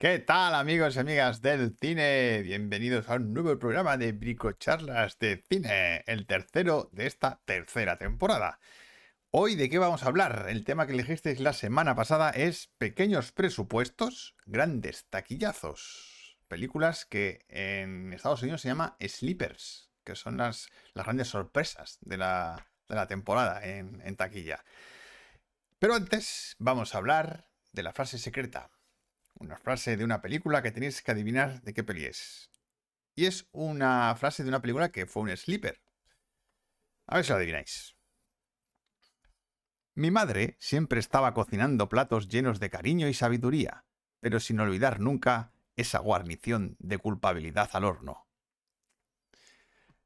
¿Qué tal amigos y amigas del cine? Bienvenidos a un nuevo programa de Bricocharlas de Cine, el tercero de esta tercera temporada. Hoy de qué vamos a hablar? El tema que elegisteis la semana pasada es pequeños presupuestos, grandes taquillazos. Películas que en Estados Unidos se llama sleepers, que son las, las grandes sorpresas de la, de la temporada en, en taquilla. Pero antes vamos a hablar de la frase secreta. Una frase de una película que tenéis que adivinar de qué peli es. Y es una frase de una película que fue un sleeper. A ver si lo adivináis. Mi madre siempre estaba cocinando platos llenos de cariño y sabiduría, pero sin olvidar nunca esa guarnición de culpabilidad al horno.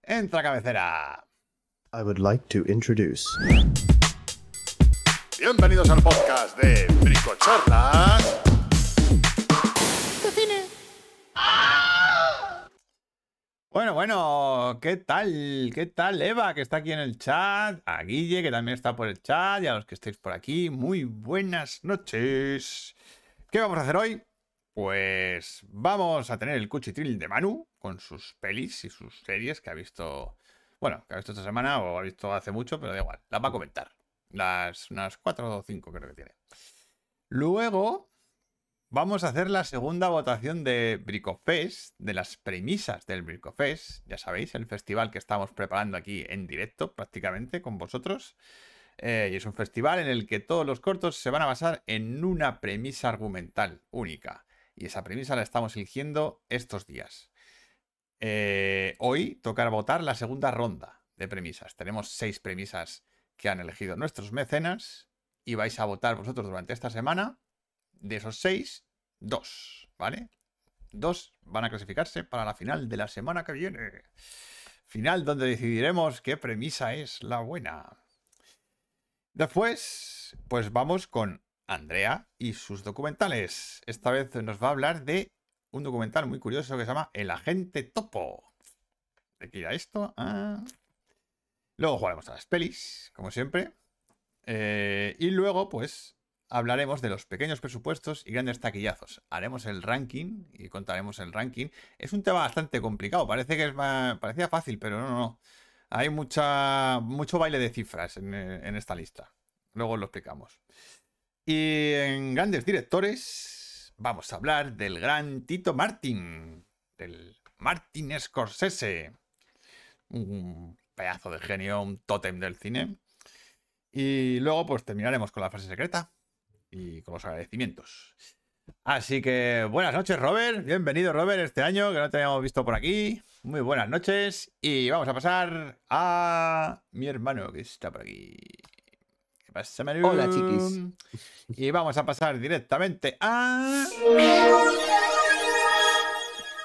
Entra cabecera. I would like to introduce. Bienvenidos al podcast de Bricocharlas. Bueno, bueno, ¿qué tal? ¿Qué tal Eva, que está aquí en el chat? A Guille, que también está por el chat, y a los que estéis por aquí, muy buenas noches. ¿Qué vamos a hacer hoy? Pues vamos a tener el cuchitril de Manu, con sus pelis y sus series que ha visto, bueno, que ha visto esta semana o ha visto hace mucho, pero da igual, las va a comentar. Las unas 4 o 5 creo que tiene. Luego vamos a hacer la segunda votación de Bricofest, de las premisas del Bricofest. Ya sabéis, el festival que estamos preparando aquí en directo prácticamente con vosotros. Eh, y es un festival en el que todos los cortos se van a basar en una premisa argumental única. Y esa premisa la estamos eligiendo estos días. Eh, hoy toca votar la segunda ronda de premisas. Tenemos seis premisas que han elegido nuestros mecenas y vais a votar vosotros durante esta semana. De esos seis, dos, ¿vale? Dos van a clasificarse para la final de la semana que viene. Final donde decidiremos qué premisa es la buena. Después, pues vamos con Andrea y sus documentales. Esta vez nos va a hablar de un documental muy curioso que se llama El Agente Topo. ¿De qué irá esto? Ah. Luego jugaremos a las pelis, como siempre. Eh, y luego, pues, hablaremos de los pequeños presupuestos y grandes taquillazos. Haremos el ranking y contaremos el ranking. Es un tema bastante complicado. Parece que es más, parecía fácil, pero no, no. Hay mucha, mucho baile de cifras en, esta lista. Luego lo explicamos. Y en grandes directores vamos a hablar del gran Tito Martin, del Martin Scorsese. Un pedazo de genio, un tótem del cine. Y luego pues terminaremos con la frase secreta y con los agradecimientos. Así que buenas noches, Robert. Bienvenido, Robert, este año que no te habíamos visto por aquí. Muy buenas noches. Y vamos a pasar a mi hermano que está por aquí. ¿Qué pasa, Manu? Hola, chiquis. Y vamos a pasar directamente a.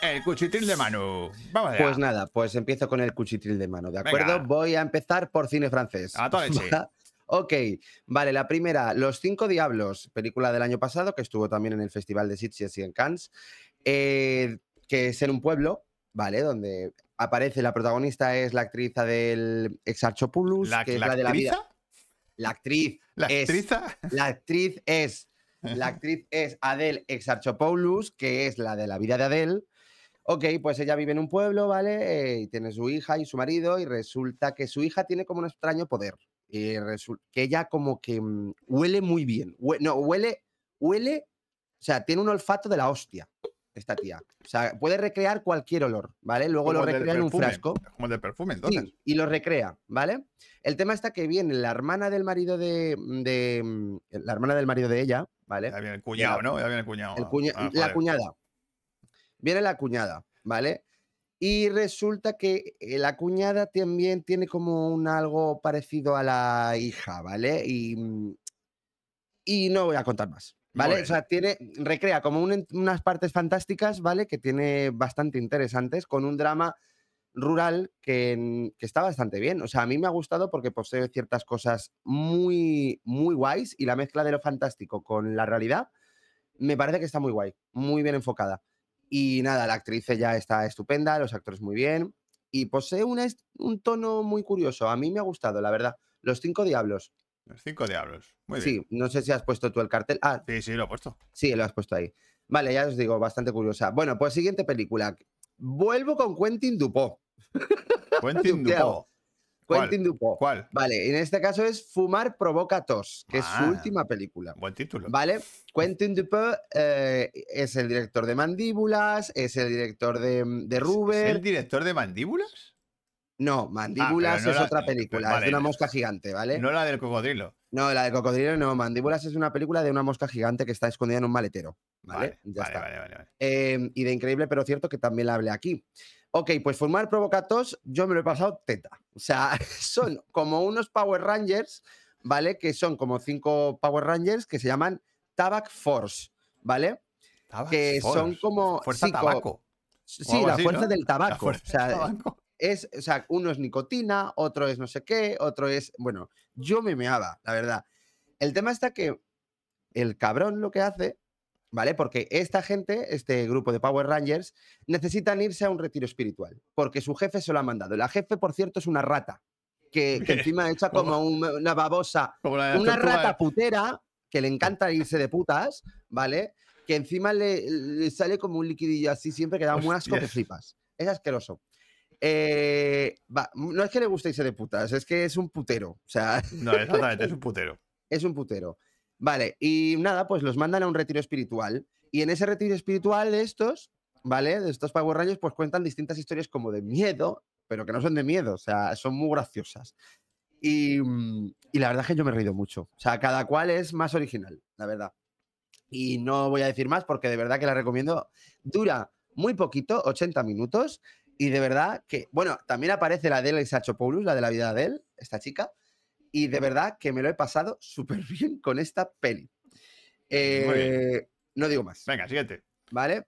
El cuchitril de Manu. Vamos allá. Pues nada, pues empiezo con el cuchitril de mano, ¿de Venga. acuerdo? Voy a empezar por cine francés. A toda leche. ok, vale, la primera, Los Cinco Diablos, película del año pasado, que estuvo también en el Festival de Sitges y en Cannes, eh, que es en un pueblo, ¿vale? Donde aparece la protagonista, es la actriz del Exarchopoulos, ¿La, que es la de la vida. La actriz. ¿La es- actriza? La actriz es. La actriz es Adele Exarchopoulos, que es la de la vida de Adele. Ok, pues ella vive en un pueblo, ¿vale? Eh, y tiene su hija y su marido, y resulta que su hija tiene como un extraño poder. Resul- que ella como que mm, huele muy bien. No, huele, huele, o sea, tiene un olfato de la hostia, esta tía. O sea, puede recrear cualquier olor, ¿vale? Luego lo Como recrea en un frasco. Como el del perfume, entonces. Sí, y lo recrea, ¿vale? El tema está que viene la hermana del marido de, de- mm, la hermana del marido de ella, ¿vale? Ya viene el cuñado, la- ¿no? Ya viene el cuñado. El cuña- Ah, la cuñada. Viene la cuñada, ¿vale? Y resulta que eh, la cuñada también tiene como un algo parecido a la hija, ¿vale? Y, mm, y no voy a contar más, ¿vale? O sea, tiene, recrea como un unas partes fantásticas, ¿vale? Que tiene bastante interesantes, con un drama rural que, que está bastante bien. O sea, a mí me ha gustado porque posee ciertas cosas muy, muy guays y la mezcla de lo fantástico con la realidad me parece que está muy guay, muy bien enfocada. Y nada, la actriz ya está estupenda, los actores muy bien y posee est- un tono muy curioso. A mí me ha gustado, la verdad. Los cinco diablos. Los cinco diablos. Muy sí, bien. no sé si has puesto tú el cartel. Ah, Sí, sí, lo he puesto. sí, lo has puesto ahí. Vale, ya os digo, bastante curiosa. Bueno, pues siguiente película. Vuelvo con Quentin Dupont. Quentin. Dupont. Quentin Dupont. ¿Cuál? Vale, en este caso es Fumar provoca tos, que es Ah. su última película. Buen título. ¿Vale? Quentin Dupont eh, es el director de Mandíbulas, es el director de, de ¿Es el director de Mandíbulas? No, Mandíbulas no es la- otra película, vale. es de una mosca gigante, ¿vale? No la del cocodrilo. No, la de Cocodrilo no, Mandíbulas es una película de una mosca gigante que está escondida en un maletero, ¿vale? Vale, ya vale, está. vale, vale, vale. Eh, y de increíble, pero cierto que también la hablé aquí. Ok, pues Fumar Provocatos, yo me lo he pasado teta. O sea, son como unos Power Rangers, ¿vale? Que son como cinco Power Rangers que se llaman Tabac Force, ¿vale? Tabac que son Force. como- Fuerza sí, co- tabaco. Sí, la así, fuerza ¿no? del La tabaco. fuerza o sea, del tabaco. es, o sea, uno es nicotina, otro es no sé qué, otro es. Bueno, yo me meaba, la verdad. El tema está que el cabrón lo que hace, ¿vale? Porque esta gente, este grupo de Power Rangers, necesitan irse a un retiro espiritual, porque su jefe se lo ha mandado. La jefe, por cierto, es una rata, que, que encima ¿Cómo? como un- una babosa, Como una rata putera que le encanta irse de putas, ¿vale? Que encima le, le sale como un liquidillo así siempre que da un asco que flipas. Es asqueroso. Eh, va, no es que le guste irse de putas, es que es un putero. O sea, No, exactamente, es un putero. es un putero. Vale, y nada, pues los mandan a un retiro espiritual. Y en ese retiro espiritual estos, ¿vale? De estos Power Rangers, pues cuentan distintas historias como de miedo, pero que no son de miedo, o sea, son muy graciosas. Y, mm, y la verdad es que yo me he reído mucho. O sea, cada cual es más original, la verdad. Y no voy a decir más porque de verdad que la recomiendo. Dura muy poquito, 80 minutos. Y de verdad que, bueno, también aparece la de Adele Sachopoulos, la de la vida de él, esta chica. Y de verdad que me lo he pasado súper bien con esta peli. Eh, no digo más. Venga, siguiente. ¿Vale?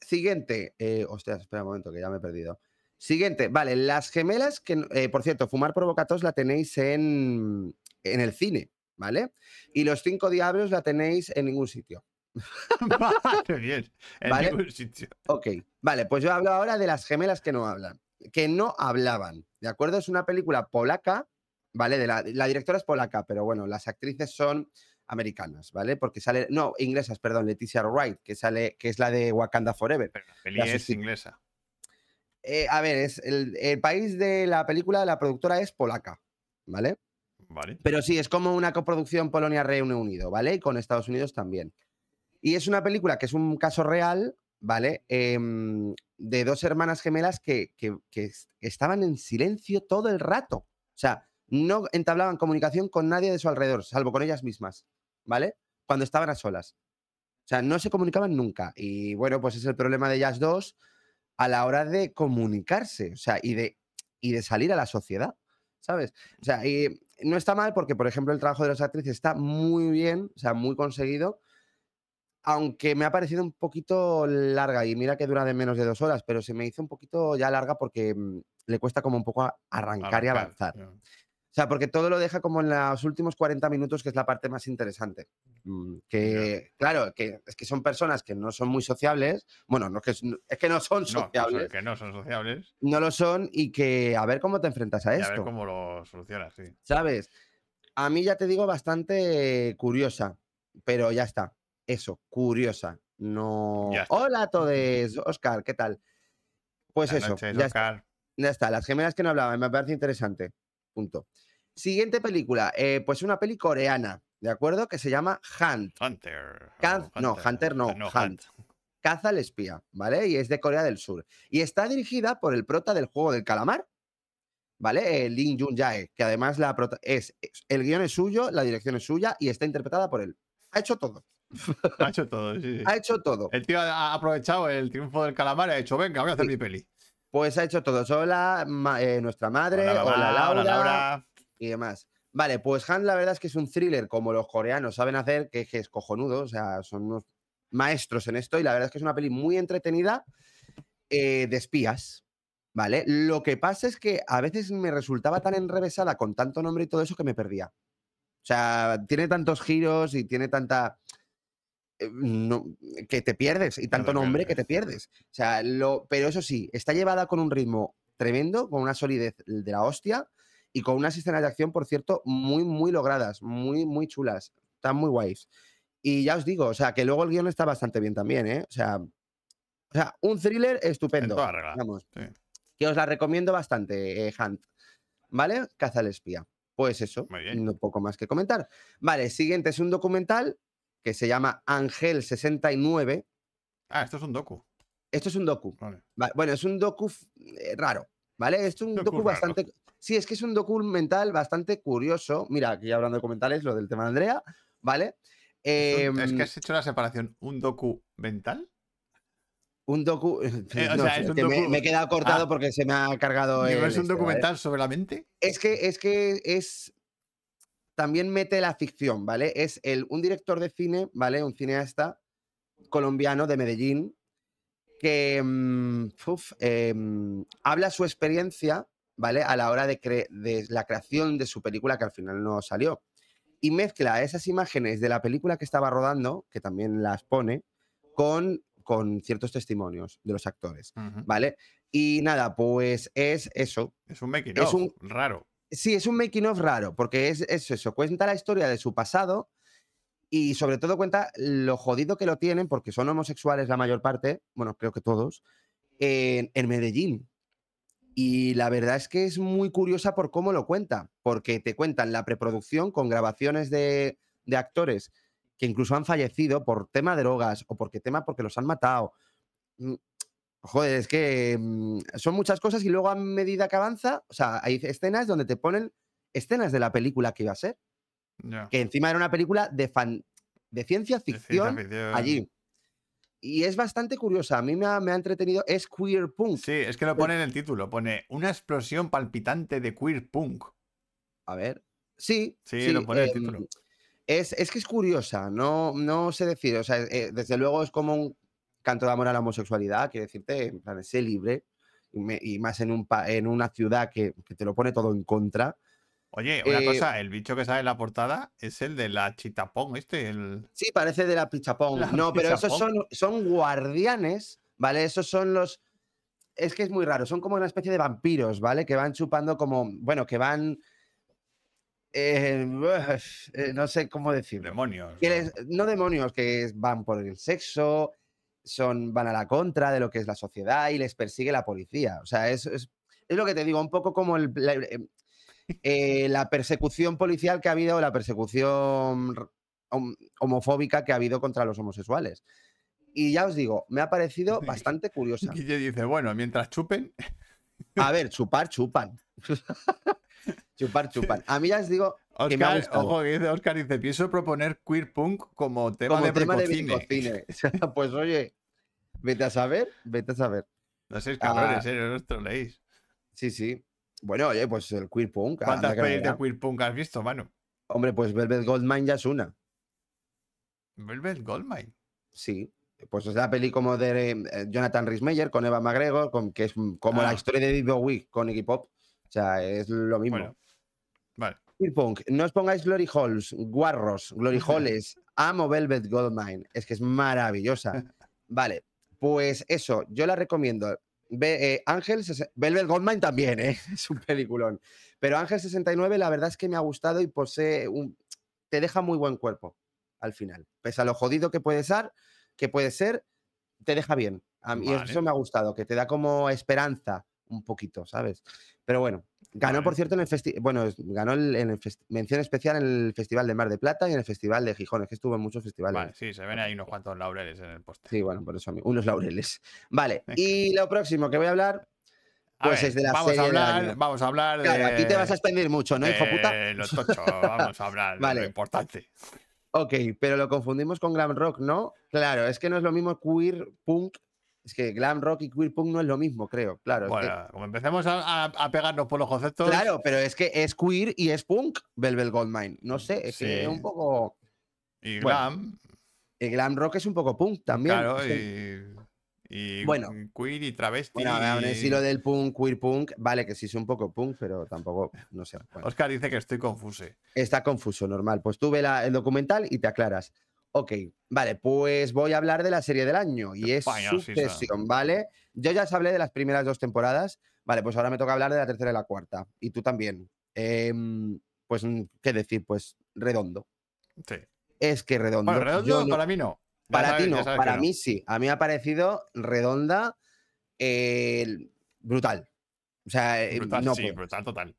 Siguiente. Eh, hostias, espera un momento que ya me he perdido. Siguiente. Vale, las gemelas que. eh, por cierto, Fumar Provocatos la tenéis en, en el cine, ¿vale? Y Los Cinco Diablos la tenéis en ningún sitio. Vale, bien. En Vale. ningún sitio. Ok, vale, pues yo hablo ahora de las gemelas que no hablan, que no hablaban, ¿de acuerdo? Es una película polaca, ¿vale? De la, la directora es polaca, pero bueno, las actrices son americanas, ¿vale? Porque sale, no, inglesas, perdón, Leticia Wright, que sale, que es la de Wakanda Forever. Pero la peli La es inglesa. Eh, a ver, es el, el país de la película, la productora es polaca, ¿vale? Vale. Pero sí, es como una coproducción Polonia-Reino Unido, ¿vale? Y con Estados Unidos también. Y es una película que es un caso real, ¿vale? Em, de dos hermanas gemelas que, que- que es- estaban en silencio todo el rato. O sea, no entablaban comunicación con nadie de su alrededor, salvo con ellas mismas, ¿vale? Cuando estaban a solas. O sea, no se comunicaban nunca. Y bueno, pues es el problema de ellas dos a la hora de comunicarse, o sea, y de, y de salir a la sociedad, ¿sabes? O sea, y no está mal porque, por ejemplo, el trabajo de las actrices está muy bien, o sea, muy conseguido, aunque me ha parecido un poquito larga y mira que dura de menos de dos horas, pero se me hizo un poquito ya larga porque mm, le cuesta como un poco arrancar, y avanzar. O sea, porque todo lo deja como en los últimos 40 minutos, que es la parte más interesante. Mm, Que, claro, que es que son personas que no son muy sociables. Bueno, no es que, es que no son No, no sociables. que no son sociables. No lo son y que a ver cómo te enfrentas a Y a ver esto. cómo lo solucionas, sí. ¿Sabes? A mí ya te digo bastante curiosa, pero ya está. Eso, curiosa. No. Hola a todos, Oscar, ¿qué tal? Pues eso, noches, ya está. Ya está, las gemelas que no hablaban, me parece interesante. Punto. Siguiente película, eh, pues una peli coreana, ¿de acuerdo? Que se llama Hunt, Hunter. Caz- o no, Hunter no, Hunt. Caza al espía, ¿vale? Y es de Corea del Sur. Y está dirigida por el prota del juego del calamar, ¿vale? Eh, Lim Jun Jae, que además la prota- es, es- el guion es suyo, la dirección es suya y está interpretada por él. Ha hecho todo. Ha hecho todo, sí, sí. Ha hecho todo. El tío ha aprovechado el triunfo del calamar y ha dicho, venga, voy a hacer Sí. mi peli. Pues ha hecho todo. Hola, ma- eh, nuestra madre, Hola, Laura, hola, Laura. Y demás. Vale, pues Hunt la verdad es que es un thriller como los coreanos saben hacer, que, que es cojonudo, o sea, son unos maestros en esto y la verdad es que es una peli muy entretenida eh, de espías, ¿vale? Lo que pasa es que a veces me resultaba tan enrevesada con tanto nombre y todo eso que me perdía. O sea, tiene tantos giros y tiene tanta... eh, no- que te pierdes y tanto nombre que te pierdes. pierdes. O sea, lo, pero eso sí, está llevada con un ritmo tremendo, con una solidez de la hostia y con unas escenas de acción, por cierto, muy, muy logradas, muy, muy chulas. Están muy guays. Y ya os digo, o sea, que luego el guion está bastante bien también, ¿eh? O sea, o sea un thriller En estupendo. toda regla. Vamos, Sí. que os la recomiendo bastante, eh, Hunt. ¿Vale? Caza al espía. Pues eso, no poco más que comentar. Vale, siguiente es un documental que se llama Ángel 69. Ah, esto es un docu. Esto es un docu. Vale. Va- Bueno, es un docu eh, raro, ¿vale? Es un Docu docu bastante. Sí, es que es un documental bastante curioso. Mira, aquí hablando de documentales, lo del tema de Andrea, ¿vale? Es es Em, que has hecho la separación. ¿Un docu mental? un docu. Eh, o no sea, sé, es un que me, he quedado cortado Ah. porque se me ha cargado. El ¿Es un este, ¿vale? documental sobre la mente? Es que, es que es. También mete la ficción, ¿vale? Es el, un director de cine, ¿vale? Un cineasta colombiano de Medellín que mm, uf, em, habla su experiencia, ¿vale? A la hora de, cre- de la creación de su película que al final no salió. Y mezcla esas imágenes de la película que estaba rodando, que también las pone, con, con ciertos testimonios de los actores. ¿vale? Y nada, pues es eso, Es un making Es of, un- raro. Sí, es un making of raro, porque es, es eso, cuenta la historia de su pasado y sobre todo cuenta lo jodido que lo tienen, porque son homosexuales la mayor parte, bueno, creo que todos, en, en Medellín. Y la verdad es que es muy curiosa por cómo lo cuenta, porque te cuentan la preproducción con grabaciones de, de actores que incluso han fallecido por tema de drogas o porque tema porque los han matado. Mm, Joder, es que mm, son muchas cosas y luego a medida que avanza, o sea, hay escenas donde te ponen escenas de la película que iba a ser, que encima era una película de, fan, de ciencia De ciencia ficción ficción. allí. Y es bastante curiosa, a mí me ha, me ha entretenido, es queer punk. Sí, es que lo pone en el título. Pone una explosión palpitante de queer punk. A ver, sí. Sí, lo pone en el em, título. Es, es que es curiosa, no, no sé decir, o sea, eh, desde luego es como un canto de amor a la homosexualidad, quiero decirte, en plan, sé libre, y, me- y más en, un, en una ciudad que, que te lo pone todo en contra. Oye, una eh, cosa, el bicho que sale en la portada es el de la chitapón, este, el... Sí, parece de la pichapón. La no, pero esos son, son guardianes, ¿vale? Esos son los. Es que es muy raro, son como una especie de vampiros, ¿vale? Que van chupando como. Bueno, que van. eh, eh, no sé cómo decirlo. demonios. ¿no? les- no demonios, que van por el sexo, son, van a la contra de lo que es la sociedad y les persigue la policía. O sea, es, es, es lo que te digo, un poco como el- eh, eh, la persecución policial que ha habido, la persecución hom- homofóbica que ha habido contra los homosexuales. Y ya os digo, me ha parecido bastante curiosa. Guille dice, bueno, mientras chupen, A ver, chupar, chupan. chupar, chupan. A mí ya os digo, que me ha Oscar, gustado. ojo, que dice Oscar dice, pienso proponer queer punk como tema como de tema de bricocine. bricocine. pues oye, vete a saber, vete a saber. No seis Ah. cabrones, eh, no os troleéis. Sí, sí. Bueno, oye, pues el queer punk. ¿Cuántas pelis de queer punk has visto, mano? Hombre, pues Velvet Goldmine ya es una. Velvet Goldmine. Sí. Pues es la peli como de eh, Jonathan Rhys-Meyer con Eva McGregor, con, que es como Ah. la historia de David Bowie con Iggy Pop. O sea, es lo mismo. Bueno, vale. Queer punk. No os pongáis glory holes, guarros, glory holes. Amo Velvet Goldmine. Es que es maravillosa. Vale, pues eso, yo la recomiendo. Ve, eh, Ángel, Velvet Goldmine también, ¿eh? es un peliculón. Pero Ángel 69, la verdad es que me ha gustado y posee un. Te deja muy buen cuerpo al final. Pese a lo jodido que puede ser, que puede ser, te deja bien. A mí Vale. eso me ha gustado, que te da como esperanza un poquito, ¿sabes? Pero bueno, ganó, por cierto, en el festival. Bueno, ganó el- en el mención especial en el Festival de Mar de Plata y en el Festival de Gijón. Es que estuvo en muchos festivales. Vale, sí, se ven ahí unos cuantos laureles en el póster. Sí, bueno, por eso a mí. Unos laureles. Vale, y lo próximo que voy a hablar, A pues ver, es de la vamos serie a hablar, vamos a hablar Claro, de... aquí te vas a extender mucho, ¿no, hijo puta? de Lo tocho, vamos a hablar de Vale. lo importante. Ok, pero lo confundimos con glam rock, ¿no? Claro, es que no es lo mismo queer punk. Es que glam rock y queer punk no es lo mismo, creo. Claro, es que- Bueno, como empecemos a, a- a pegarnos por los conceptos... claro, pero es que es queer y es punk, Velvet Goldmine. No sé, es que es un poco. Y Bueno, glam, El glam rock es un poco punk también. claro, es y, y Bueno. queer y travesti. Bueno, a ver, y- si lo del punk, queer punk, vale que sí es un poco punk, pero tampoco, no sé. bueno. Oscar dice que estoy confuso. Está confuso, normal. Pues tú ve la- el documental y te aclaras. Ok, vale, pues voy a hablar de la serie del año y es sí, Succession, ¿vale? Yo ya os hablé de las primeras dos temporadas, vale, pues ahora me toca hablar de la tercera y la cuarta. Y tú también. Em, pues, mm, ¿qué decir? Pues redondo. Sí. es que redondo. Bueno, redondo no- para mí no. Para ti no, para no. mí sí. A mí me ha parecido redonda, eh, brutal. O sea, eh, Brutal, no sí, puedo. brutal total.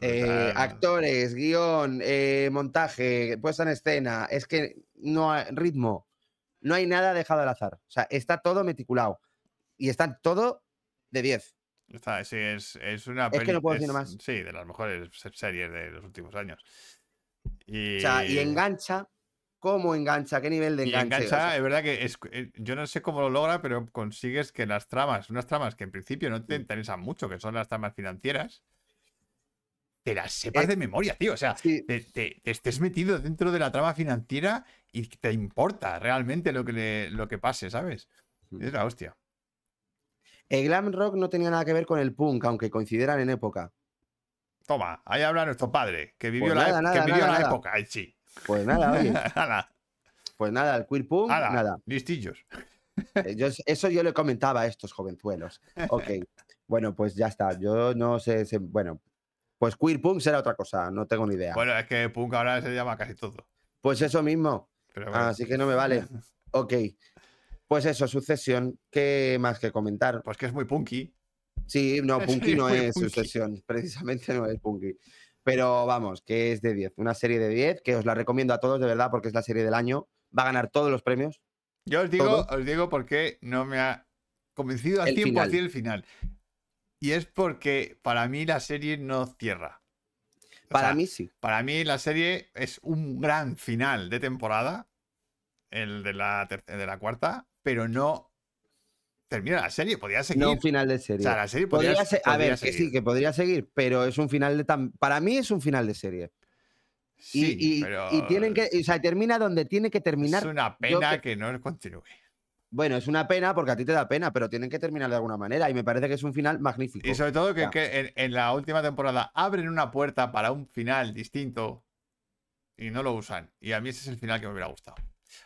Eh, actores, guion, eh, montaje, puesta en escena, es que no hay ritmo, no hay nada dejado al azar. O sea, está todo meticulado y está todo de 10. Está, sí, es, es una Es que no puedo decir es- nada más. Sí, de las mejores se- series de los últimos años. Y, O sea, y engancha, ¿cómo engancha? ¿Qué nivel de y enganche? O engancha, sea, es verdad que es, eh, yo no sé cómo lo logra, pero consigues que las tramas, unas tramas que en principio no te interesan mucho, que son las tramas financieras, te las sepas de memoria, tío. O sea, sí, te, te- te estés metido dentro de la trama financiera y te importa realmente lo que, le- lo que pase, ¿sabes? Mm. Es la hostia. el glam rock no tenía nada que ver con el punk, aunque coincidieran en época. Toma, ahí habla nuestro padre, que vivió, Pues la, nada, ep- nada, que vivió nada, la nada. época, sí. Pues nada, oye, pues nada, el queer punk, nada. listillos. Eh, yo- eso yo le comentaba a estos jovenzuelos. Ok, bueno, pues ya está. Yo no sé, sé- bueno, pues queer punk será otra cosa, no tengo ni idea. Bueno, es que punk ahora se llama casi todo. Pues eso mismo, Pero bueno, así que no me vale. Ok, pues eso, sucesión, ¿qué más que comentar? pues que es muy punky. Sí, no, punky no es punky. sucesión, precisamente no es punky. Pero vamos, que es de 10, una serie de 10 que os la recomiendo a todos de verdad porque es la serie del año, va a ganar todos los premios. Yo os digo, Todo. os digo porque no me ha convencido al El 100% final. el final. Y es porque para mí la serie no cierra. O Para sea, mí sí. Para mí la serie es un gran final de temporada, el de la, de la cuarta, pero no termina la serie, podría seguir. No un final de o serie. sea, la serie Podría podría, ser- a ver, que sí, que podría seguir, pero es un final de tan. Para mí es un final de serie. Y, Sí, y- pero y tienen que. O sea, termina donde tiene que terminar. es una pena que- que no continúe. Bueno, es una pena porque a ti te da pena, pero tienen que terminar de alguna manera. Y me parece que es un final magnífico. Y sobre todo que, en, en la última temporada abren una puerta para un final distinto y no lo usan. Y a mí ese es el final que me hubiera gustado.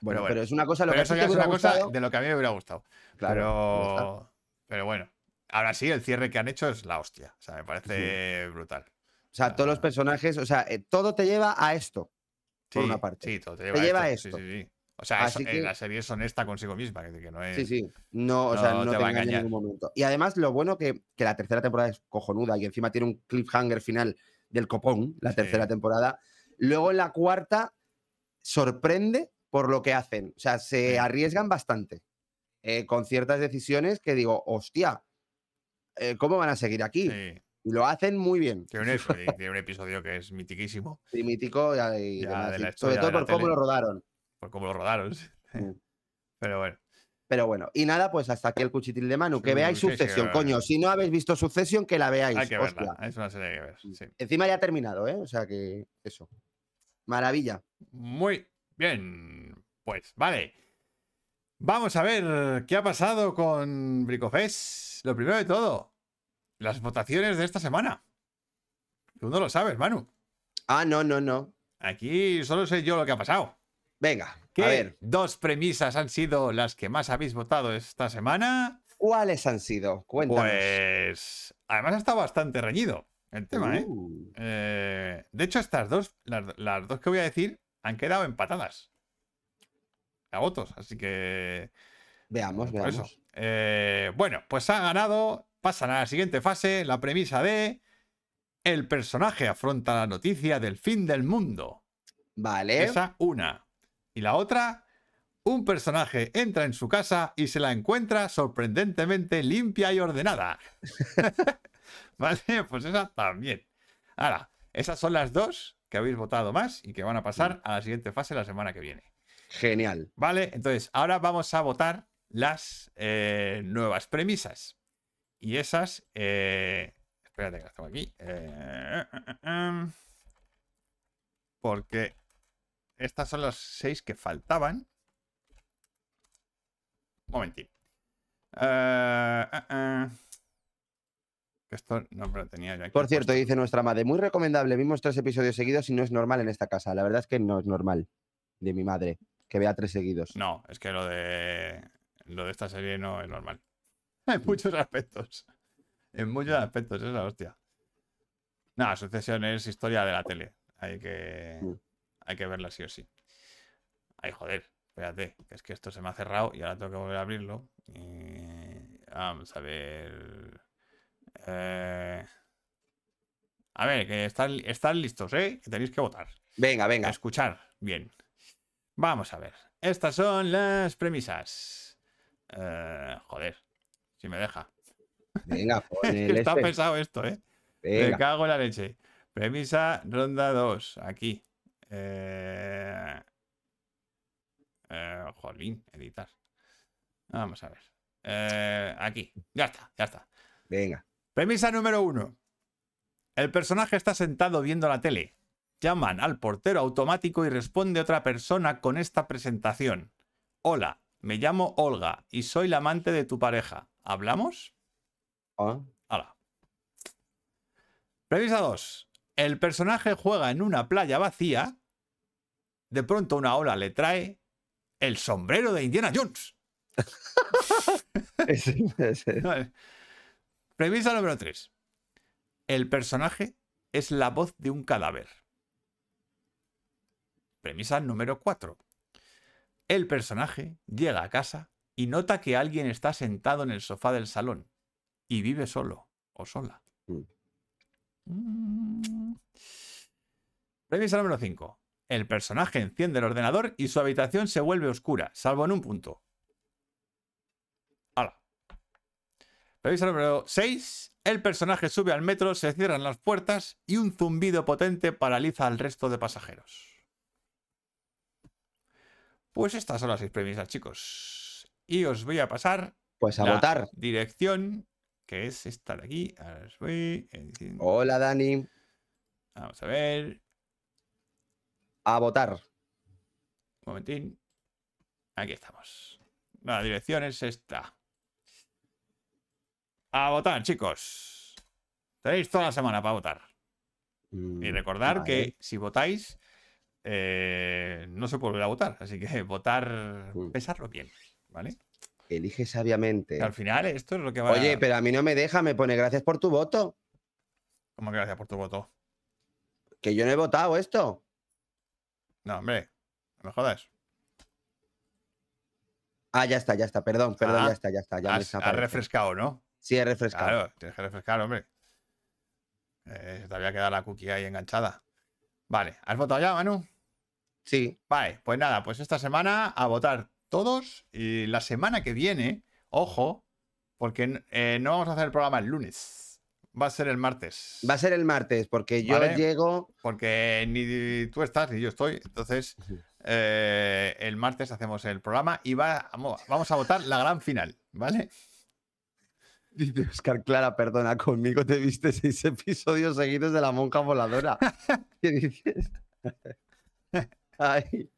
bueno, bueno. pero es una cosa lo Pero que eso ya te es una cosa de lo que a mí me hubiera gustado. Claro, pero, pero bueno, ahora sí, el cierre que han hecho es la hostia. O sea, me parece brutal. O sea, todos los personajes, o sea, eh, todo te lleva a esto. Por Sí, una parte. Sí, todo te Te lleva, lleva a a esto. esto. Sí, sí, sí. O sea, es- eh, que- la serie es honesta consigo misma, que, no es. Sí, sí. No, o sea, no te te, va a engaña en ningún momento. Y además, lo bueno que, que la tercera temporada es cojonuda y encima tiene un cliffhanger final del copón, la Sí. tercera temporada. Luego en la cuarta sorprende por lo que hacen. O sea, se Sí. arriesgan bastante eh, con ciertas decisiones que digo, hostia, eh, ¿cómo van a seguir aquí? Sí. Y lo hacen muy bien. Tiene un, episodio, tiene un episodio que es mitiquísimo Y mítico y, y Ya, demás, de sí. la Sobre todo por cómo tele. lo rodaron. Por cómo lo rodaron. Mm. Pero bueno. Pero bueno, y nada, pues hasta aquí el cuchitil de Manu. Que Sí, veáis sí, Succession, coño. Si no habéis visto Succession, que la veáis. Hay que hostia. verla. Es una serie que ver. sí. Encima ya ha terminado, ¿eh? O sea que eso. Maravilla. Muy bien. Pues, vale. Vamos a ver qué ha pasado con Bricofest. Lo primero de todo, las votaciones de esta semana. Tú no lo sabes, Manu. Ah, no, no, no. Aquí solo sé yo lo que ha pasado. Venga, ¿Qué a ver, dos premisas han sido las que más habéis votado esta semana? ¿cuáles han sido? Cuéntanos. Pues, además ha estado bastante reñido el tema, ¿eh? Uh, Eh, De hecho, estas dos, las, las dos que voy a decir, han quedado empatadas. A votos, así que. veamos, eso. veamos. Eh, bueno, pues ha ganado. Pasan a la siguiente fase. La premisa de. El personaje afronta la noticia del fin del mundo. Vale. Esa una. Y la otra. Un personaje entra en su casa y se la encuentra sorprendentemente limpia y ordenada. vale, pues esa también. Ahora, esas son las dos que habéis votado más y que van a pasar a la siguiente fase la semana que viene. Genial. Vale, entonces ahora vamos a votar las eh, nuevas premisas. Y esas. eh, espérate que las tengo aquí. eh, eh, eh, em, porque estas son las seis que faltaban. Un momentín. Eh, eh, eh. Esto no me lo tenía yo aquí. Por cierto, dice nuestra madre, muy recomendable. Vimos tres episodios seguidos y no es normal en esta casa. La verdad es que no es normal de mi madre que vea tres seguidos. No, es que lo de lo de esta serie no es normal. En muchos aspectos. En muchos aspectos, es la hostia. No, Sucesión es historia de la tele. Hay que, Mm. Hay que verla sí o sí. Ay, joder, espérate, que es que esto se me ha cerrado y ahora tengo que volver a abrirlo. Vamos a ver. Eh, A ver, que están, están listos, ¿eh? Que tenéis que votar. Venga, venga. Escuchar bien. Vamos a ver. Estas son las premisas. Eh, joder, si me deja. Venga, pon el está este. pesado esto, ¿eh? Me cago en la leche. Premisa ronda 2. Aquí. Eh... eh, jolín, editar. Vamos a ver. Eh, aquí. Ya está, ya está. Venga. Premisa número 1. El personaje está sentado viendo la tele. Llaman al portero automático y responde otra persona con esta presentación. Hola, me llamo Olga y soy la amante de tu pareja. ¿Hablamos? Ah, Hala. Premisa 2. El personaje juega en una playa vacía. De pronto una ola le trae el sombrero de Indiana Jones. Vale. Premisa número 3. El personaje es la voz de un cadáver. Premisa número 4. El personaje llega a casa y nota que alguien está sentado en el sofá del salón y vive solo o sola. Mm. Mm. Premisa número 5. El personaje enciende el ordenador y su habitación se vuelve oscura, salvo en un punto. Hala. Premisa número 6. El personaje sube al metro, se cierran las puertas y un zumbido potente paraliza al resto de pasajeros. Pues estas son las seis premisas, chicos. Y os voy a pasar Pues a la votar. dirección, que es esta de aquí. Ahora os voy. edición- Hola, Dani. Vamos a ver. A votar. Un momentín. Aquí estamos. La dirección es esta. A votar, chicos. Tenéis toda la semana para votar. Mm, Y recordar vale. que si votáis, eh, no se puede volver a votar. Así que votar, Mm. pensarlo bien, ¿vale? Elige sabiamente. Que al final esto es lo que va Oye, pero a mí no me deja, me pone gracias por tu voto. ¿Cómo que gracias por tu voto? Que yo no he votado esto. No, hombre, no me jodas. Ah, ya está, ya está, perdón, perdón, Ah, ya está, ya está. Ya me Has, desaparece. refrescado, ¿no? Sí, he refrescado. Claro, tienes que refrescar, hombre. Eh, te había quedado la cookie ahí enganchada. Vale, ¿has votado ya, Manu? Sí, Vale, pues nada, pues esta semana a votar todos y la semana que viene, ojo, porque eh, no vamos a hacer el programa el lunes, va a ser el martes. va a ser el martes, porque yo Vale. llego. Porque ni tú estás ni yo estoy, entonces eh, el martes hacemos el programa y va, vamos a votar la gran final, ¿vale? Dice Oscar Clara, perdona, conmigo te viste seis episodios seguidos de la monja voladora. ¿Qué dices? Ay.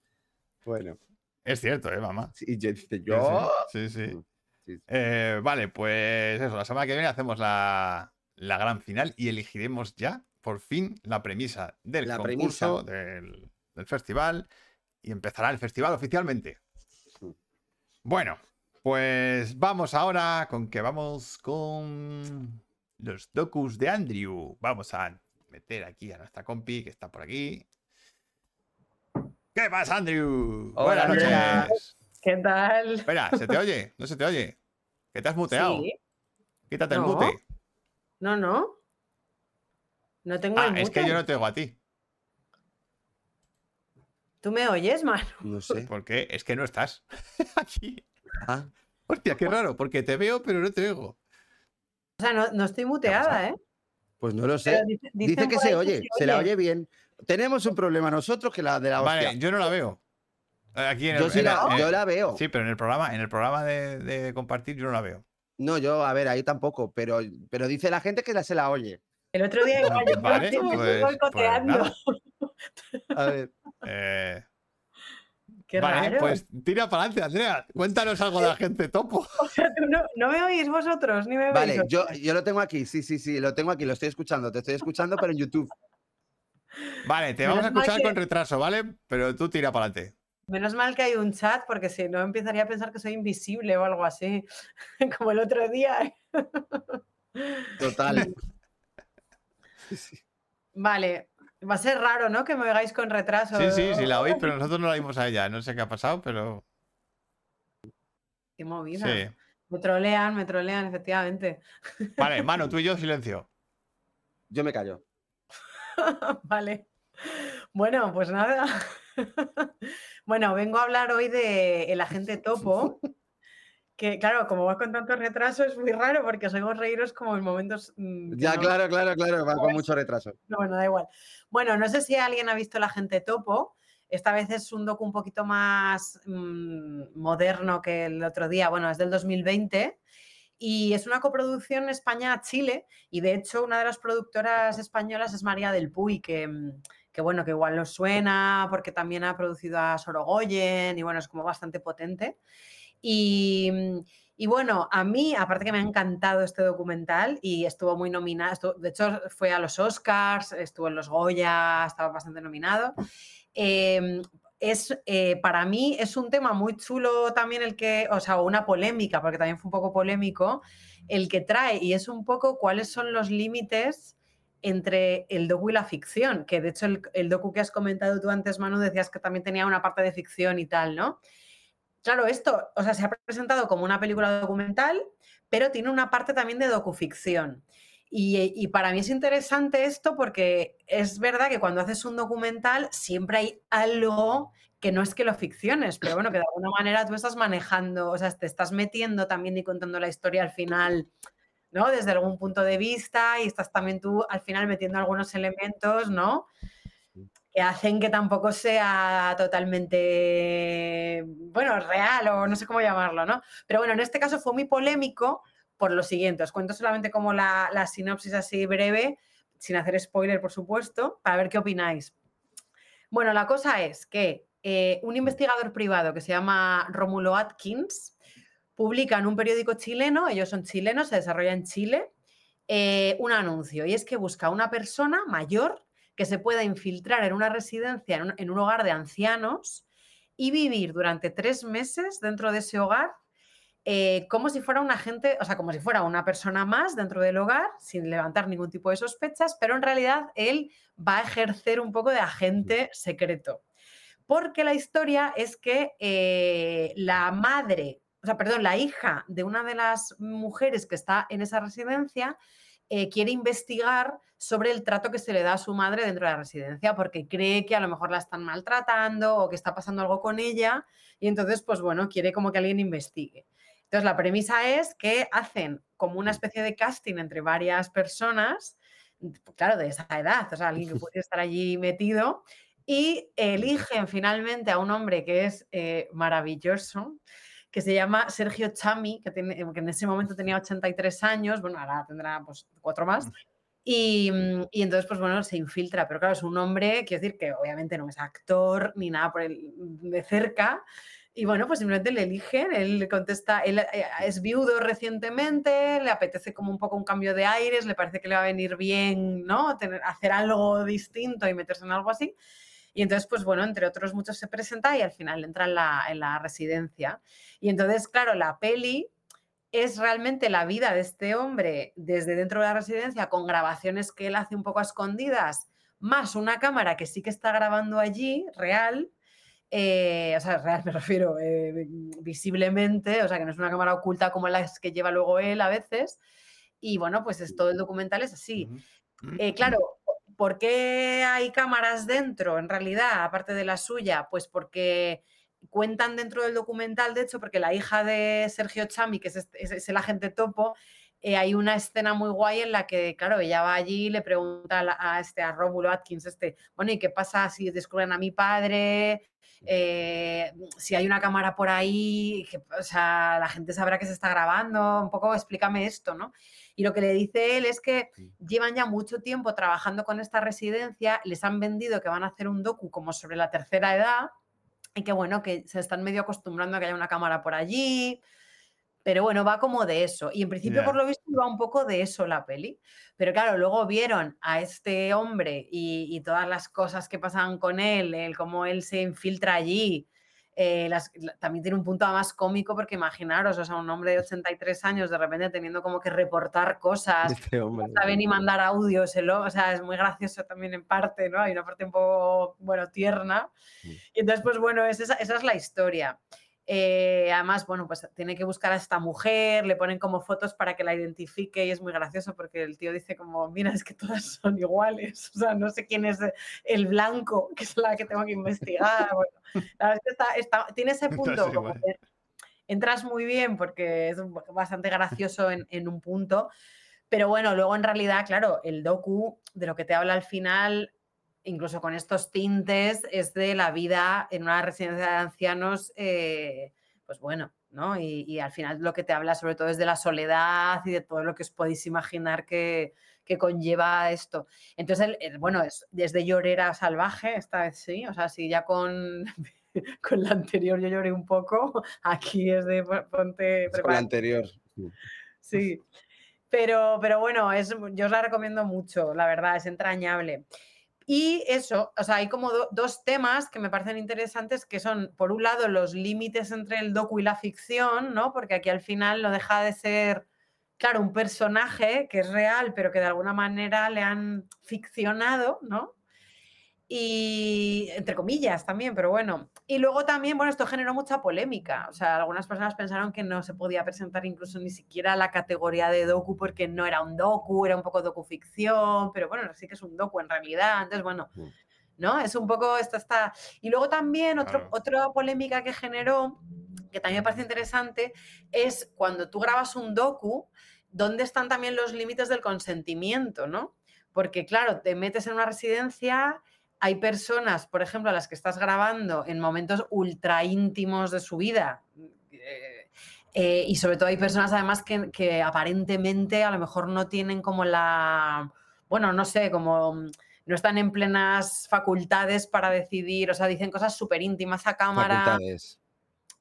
Bueno, Es cierto, ¿eh, mamá? sí, y yo dice, Sí, yo. Sí, sí. sí. Mm, sí, sí. Eh, vale, pues eso, la semana que viene hacemos la, la gran final y elegiremos ya, por fin, la premisa del La concurso, Del, del festival, y empezará el festival oficialmente. Bueno, pues vamos ahora con que vamos con los docus de Andrew. Vamos a meter aquí a nuestra compi que está por aquí. ¿Qué pasa, Andrew? Hola, Buenas noches. ¿Qué tal? Espera, ¿se te oye? ¿No se te oye? Que te has muteado. Sí. Quítate el mute. No, no. No tengo Ah, el es que yo no te oigo a ti. ¿Tú me oyes, Manu? No sé. ¿Por qué? Es que no estás aquí. Ah, Hostia, qué raro, porque te veo, pero no te oigo. O sea, no, no estoy muteada, ¿eh? pues no lo sé. dice, que se oye, se la oye bien. Tenemos un problema nosotros que la de la hostia. Vale, yo no la veo. Eh, Aquí en yo el, sí en la, el- yo la veo. Sí, pero en el programa, en el programa de, de compartir yo no la veo. No, yo, a ver, ahí tampoco, pero, pero dice la gente que la se la oye. El otro día igual yo Vale, me estoy pues- pues boicoteando. nada. A ver. Eh, Qué vale, raro. pues tira para adelante, Andrea. Cuéntanos algo de la gente topo. O sea, tú no, no me oís vosotros, ni me veis. Vale, yo, yo lo tengo aquí, sí, sí, sí, lo tengo aquí, lo estoy escuchando, te estoy escuchando, pero en YouTube. Vale, te vamos a escuchar con retraso, ¿vale? Pero tú tira para adelante. Menos mal que hay un chat, porque si no empezaría a pensar que soy invisible o algo así. Como el otro día. Total. Vale, Va a ser raro, ¿no? Que me oigáis con retraso. Sí, sí, sí, la oís, pero nosotros no la oímos a ella. No sé qué ha pasado, pero Qué movida. sí. Me trolean, me trolean, efectivamente. Vale, mano, tú y yo, silencio. Yo me callo. vale. Bueno, pues nada. Bueno, vengo a hablar hoy de El Agente Topo. Que claro, como va con tanto retraso es muy raro porque os oigo reíros como en momentos. mm, Ya, no- claro, claro, claro, va con mucho retraso. No, bueno, da igual. Bueno, no sé si alguien ha visto La Gente Topo. Esta vez es un docu un poquito más mm, moderno que el otro día. Bueno, es del 2020 y es una coproducción España-Chile. Y de hecho, una de las productoras españolas es María del Puy, que, mm, que bueno, que igual os suena porque también ha producido a Sorogoyen y bueno, es como bastante potente. Y, mm, y bueno, a mí, aparte que me ha encantado este documental y estuvo muy nominado, de hecho fue a los Oscars, estuvo en los Goya, estaba bastante nominado. em, es, eh, para mí es un tema muy chulo también el que, o sea, una polémica, porque también fue un poco polémico, el que trae y es un poco cuáles son los límites entre el docu y la ficción, que de hecho el, docu que has comentado tú antes, Manu, decías que también tenía una parte de ficción y tal, ¿no? Claro, esto, o sea, se ha presentado como una película documental, pero tiene una parte también de docuficción. Y, y para mí es interesante esto porque es verdad que cuando haces un documental siempre hay algo que no es que lo ficciones, pero bueno, que de alguna manera tú estás manejando, o sea, te estás metiendo también y contando la historia al final, ¿no? Desde algún punto de vista y estás también tú al final metiendo algunos elementos, ¿no? que hacen que tampoco sea totalmente, bueno, real o no sé cómo llamarlo, ¿no? Pero bueno, en este caso fue muy polémico por lo siguiente. Os cuento solamente como la, la sinopsis así breve, sin hacer spoiler, por supuesto, para ver qué opináis. Bueno, la cosa es que eh, un investigador privado que se llama Rómulo Atkins publica en un periódico chileno, ellos son chilenos, se desarrolla en Chile, eh, un anuncio y es que busca una persona mayor que se pueda infiltrar en una residencia, en un, en un hogar de ancianos y vivir durante tres meses dentro de ese hogar eh, como si fuera un agente, o sea, como si fuera una persona más dentro del hogar, sin levantar ningún tipo de sospechas, pero en realidad él va a ejercer un poco de agente secreto. Porque la historia es que eh, la madre, o sea, perdón, la hija de una de las mujeres que está en esa residencia eh, quiere investigar sobre el trato que se le da a su madre dentro de la residencia, porque cree que a lo mejor la están maltratando o que está pasando algo con ella, y entonces, pues bueno, quiere como que alguien investigue. Entonces, la premisa es que hacen como una especie de casting entre varias personas, claro, de esa edad, o sea, alguien que puede estar allí metido, y eligen finalmente a un hombre que es eh, maravilloso, que se llama Sergio Chami, que, tiene, que, en ese momento tenía 83 años, bueno, ahora tendrá pues cuatro más. Y, y, entonces, pues bueno, se infiltra, pero claro, es un hombre, quiero decir que obviamente no es actor ni nada por el, de cerca, y bueno, pues simplemente le eligen, él contesta, él eh, es viudo recientemente, le apetece como un poco un cambio de aires, le parece que le va a venir bien, ¿no? Tener, hacer algo distinto y meterse en algo así. Y entonces, pues bueno, entre otros muchos se presenta y al final entra en la, en la residencia. Y entonces, claro, la peli es realmente la vida de este hombre desde dentro de la residencia con grabaciones que él hace un poco a escondidas, más una cámara que sí que está grabando allí, real, eh, o sea, real me refiero, eh, visiblemente, o sea, que no es una cámara oculta como las que lleva luego él a veces. Y bueno, pues es, todo el documental es así. Eh, claro, ¿por qué hay cámaras dentro en realidad, aparte de la suya? Pues porque cuentan dentro del documental, de hecho, porque la hija de Sergio Chami, que es, el agente topo, eh, hay una escena muy guay en la que, claro, ella va allí y le pregunta a, este, a Rómulo Atkins, este, bueno, ¿y qué pasa si descubren a mi padre? Eh, si hay una cámara por ahí, o sea, la gente sabrá que se está grabando, un poco explícame esto, ¿no? Y lo que le dice él es que llevan ya mucho tiempo trabajando con esta residencia, les han vendido que van a hacer un docu como sobre la tercera edad y que bueno, que se están medio acostumbrando a que haya una cámara por allí, pero bueno, va como de eso. Y en principio, yeah. por lo visto, va un poco de eso la peli. Pero claro, luego vieron a este hombre y, y todas las cosas que pasan con él, el cómo él se infiltra allí, eh, las- la- también tiene un punto más cómico porque imaginaros, o sea, un hombre de 83 años de repente teniendo como que reportar cosas, Este hombre. no sabe ni mandar audios, el o sea, es muy gracioso también en parte, ¿no? Hay una parte un poco, bueno, tierna. Mm. Y entonces, pues bueno, es esa, esa es la historia. Eh, además, bueno, pues tiene que buscar a esta mujer, le ponen como fotos para que la identifique y es muy gracioso porque el tío dice como, mira, es que todas son iguales, o sea, no sé quién es el blanco, que es la que tengo que investigar. Bueno, la verdad es que está- está- tiene ese punto como que entras muy bien porque es bastante gracioso en, en un punto, pero bueno, luego en realidad, claro, el docu de lo que te habla al final, incluso con estos tintes, es de la vida en una residencia de ancianos, eh, pues bueno, ¿no? Y, y al final lo que te habla sobre todo es de la soledad y de todo lo que os podéis imaginar que, que conlleva esto. Entonces, el- el- bueno, es desde llorera salvaje, esta vez sí, o sea, si ya con, con la anterior yo lloré un poco, aquí es de pon- ponte Es con la anterior. Sí. Pero, pero bueno, es, yo os la recomiendo mucho, la verdad, es entrañable. Y eso, o sea, hay como do- dos temas que me parecen interesantes, que son, por un lado, los límites entre el docu y la ficción, ¿no? Porque aquí al final no deja de ser, claro, un personaje que es real, pero que de alguna manera le han ficcionado, ¿no? Y entre comillas también, pero bueno. Y luego también, bueno, esto generó mucha polémica. O sea, algunas personas pensaron que no se podía presentar incluso ni siquiera la categoría de docu porque no era un docu, era un poco docuficción, pero bueno, sí que es un docu en realidad. Entonces, bueno, Mm. ¿no? Es un poco esto está. Y luego también otro, Claro. otra polémica que generó, que también me parece interesante, es cuando tú grabas un docu, ¿dónde están también los límites del consentimiento, ¿no? Porque claro, te metes en una residencia, hay personas, por ejemplo, a las que estás grabando en momentos ultra íntimos de su vida. eh, eh, y sobre todo hay personas además que, que aparentemente a lo mejor no tienen como la, bueno, no sé, como mm, no están en plenas facultades para decidir, o sea, dicen cosas súper íntimas a cámara. Facultades.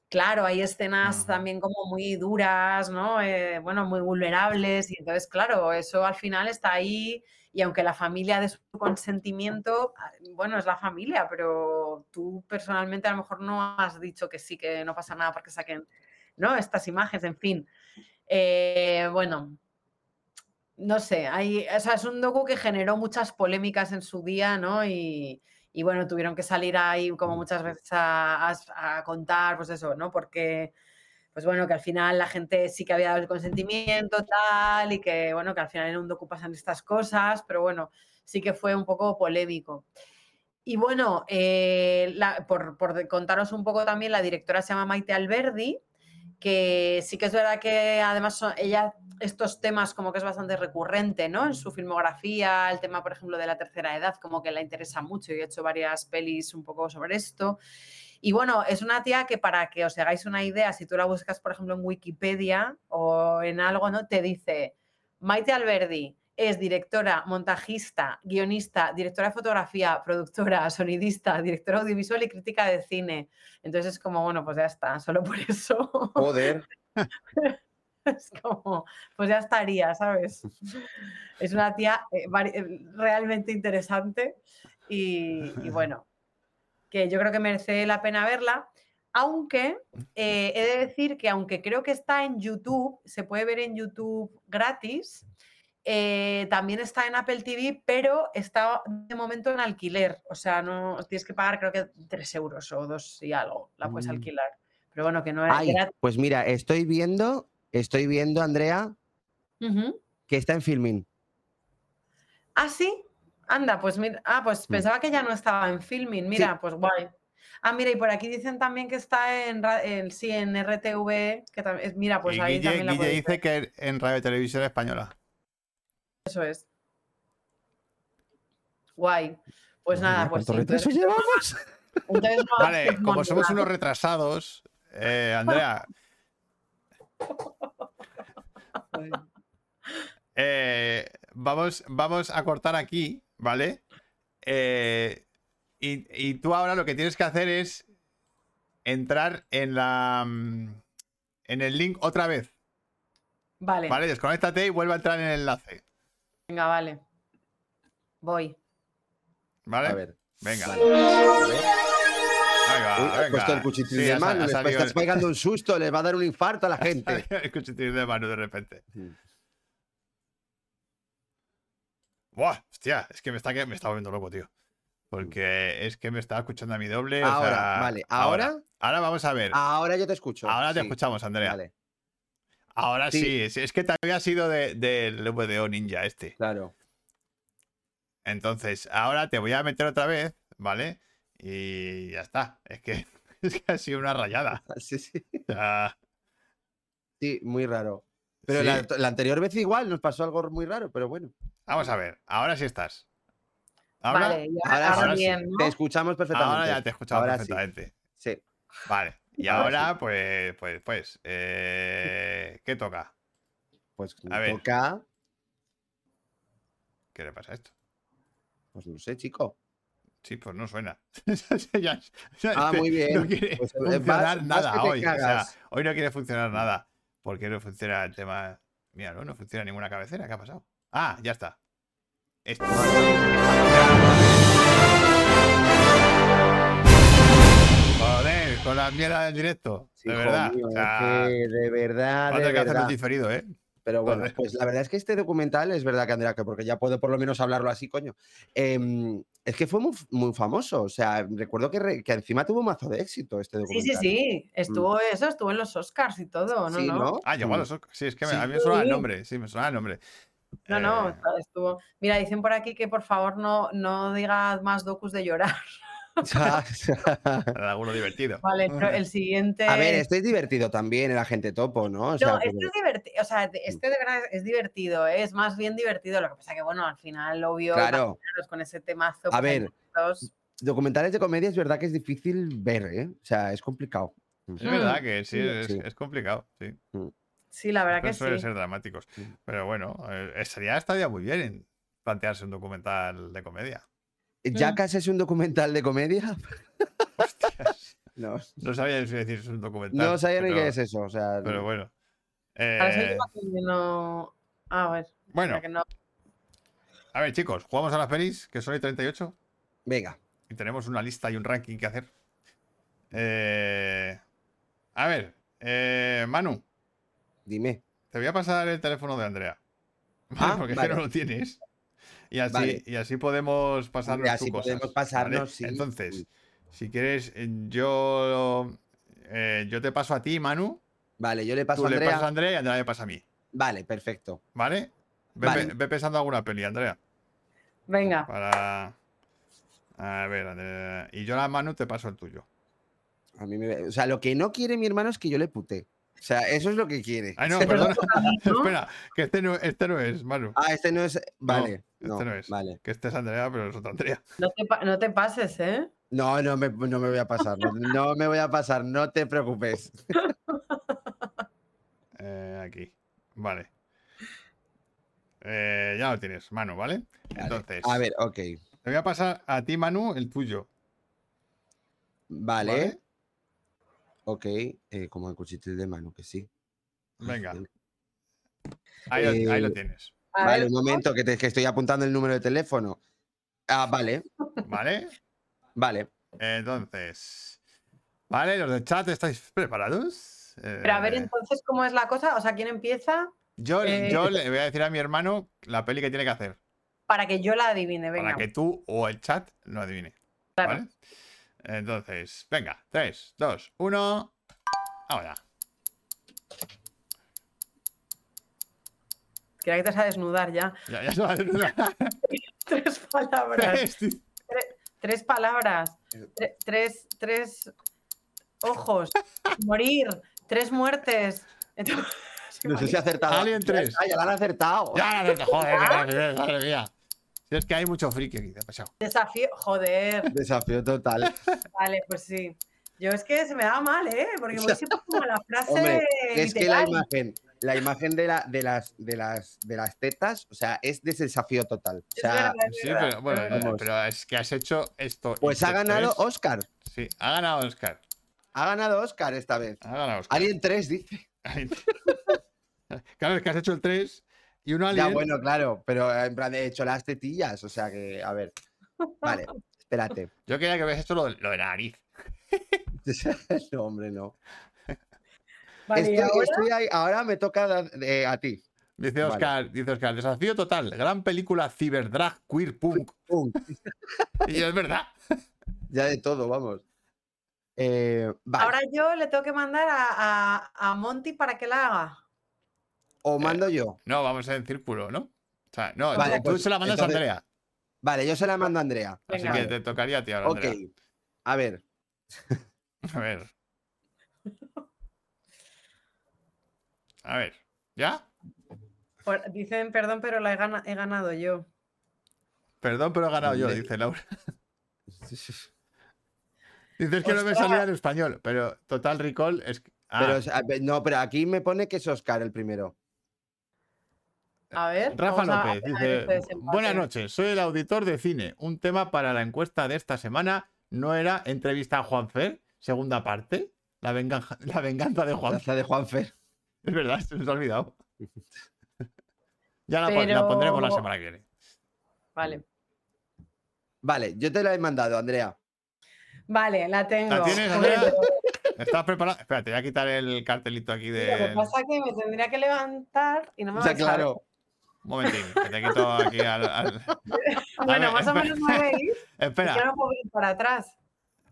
Claro, hay escenas también como muy duras, ¿no? Eh, bueno, muy vulnerables y entonces, claro, eso al final está ahí y aunque la familia dé su consentimiento, ah, bueno, es la familia, pero tú personalmente a lo mejor no has dicho que sí, que no pasa nada porque saquen, ¿no? Estas imágenes, en fin. Eh, bueno, no sé, hay, o sea, es un docu que generó muchas polémicas en su día, ¿no? Y, y bueno, tuvieron que salir ahí como muchas veces a, a- a contar, pues eso, ¿no? Porque, pues bueno, que al final la gente sí que había dado el consentimiento, tal, y que, bueno, que al final en un docu pasan estas cosas, pero bueno, sí que fue un poco polémico. Y bueno, eh, por, por contaros un poco también, la directora se llama Maite Alberdi, que sí que es verdad que además ella estos temas como que es bastante recurrente, ¿no? En su filmografía, el tema, por ejemplo, de la tercera edad, como que la interesa mucho y ha hecho varias pelis un poco sobre esto. Y bueno, es una tía que para que os hagáis una idea, si tú la buscas, por ejemplo, en Wikipedia o en algo, ¿no? Te dice, Maite Alberdi es directora, montajista, guionista, directora de fotografía, productora, sonidista, directora audiovisual y crítica de cine. Entonces es como, bueno, pues ya está, solo por eso. Joder. Es como, pues ya estaría, ¿sabes? Es una tía eh, eh, realmente interesante y, y bueno, que yo creo que merece la pena verla. Aunque eh, he de decir que aunque creo que está en YouTube, se puede ver en YouTube gratis, eh, también está en Apple TV, pero está de momento en alquiler. O sea, no tienes que pagar creo que 3 euros o dos y algo, la puedes Mm. alquilar. Pero bueno, que no es Ay, gratis. pues mira, estoy viendo, estoy viendo, Andrea, que está en filming. Ah, sí. Anda, pues mira. Ah, pues Mm. pensaba que ya no estaba en filming. Mira, pues guay. Ah, mira, y por aquí dicen también que está en, sí, en RTV, que también, mira, pues y ahí Guille, también la Guille dice ver. que en Radio Televisión Española. Eso es. Guay. Pues nada, pues ¿Cuánto sí, llevamos? entonces no Vale, como somos unos retrasados, eh, Andrea, eh, vamos, vamos a cortar aquí, ¿vale? Eh, y, y tú ahora lo que tienes que hacer es entrar en la mm, en el link otra vez, Vale, ¿vale? Desconéctate y vuelve a entrar en el enlace, venga, vale. Voy. ¿vale? A ver. Venga, vale. A ver. ahí va. Venga, Uy, puesto el cuchitril Sí, de mano, estás el- pegando un susto, les va a dar un infarto a la gente. el cuchitril de mano de repente. Buah, hostia, es que me está, me está volviendo loco, tío. Porque es que me estaba escuchando a mi doble. o Ahora, sea, vale, ahora, Ahora vamos a ver. ahora yo te escucho. ahora te sí, escuchamos, Andrea. Vale, Ahora Sí. sí. sí, es que te había sido de- del VDO Ninja este. claro. Entonces, ahora te voy a meter otra vez, ¿vale? Y ya está. Es que, es que ha sido una rayada. Sí, sí. O sea, Sí, muy raro. Pero sí. la, la anterior vez igual nos pasó algo muy raro, pero bueno. Vamos a ver. Ahora sí estás. Ahora, vale, ya, ahora ahora, sí. bien, ¿no? Te escuchamos perfectamente. ahora ya te he escuchado Ahora sí. perfectamente. Sí. Vale. Y Ahora ahora, pues, pues, pues, eh, ¿qué toca? Pues A ver. toca, ¿Qué le pasa a esto? pues no sé, chico. Sí, pues no suena. Ya- ya Ah, muy bien. No quiere Pues, eh, funcionar vas- nada hoy. O sea, hoy no quiere funcionar nada. ¿Por qué no funciona el tema? Mira, no, no funciona ninguna cabecera. ¿Qué ha pasado? Ah, ya está. Esto. Joder, con la mierda del directo. Sí, de verdad. mío, o es sea, que de verdad, va a de tener que hacerlo verdad. en diferido, ¿eh? Pero bueno, Joder. pues la verdad es que este documental es verdad que Andrea, que porque ya puedo por lo menos hablarlo así, coño. em, es que fue muy, muy famoso. O sea, recuerdo que, re- que encima tuvo un mazo de éxito este Sí, documental. sí, sí. Estuvo eso, estuvo en los Oscars y todo, ¿no? Sí, no, ¿no? Ah, llegó a Mm. los Oscars. Sí, es que me- Sí. a mí me suena el Sí. nombre. Sí, me suena el nombre. No, no, Eh, estuvo. Mira, dicen por aquí que por favor no, no digas más docus de llorar. alguno divertido. Vale, pero el siguiente. A ver, este es divertido también, el agente topo, ¿no? O sea, No, porque- este es divertido, o sea, de- este de verdad es divertido, ¿eh? es más bien divertido. Lo que pasa que, bueno, al final, obvio, Claro. imaginaros con ese temazo. A pues, hay ver. momentos- documentales de comedia es verdad que es difícil ver, ¿eh? O sea, es complicado. Es verdad Mm, que sí, sí. es, Sí. es complicado. Sí. Sí, la verdad que suelen sí. ser dramáticos. Pero bueno, eh, sería estaría muy bien en plantearse un documental de comedia. Mm. ¿Jackass es un documental de comedia? Hostias. No, No sabía si decir es un documental. no sabía ni qué es eso. O sea, Pero bueno. Ahora sí Eh, que no. A ver. bueno, que no- a ver, chicos, jugamos a las pelis, que son el 38, venga. y tenemos una lista y un ranking que hacer. Eh, a ver, eh, Manu, Dime. te voy a pasar el teléfono de Andrea. Ah, Porque es vale. que no lo tienes. Y así, Vale. y así podemos pasarnos así tú cosas, podemos pasarnos, ¿vale? sí. Entonces, si quieres, eh, yo, eh, yo te paso a ti, Manu. Vale, yo le paso Tú a le Andrea. pasas a Andrea y Andrea me pasa a mí. Vale, perfecto. ¿Vale? Ve, ve pensando alguna peli, Andrea. Venga, Para. A ver, Andrea. Y yo a Manu te paso el tuyo. A mí me... O sea, lo que no quiere mi hermano es que yo le pute. O sea, eso es lo que quiere. Ay, no, perdona. Espera, que este no, este no es, Manu. Ah, este no es. Vale. No, este no es. Vale. Que este es Andrea, pero es otra Andrea. no te, pa- no te pases, ¿eh? No, no me, no me voy a pasar. No, no me voy a pasar, no te preocupes. Eh, aquí. Vale. Eh, ya lo tienes, Manu, ¿vale? Vale. Entonces, A ver, ok. te voy a pasar a ti, Manu, el tuyo. Vale. ¿Vale? Ok. eh, como el cuchitril de mano, que sí. Venga. Ahí, lo, ahí lo Eh, tienes. Vale, ver, un momento, que, te- que estoy apuntando el número de teléfono. Ah, vale, ¿Vale? vale. Entonces. Vale, los del chat, ¿estáis preparados? pero a ver Eh, entonces cómo es la cosa, o sea, ¿quién empieza? Yo, eh, yo le voy a decir a mi hermano la peli que tiene que hacer. Para que yo la adivine, venga. Para que tú o el chat lo adivine. Claro. ¿Vale? Entonces, venga, 3, 2, 1. Ahora. Creía que te vas a desnudar ya. Ya, ya se va a desnudar. Tres palabras. Tres, tío. Tres palabras. tre- tres, tres ojos. Morir. Tres muertes. Entonces, No sé si ha acertado. Alien 3. Ah, ya la han acertado. Ya, no te joder, madre madre mía. Es que hay mucho friki aquí, te ha pasado. Desafío. Joder. Desafío total. Vale, pues sí. Yo es que se me da mal, ¿eh? Porque voy siempre como la frase. Hombre, es que la imagen, la imagen de, la, de, las, de, las, de las tetas, o sea, es de desafío total. O Es sea, verdad, es Sí, pero bueno. Vamos. pero es que has hecho esto. pues ha ganado es- Oscar. Sí, ha ganado Oscar. Ha ganado Oscar esta vez. Ha ganado Oscar. Alien 3, dice. claro, es que has hecho el 3 y un alien. Ya, bueno, claro, pero en plan he hecho las tetillas, o sea que, a ver. Vale, espérate. Yo quería que hubieras hecho lo, lo de la nariz. no, hombre, no. Vale, Estoy- ahora, estoy ahí, ahora me toca eh, a ti. Dice Vale. Oscar, dice Oscar, desafío total, gran película ciberdrag queer punk. Pum, Y es verdad. ya de todo, vamos. Eh, vale. ahora yo le tengo que mandar a, a- a Monty para que la haga. O mando yo. No, vamos en círculo, ¿no? O sea, no, Vale, tú, tú pues, se la mandas entonces- a Andrea. Vale, yo se la mando a Andrea. Así Venga. que te tocaría a ti ahora, Ok. Andrea. A ver. A ver. A ver. ¿Ya? Por- dicen, perdón, pero la he, gana- he ganado yo. Perdón, pero he ganado yo, dice Laura. Dices que no me salía en español, pero Total Recall es. Ah, Pero, no, pero aquí me pone que es Oscar el primero. A ver. Rafa López dice: este. Buenas noches, soy el auditor de cine. Un tema para la encuesta de esta semana no era entrevista a Juan Fer, segunda parte. La, venganza, la venganza de Juan Gracias de Juanfer. Es verdad, se nos ha olvidado. Ya la, pondremos la semana que viene. Vale. Vale, yo te la he mandado, Andrea. Vale, la tengo. ¿La tienes, Hombre, Andrea? ¿Estás preparado? Espérate, voy a quitar el cartelito aquí Lo que de. pasa es que me tendría que levantar y no me O sea, a claro. Un momentín, que te quito aquí al. al- Bueno, ver, más o menos me veis. Espera. que no puedo ir para atrás.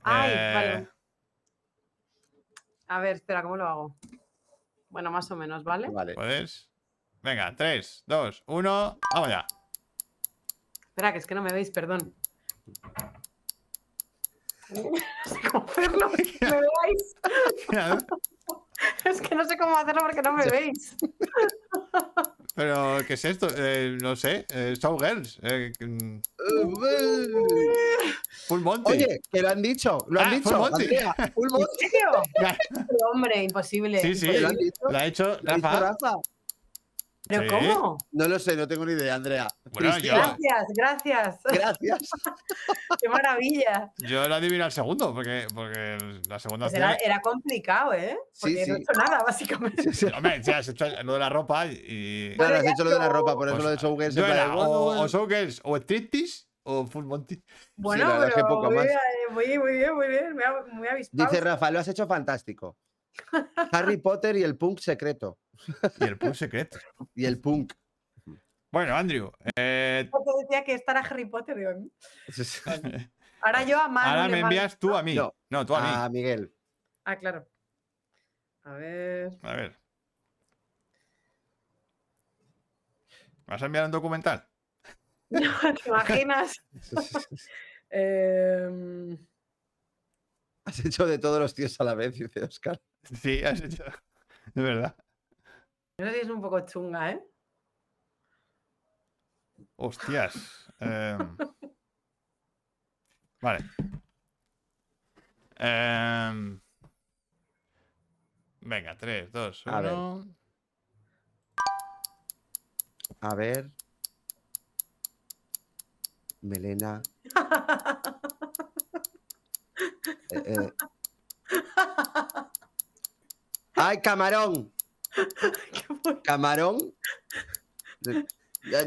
Ay, Eh, vale. A ver, espera, ¿cómo lo hago? Bueno, más o menos, ¿vale? Vale. ¿Puedes? Venga, 3, 2, 1. Vamos ya. Espera, que es que no me veis, perdón. No sé cómo hacerlo, que me veáis. Es que no sé cómo hacerlo porque no me veis. Pero, ¿qué es esto? Eh, no sé. Eh, Showgirls. Eh, mm, Full Monty. Oye, que lo han dicho, lo han Ah, dicho, Full Monty. Hombre, imposible. Sí, sí. ¿Lo han dicho? Lo ha hecho ¿Lo ha dicho Rafa. ¿Pero Sí. cómo? No lo sé, no tengo ni idea, Andrea. Bueno, Gracias, gracias. Gracias. Qué maravilla. Yo lo adivino al segundo, porque, porque la segunda Pues era, era complicado, ¿eh? Sí, Porque no he sí. hecho nada, básicamente. Hombre, si has hecho lo de la ropa y. Claro, has hecho lo de la ropa, por eso Pues, lo de Showgirls. era o, o Showgirls o Striptease o Full Monty. Bueno, la que pero poco muy, más. bien, muy, muy bien, muy bien. Muy, muy avispado. Dice Rafa, lo has hecho fantástico. Harry Potter y el punk secreto. Y el Punk secreto. Y el punk. Bueno, Andrew. eh, Porque decía que esta era Harry Potter. digo, Ahora yo a Manu ahora me envías tú a mí. No. No, tú a mí. Ah, Miguel. Ah, claro. A ver. A ver. ¿Me vas a enviar un documental? ¿Te imaginas? Em, Has hecho de todos los tíos a la vez, dice Oscar. Sí, has hecho. De verdad. No sé si es un poco chunga, ¿eh? Hostias. em, Vale. Em, Venga, 3, 2, A ver. 1. A ver. Melena. Eh, eh. ¡Ay, camarón! ¿Camarón?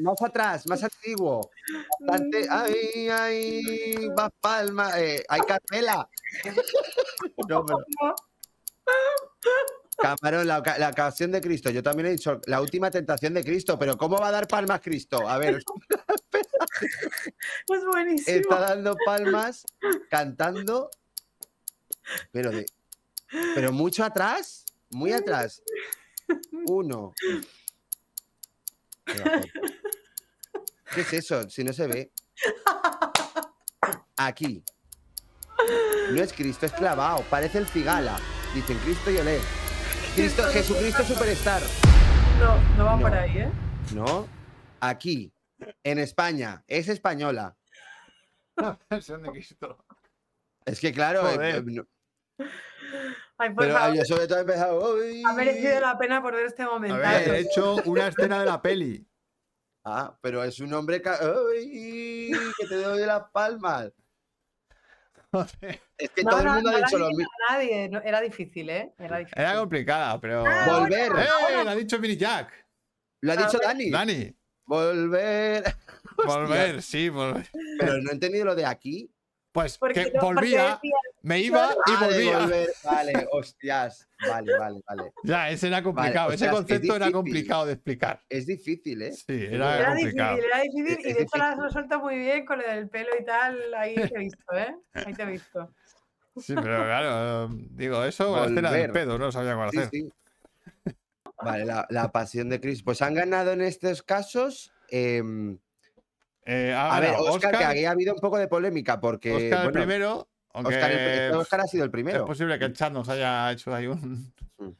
Más atrás, más antiguo. Bastante- ¡Ay, ay! ¡Más palma! Eh, ¡Ay, Carmela! No, pero- Camarón, la, la ocasión de Cristo. Yo también he dicho la última tentación de Cristo, pero ¿cómo va a dar palmas Cristo? A ver, Es buenísimo. está dando palmas, cantando, pero de, pero mucho atrás, muy atrás. Uno. ¿Qué es eso? Si no se ve. Aquí. No es Cristo, es clavado. Parece el cigala. Dicen Cristo y Olé. Cristo, Jesucristo Superstar. No, no va No. por ahí, ¿eh? ¿No? Aquí, en España, es española. Versión de Cristo. Es que claro, eh, eh, no- Ay, por pero favor. yo sobre todo he empezado. "Uy". Ha merecido la pena por ver este momento. Haber hecho una escena de la peli. Ah, pero es un hombre ¡Uy! que te doy las palmas. Es que No, todo no, el mundo no ha dicho lo mismo. nadie. no, era difícil, ¿eh? Era difícil. Era complicada, pero. Ah, Volver. ¡Eh! Lo ha dicho Mini Jack. Lo ha A dicho. Dani. Dani. Volver. Volver, sí, volver. Pero no he entendido lo de aquí. Pues Porque que no- porque volvía. decía- me iba y volvía. volver. Vale, hostias. Vale, vale, vale. Ya, ese era complicado. Ese es concepto era complicado de explicar. Es difícil, ¿eh? Sí, era, Era difícil, era difícil Es- y de hecho lo has resuelto muy bien con lo del pelo y tal. Ahí te he visto, ¿eh? Ahí te he visto. Sí, pero claro, digo, eso, la escena del pedo, no sabía cuál Sí, hacer. sí. Vale, la, la pasión de Chris. Pues han ganado en estos casos. em, Eh, a ver, Oscar, que aquí ha habido un poco de polémica porque. Oscar el primero, aunque Oscar, el- este Oscar ha sido el es primero. posible que el chat nos haya hecho ahí un, Mm.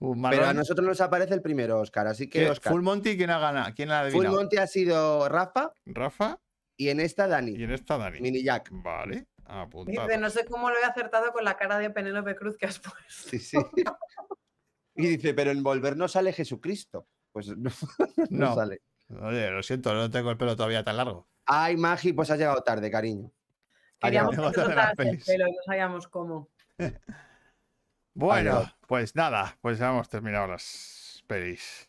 un Pero a nosotros nos aparece el primero, Oscar. Así que. Oscar. Full Monty, ¿quién ha ganado? ¿Quién ha Full? Monty ha sido Rafa Rafa y en esta Dani. y en esta Dani. Mini Jack. Vale, apuntado. Dice, no sé cómo lo he acertado con la cara de Penélope Cruz que has puesto. Sí, sí. y dice, pero en volver no sale Jesucristo. Pues no, no No. sale. Oye, lo siento, no tengo el pelo todavía tan largo. Ay, Magi, pues has llegado tarde, cariño. Queríamos que pelo y no sabíamos cómo. Bueno, pues nada, pues ya hemos terminado las pelis.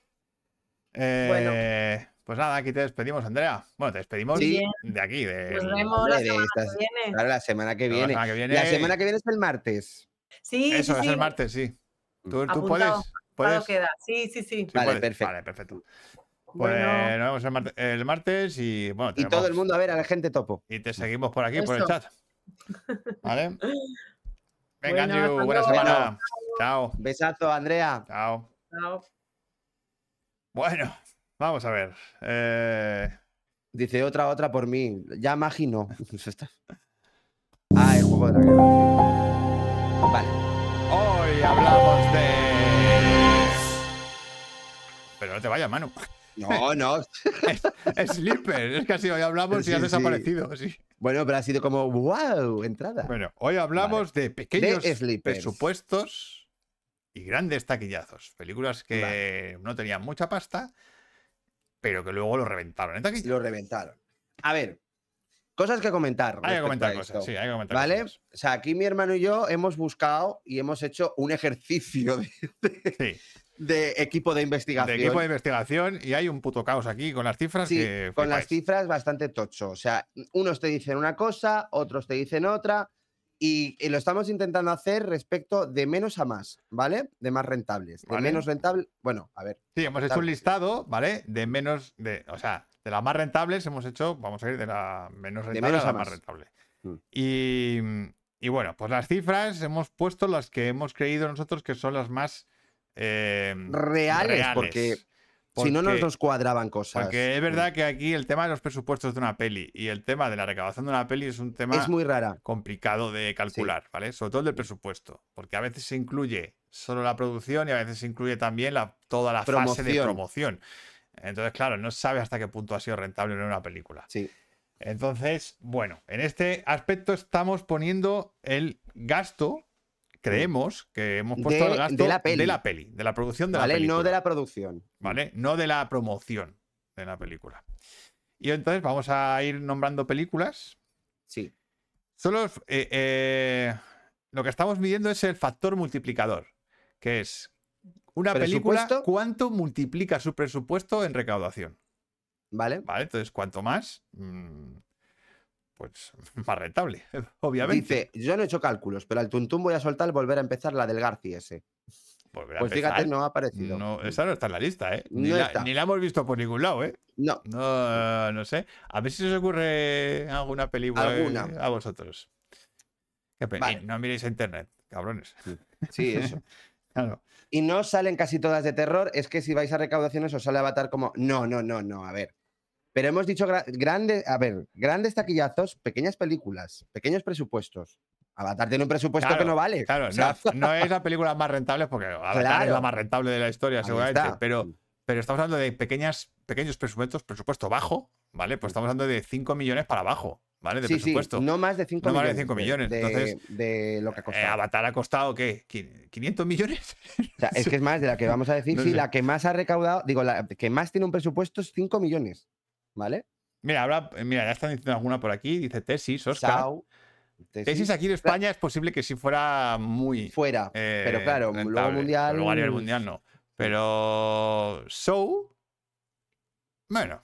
Eh, Pues nada, aquí te despedimos, Andrea. Bueno, te despedimos Sí. de aquí, de Nos la vemos la de semana estas- que viene. Claro, la semana que viene. semana que viene. La semana que viene es el martes. Sí, Eso, sí, es sí. el martes, sí. ¿Tú, tú puedes? ¿Puedes? queda. Sí, sí, sí. Sí, Vale, puedes. perfecto. Vale, perfecto. Pues Bueno. nos vemos el martes, el martes y bueno, Y todo el tenemos- mundo a ver a la gente topo. y te seguimos por aquí, por el chat. ¿Vale? Venga, Bueno, Andrew, buena luego. semana. Chao, Besazo, Andrea. chao. Chao. Bueno, vamos a ver. Eh, Dice otra, otra por mí. Ya Magi no. Eso está- Ah, el juego de la guerra. Vale. hoy hablamos de. Pero no te vayas, Manu. No, no. Sleeper, es que así hoy hablamos y Sí, sí. desaparecido. sí. Bueno, pero ha sido como, wow, entrada. Bueno, hoy hablamos de pequeños presupuestos y grandes taquillazos. Películas que no tenían mucha pasta, pero que luego lo reventaron en taquilla. Lo reventaron. A ver, cosas que comentar. Hay que comentar cosas, sí, hay que comentar ¿Vale? cosas. O sea, aquí mi hermano y yo hemos buscado y hemos hecho un ejercicio de, de- Sí, de equipo de de investigación. equipo de investigación y hay un puto caos aquí con las cifras Sí, que con las cifras bastante tocho. O sea, unos te dicen una cosa, otros te dicen otra. Y, lo estamos intentando hacer respecto de menos a más, ¿vale? De más rentables. De Vale. menos rentable. Bueno, a ver. Sí, hemos hecho un listado, ¿vale? De menos, de, o sea, de las más rentables hemos hecho, vamos a ir de la menos rentable menos a la más. rentable. Mm. Y, y bueno, pues las cifras hemos puesto las que hemos creído nosotros que son las más eh, Reales, porque Si no, nos, nos cuadraban cosas. Porque es verdad que aquí el tema de los presupuestos de una peli y el tema de la recaudación de una peli es un tema Es muy rara. complicado de calcular, ¿vale? Sobre todo el del presupuesto, porque a veces se incluye solo la producción y a veces se incluye también la, toda la fase de Promoción. Entonces, claro, no sabes hasta qué punto ha sido rentable no una película. Sí. Entonces, bueno, en este aspecto estamos poniendo el gasto, creemos que hemos puesto De- el gasto de la peli. de la peli, de la producción de ¿Vale? la película. No de la producción. ¿vale? No de la promoción de la película. Y entonces vamos a ir nombrando películas. Sí. Solo eh, eh, lo que estamos midiendo es el factor multiplicador, que es una película, cuánto multiplica su presupuesto en recaudación. ¿Vale? ¿Vale? Entonces, cuanto más, mm, pues más rentable, obviamente. Dice, yo no he hecho cálculos, pero al tuntún voy a soltar volver a empezar la del Garci. Volver a Pues fíjate, no ha aparecido. No, esa no está en la lista, ¿eh? Ni, No la, está. ni la hemos visto por ningún lado, ¿eh? No, No, no sé. A ver si se os ocurre alguna película Alguna. a vosotros. Qué pena. Vale. No miréis a internet, cabrones. sí, eso. Claro. Y no salen casi todas de terror, es que si vais a recaudaciones os sale Avatar como, no, no, no, no, a ver. Pero hemos dicho gra- grandes, a ver, grandes taquillazos, pequeñas películas, pequeños presupuestos. Avatar tiene un presupuesto Claro, que no vale. Claro, O sea, no, no es la película más rentable, porque Avatar es la más rentable de la historia, seguramente. Pero, pero estamos hablando de pequeñas, pequeños presupuestos, presupuesto bajo, ¿vale? Pues estamos hablando de 5 millones para abajo, ¿vale? De sí, sí, presupuesto. no más de 5 No más de millones. cinco millones, De, entonces, de lo que ha Eh, costado. Avatar ha costado, ¿qué? ¿Qui- ¿500 millones? O sea, es que es más de la que vamos a decir. No sí, sé. la que más ha recaudado, digo, la que más tiene un presupuesto es 5 millones. ¿Vale? Mira, habrá, mira, ya están diciendo alguna por aquí. Dice tesis, Oscar. Sao, Tesis aquí en España es posible que sí fuera muy. fuera. eh, pero claro, luego rentable, mundial. pero luego a nivel mundial no. Pero. Show. Bueno,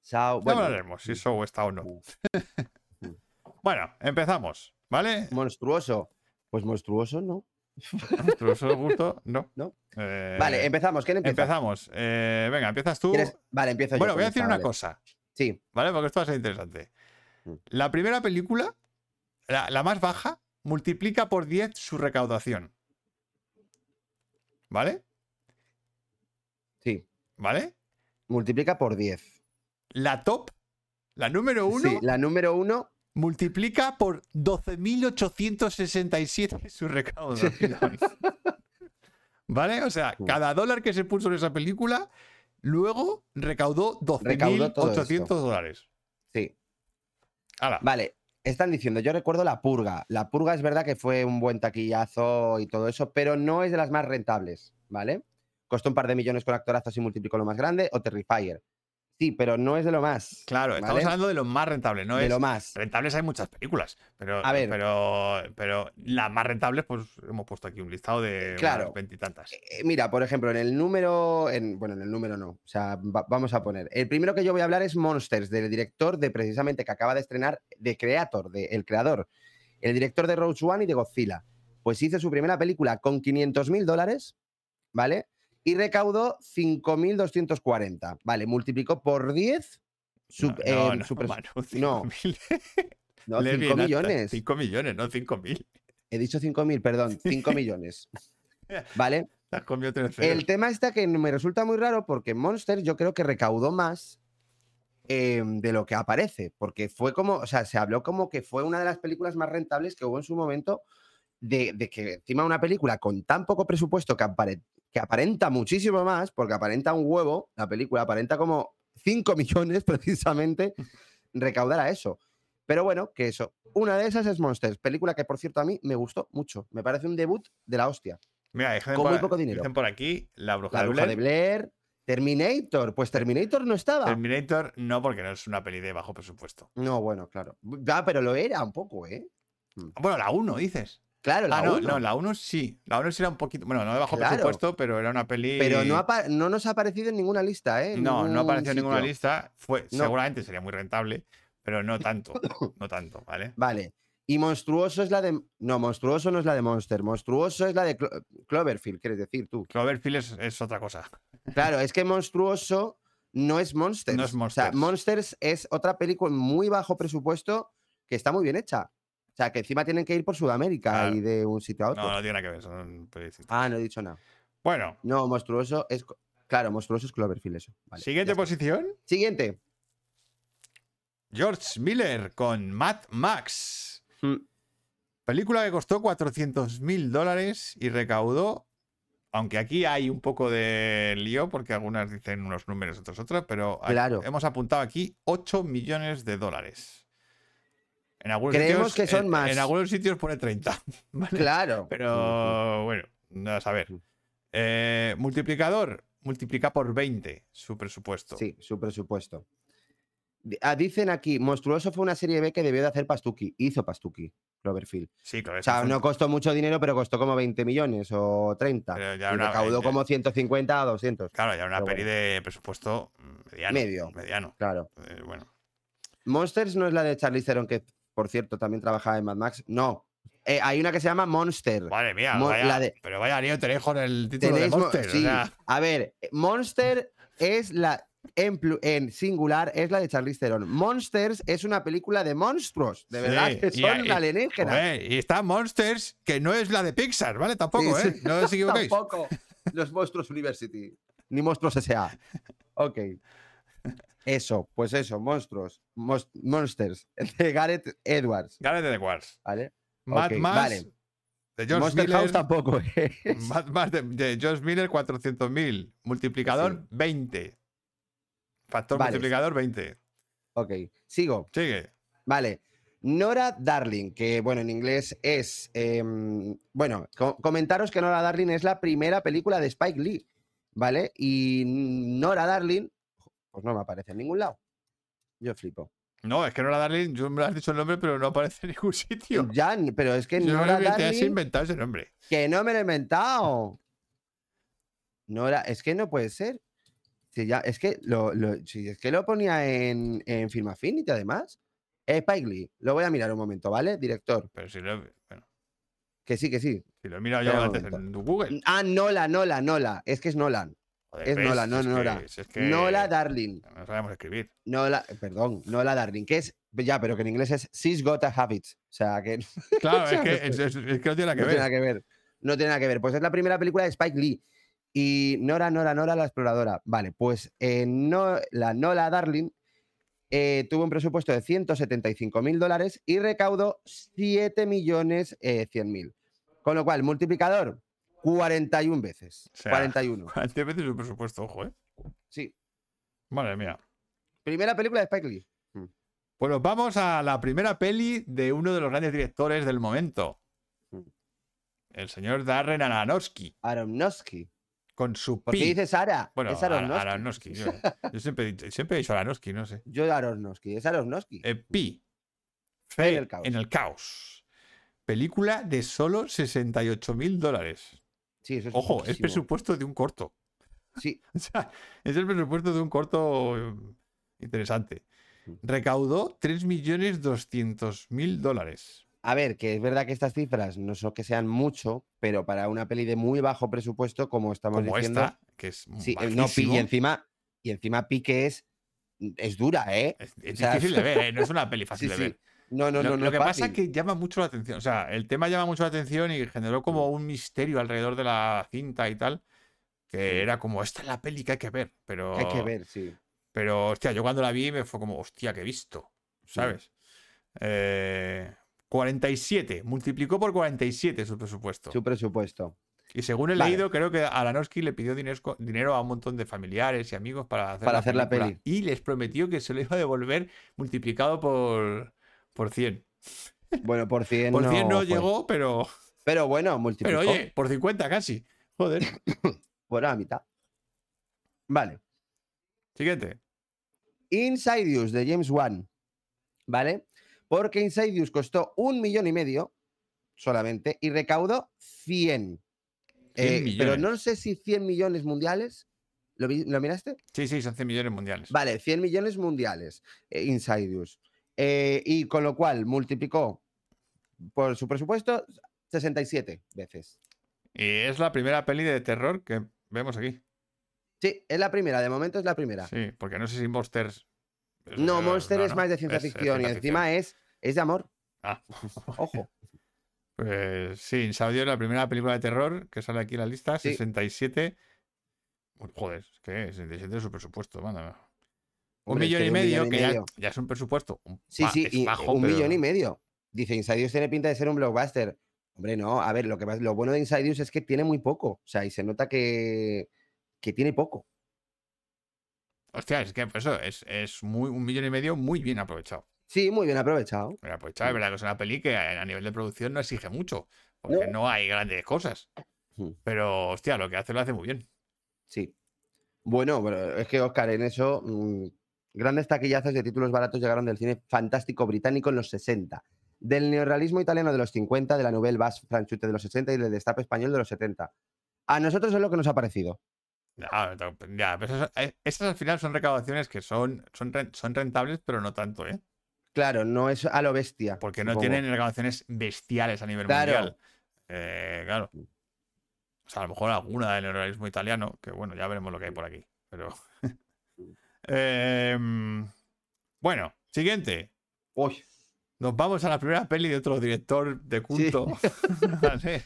Sao, ya bueno, hablaremos si Show está o no. Bueno, empezamos. ¿Vale? Monstruoso. Pues monstruoso, ¿no? No. No. Eh, Vale, empezamos. ¿Quién empieza? empezamos. Eh, venga, empiezas tú. ¿Quieres? Vale, empiezo yo. Bueno, voy a esta, decir una vale. cosa, Sí, ¿vale? Porque esto va a ser interesante. Mm. La primera película, la, la más baja, multiplica por 10 su recaudación. ¿Vale? sí. ¿Vale? Multiplica por 10. La top, la número uno, Sí, la número uno. Multiplica por 12.867 su recaudación. ¿Vale? O sea, cada dólar que se puso en esa película, luego recaudó Recaudó todo 12.800 esto. dólares. Sí. Vale, están diciendo, yo recuerdo La Purga. La Purga es verdad que fue un buen taquillazo y todo eso, pero no es de las más rentables, ¿vale? Costó un par de millones con actorazos y multiplicó lo más grande, o Terrifier. Sí, pero no es de lo más. Claro, estamos ¿vale? hablando de lo más rentable, no de es. lo más. Rentables hay muchas películas, pero, A ver. pero, pero las más rentables, pues hemos puesto aquí un listado de Claro. veintitantas. Eh, Mira, por ejemplo, en el número, en, bueno, en el número no, o sea, va- vamos a poner. El primero que yo voy a hablar es Monsters, del director de precisamente que acaba de estrenar, de Creator, de el creador, el director de Rogue One y de Godzilla. Pues hizo su primera película con 500 mil dólares, ¿vale? Y recaudó 5.240, ¿vale? Multiplicó por 10 su, no, eh, no, no, su pres- Manu, no, 5.000. no, Lee 5 bien, hasta millones. 5 millones, no 5.000. He dicho 5.000, perdón, 5 millones, ¿vale? El tema está que me resulta muy raro porque Monster yo creo que recaudó más eh, de lo que aparece, porque fue como, o sea, se habló como que fue una de las películas más rentables que hubo en su momento, de, de que encima una película con tan poco presupuesto que, apare- que aparenta muchísimo más, porque aparenta un huevo, la película aparenta como 5 millones precisamente, recaudara eso. Pero bueno, que eso. Una de esas es Monsters, película que por cierto a mí me gustó mucho, me parece un debut de la hostia. Mira, dicen con por, muy poco dinero. dicen por aquí la bruja, La de, bruja Blair. de Blair, Terminator, pues Terminator no estaba. Terminator no, porque no es una peli de bajo presupuesto. no, bueno, claro. Ah, pero lo era un poco, ¿eh? Bueno, la 1, dices. Claro, la ah, no, la 1 sí. La 1 sí era un poquito. Bueno, no de bajo Claro. presupuesto, pero era una peli. Pero no, nos ha aparecido en ninguna lista, ¿eh? No, no ningún apareció en ninguna lista. Fue, No. Seguramente sería muy rentable, pero no tanto. No tanto, ¿vale? Vale. Y Monstruoso es la de. No, Monstruoso no es la de Monster. Monstruoso es la de Clo- Cloverfield, quieres decir tú. Cloverfield es, es otra cosa. Claro, es que Monstruoso no es Monsters. No es O sea, Monsters. Monsters es otra película muy bajo presupuesto que está muy bien hecha. O sea, que encima tienen que ir por Sudamérica Claro. y de un sitio a otro. No, no tiene nada que ver. Son. Ah, no he dicho nada. Bueno, No, monstruoso es. Claro, monstruoso es Cloverfield, eso. Vale, siguiente posición. Siguiente. George Miller con Mad Max. Mm, Película que costó 400 mil dólares y recaudó, aunque aquí hay un poco de lío porque algunas dicen unos números, otros otros, pero Claro. hemos apuntado aquí 8 millones de dólares. En algunos Creemos sitios, que son en- más. En algunos sitios pone 30. ¿vale? Claro. Pero bueno, no a saber. Ujú. Eh, multiplicador, multiplica por 20 su presupuesto. Sí, su presupuesto. Ah, dicen aquí, Monstruoso fue una serie B que debió de hacer Pastuki. Hizo Pastuki, Cloverfield. Sí, claro. O sea, no costó mucho dinero, pero costó como 20 millones o 30. Pero ya y una- recaudó eh, como 150 o 200. Claro, ya una peli de presupuesto mm, mediano. Medio. Mediano. Claro. Eh, bueno. Monsters no es la de Charlize Theron, que por cierto también trabajaba en Mad Max. No. Eh, hay una que se llama Monster. Madre mía, vaya- la de- pero vaya lío tenéis con el título de Monster. o sí. sea, A ver, eh, Monster es la. En, singular es la de Charlize Theron. Monsters es una película de monstruos, de verdad, Sí, que son y- alienígenas. joder, y está Monsters, que no es la de Pixar, ¿vale? Tampoco, Sí, ¿eh? No os equivoquéis. Tampoco. Los Monstruos University. Ni Monstruos S.A. Ok. Eso, pues eso, monstruos. Monsters. De Gareth Edwards. Gareth Edwards. ¿Vale? Mad Ok, Max vale. de George Monster Miller. House tampoco es. Mad Max de, de George Miller, 400.000. Multiplicador, 20. Factor Vale. multiplicador, 20. Ok, sigo. Sigue. Vale. Nora Darling, que bueno, en inglés es. em, bueno, co- comentaros que Nora Darling es la primera película de Spike Lee, ¿vale? Y Nora Darling, pues no me aparece en ningún lado. Yo flipo. No, es que Nora Darling, yo me lo has dicho el nombre, pero no aparece en ningún sitio. Ya, pero es que Yo Nora creo que te has Darling. inventado ese nombre. Que no me lo he inventado. Nora, es que no puede ser. Si ya, es que lo, lo- si es que lo ponía en, en Film Affinity, además. Spike Lee, lo voy a mirar un momento, ¿vale? Director. Pero si lo, he- bueno, Que sí, que sí. si lo he mirado yo antes en Google. Ah, Nola, Nola, Nola. Es que es Nolan. Joder, es ves, Nola, no es Nora. si es que Nola Darling. No sabemos escribir. Nola, perdón, Nola Darling, que es, ya, pero que en inglés es She's Got a Habit. O sea, que Claro, es que, ¿Sabes? es, es- es que no tiene nada que no ver. tiene nada que ver. No tiene nada que ver. Pues es la primera película de Spike Lee. Y Nora, Nora, Nora, la exploradora. Vale, pues eh, no, la Nola Darling eh, tuvo un presupuesto de 175 mil dólares y recaudó 7 millones eh, 100 mil. Con lo cual, multiplicador, 41 veces. O sea, 41. 40 veces su presupuesto, ojo, ¿eh? Sí. Madre mía. Primera película de Spike Lee. Pues nos vamos a la primera peli de uno de los grandes directores del momento. Mm. El señor Darren Aronofsky. Aronofsky. Con su ¿Por qué dices Sara? Bueno, es Aronofsky. Aronofsky. Yo, yo siempre, he dicho- siempre he dicho Aronofsky, no sé. Yo Aronofsky, es Aronofsky. Eh, pi. Fe En el caos. en el caos. Película de solo 68 mil dólares. Sí, eso es Ojo, es presupuesto de un corto. Sí, O sea, es el presupuesto de un corto eh, interesante. Recaudó 3.200.000 dólares. A ver, que es verdad que estas cifras no son que sean mucho, pero para una peli de muy bajo presupuesto, como estamos Como diciendo. esta, que es sí, no, y encima, y encima Pi que es, es dura, ¿eh? Es, es o sea, difícil de ver, ¿eh? no es una peli Sí, fácil de sí. No, no, lo no, no. lo es que pasa es que llama mucho la atención. O sea, el tema llama mucho la atención y generó como un misterio alrededor de la cinta y tal. Que Sí. era como, esta es la peli que hay que ver. Pero, Hay que ver, sí. pero, hostia, yo cuando la vi me fue como, hostia, que he visto. ¿Sabes? Eh, 47. Multiplicó por 47 su presupuesto. Su presupuesto. Y según he Vale. leído, creo que Alanowski le pidió dinero, a un montón de familiares y amigos para hacer, Para la, hacer la peli. Y les prometió que se lo iba a devolver multiplicado por, por 100. Bueno, por 100 Por 100 no, fue. llegó, pero, Pero bueno, multiplicó. pero oye, por 50 casi. Joder. Por la mitad. Vale. Siguiente. Insidious de James Wan. ¿Vale? Porque Insidious costó un millón y medio solamente y recaudó 100. 100 Eh, pero no sé si 100 millones mundiales. ¿Lo, lo miraste? Sí, sí, son 100 millones mundiales. Vale, 100 millones mundiales. eh, Insidious. Eh, y con lo cual multiplicó por su presupuesto 67 veces. Y es la primera peli de terror que vemos aquí. Sí, es la primera, de momento es la primera. Sí, porque no sé si Monsters. No, Monster es ¿no? más de ciencia Es- es ficción y encima es, es de amor. Ah. Ojo. Pues sí, Insaudio es la primera película de terror que sale aquí en la lista, Sí. 67. Uy, Joder, es que 67 es su presupuesto, manda. Un Hombre, millón y medio, millón que ya, medio. ya es un presupuesto. un Sí, sí, es y bajo, un pero- millón y medio. Dice, Insidious tiene pinta de ser un blockbuster. Hombre, no, a ver, lo, que, lo bueno de Insidious es que tiene muy poco. O sea, y se nota que, que tiene poco. Hostia, es que pues eso es, es muy, un millón y medio muy bien aprovechado. Sí, muy bien aprovechado. Bien aprovechado, es verdad que es una peli que a nivel de producción no exige mucho, porque No. no hay grandes cosas. Mm. Pero, hostia, lo que hace lo hace muy bien. Sí. Bueno, pero es que Oscar, en eso, mm, grandes taquillazos de títulos baratos llegaron del cine fantástico británico en los 60, del neorrealismo italiano de los 50, de la Nouvelle Vague Franchute de los 60 y del destape español de los 70. A nosotros es lo que nos ha parecido. Ya, ya, esas, eh, estas al final son recaudaciones que son, son, son rentables, pero no tanto, ¿eh? Claro, no es a lo bestia. Porque no supongo. tienen recaudaciones bestiales a nivel Claro. mundial. Eh, claro. O sea, a lo mejor alguna del neorrealismo italiano, que bueno, ya veremos lo que hay por aquí. Pero. Em, bueno, siguiente. Uy, Nos vamos a la primera peli de otro director de culto. Vale.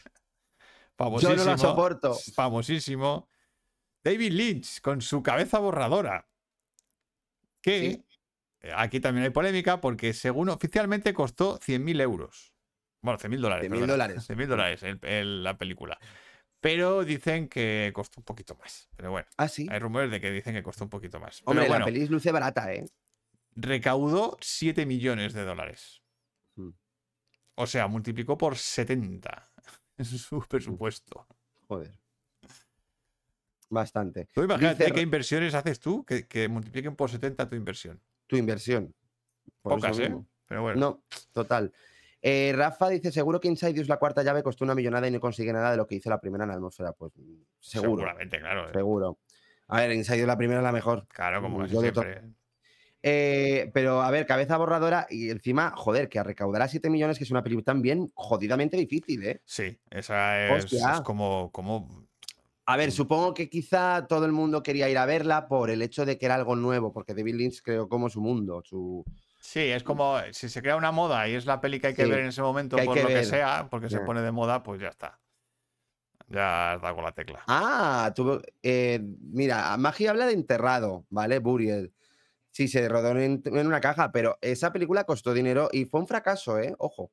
yo no la soporto. Famosísimo. David Lynch con su cabeza borradora. Que Sí. aquí también hay polémica porque según oficialmente costó 100.000 euros. Bueno, 100.000 dólares. 100.000 perdona. dólares. 100.000 dólares el- el- la película. Pero dicen que costó un poquito más. Pero bueno, Ah, sí. hay rumores de que dicen que costó un poquito más. Pero Hombre, bueno, la peli luce barata, ¿eh? recaudó 7 millones de dólares. Mm. O sea, multiplicó por 70 su presupuesto. Joder. Bastante. Tú imagínate Dice- qué inversiones haces tú que, que multipliquen por 70 tu inversión. Tu inversión. Por Pocas, ¿eh? Pero bueno. No, total. Eh, Rafa dice, seguro que Insidious la cuarta llave costó una millonada y no consigue nada de lo que hizo la primera en la atmósfera. Pues seguro, Seguramente, claro. eh. seguro. A ver, Insidious la primera es la mejor. Claro, como Mm, casi siempre. Eh, pero a ver, cabeza borradora y encima, joder, que a recaudar a 7 millones, que es una película también jodidamente difícil, ¿eh? Sí, esa es, como, como. A ver, supongo que quizá todo el mundo quería ir a verla por el hecho de que era algo nuevo, porque David Lynch creó como su mundo, su... Sí, es como si se crea una moda y es la peli que hay que Sí, ver en ese momento por que lo que sea, porque se pone de moda, pues ya está. Ya has dado con la tecla. Ah, tuvo, eh, mira, Magi habla de enterrado, ¿vale? Buried. Sí, se rodó en, en una caja, pero esa película costó dinero y fue un fracaso, ¿eh? Ojo.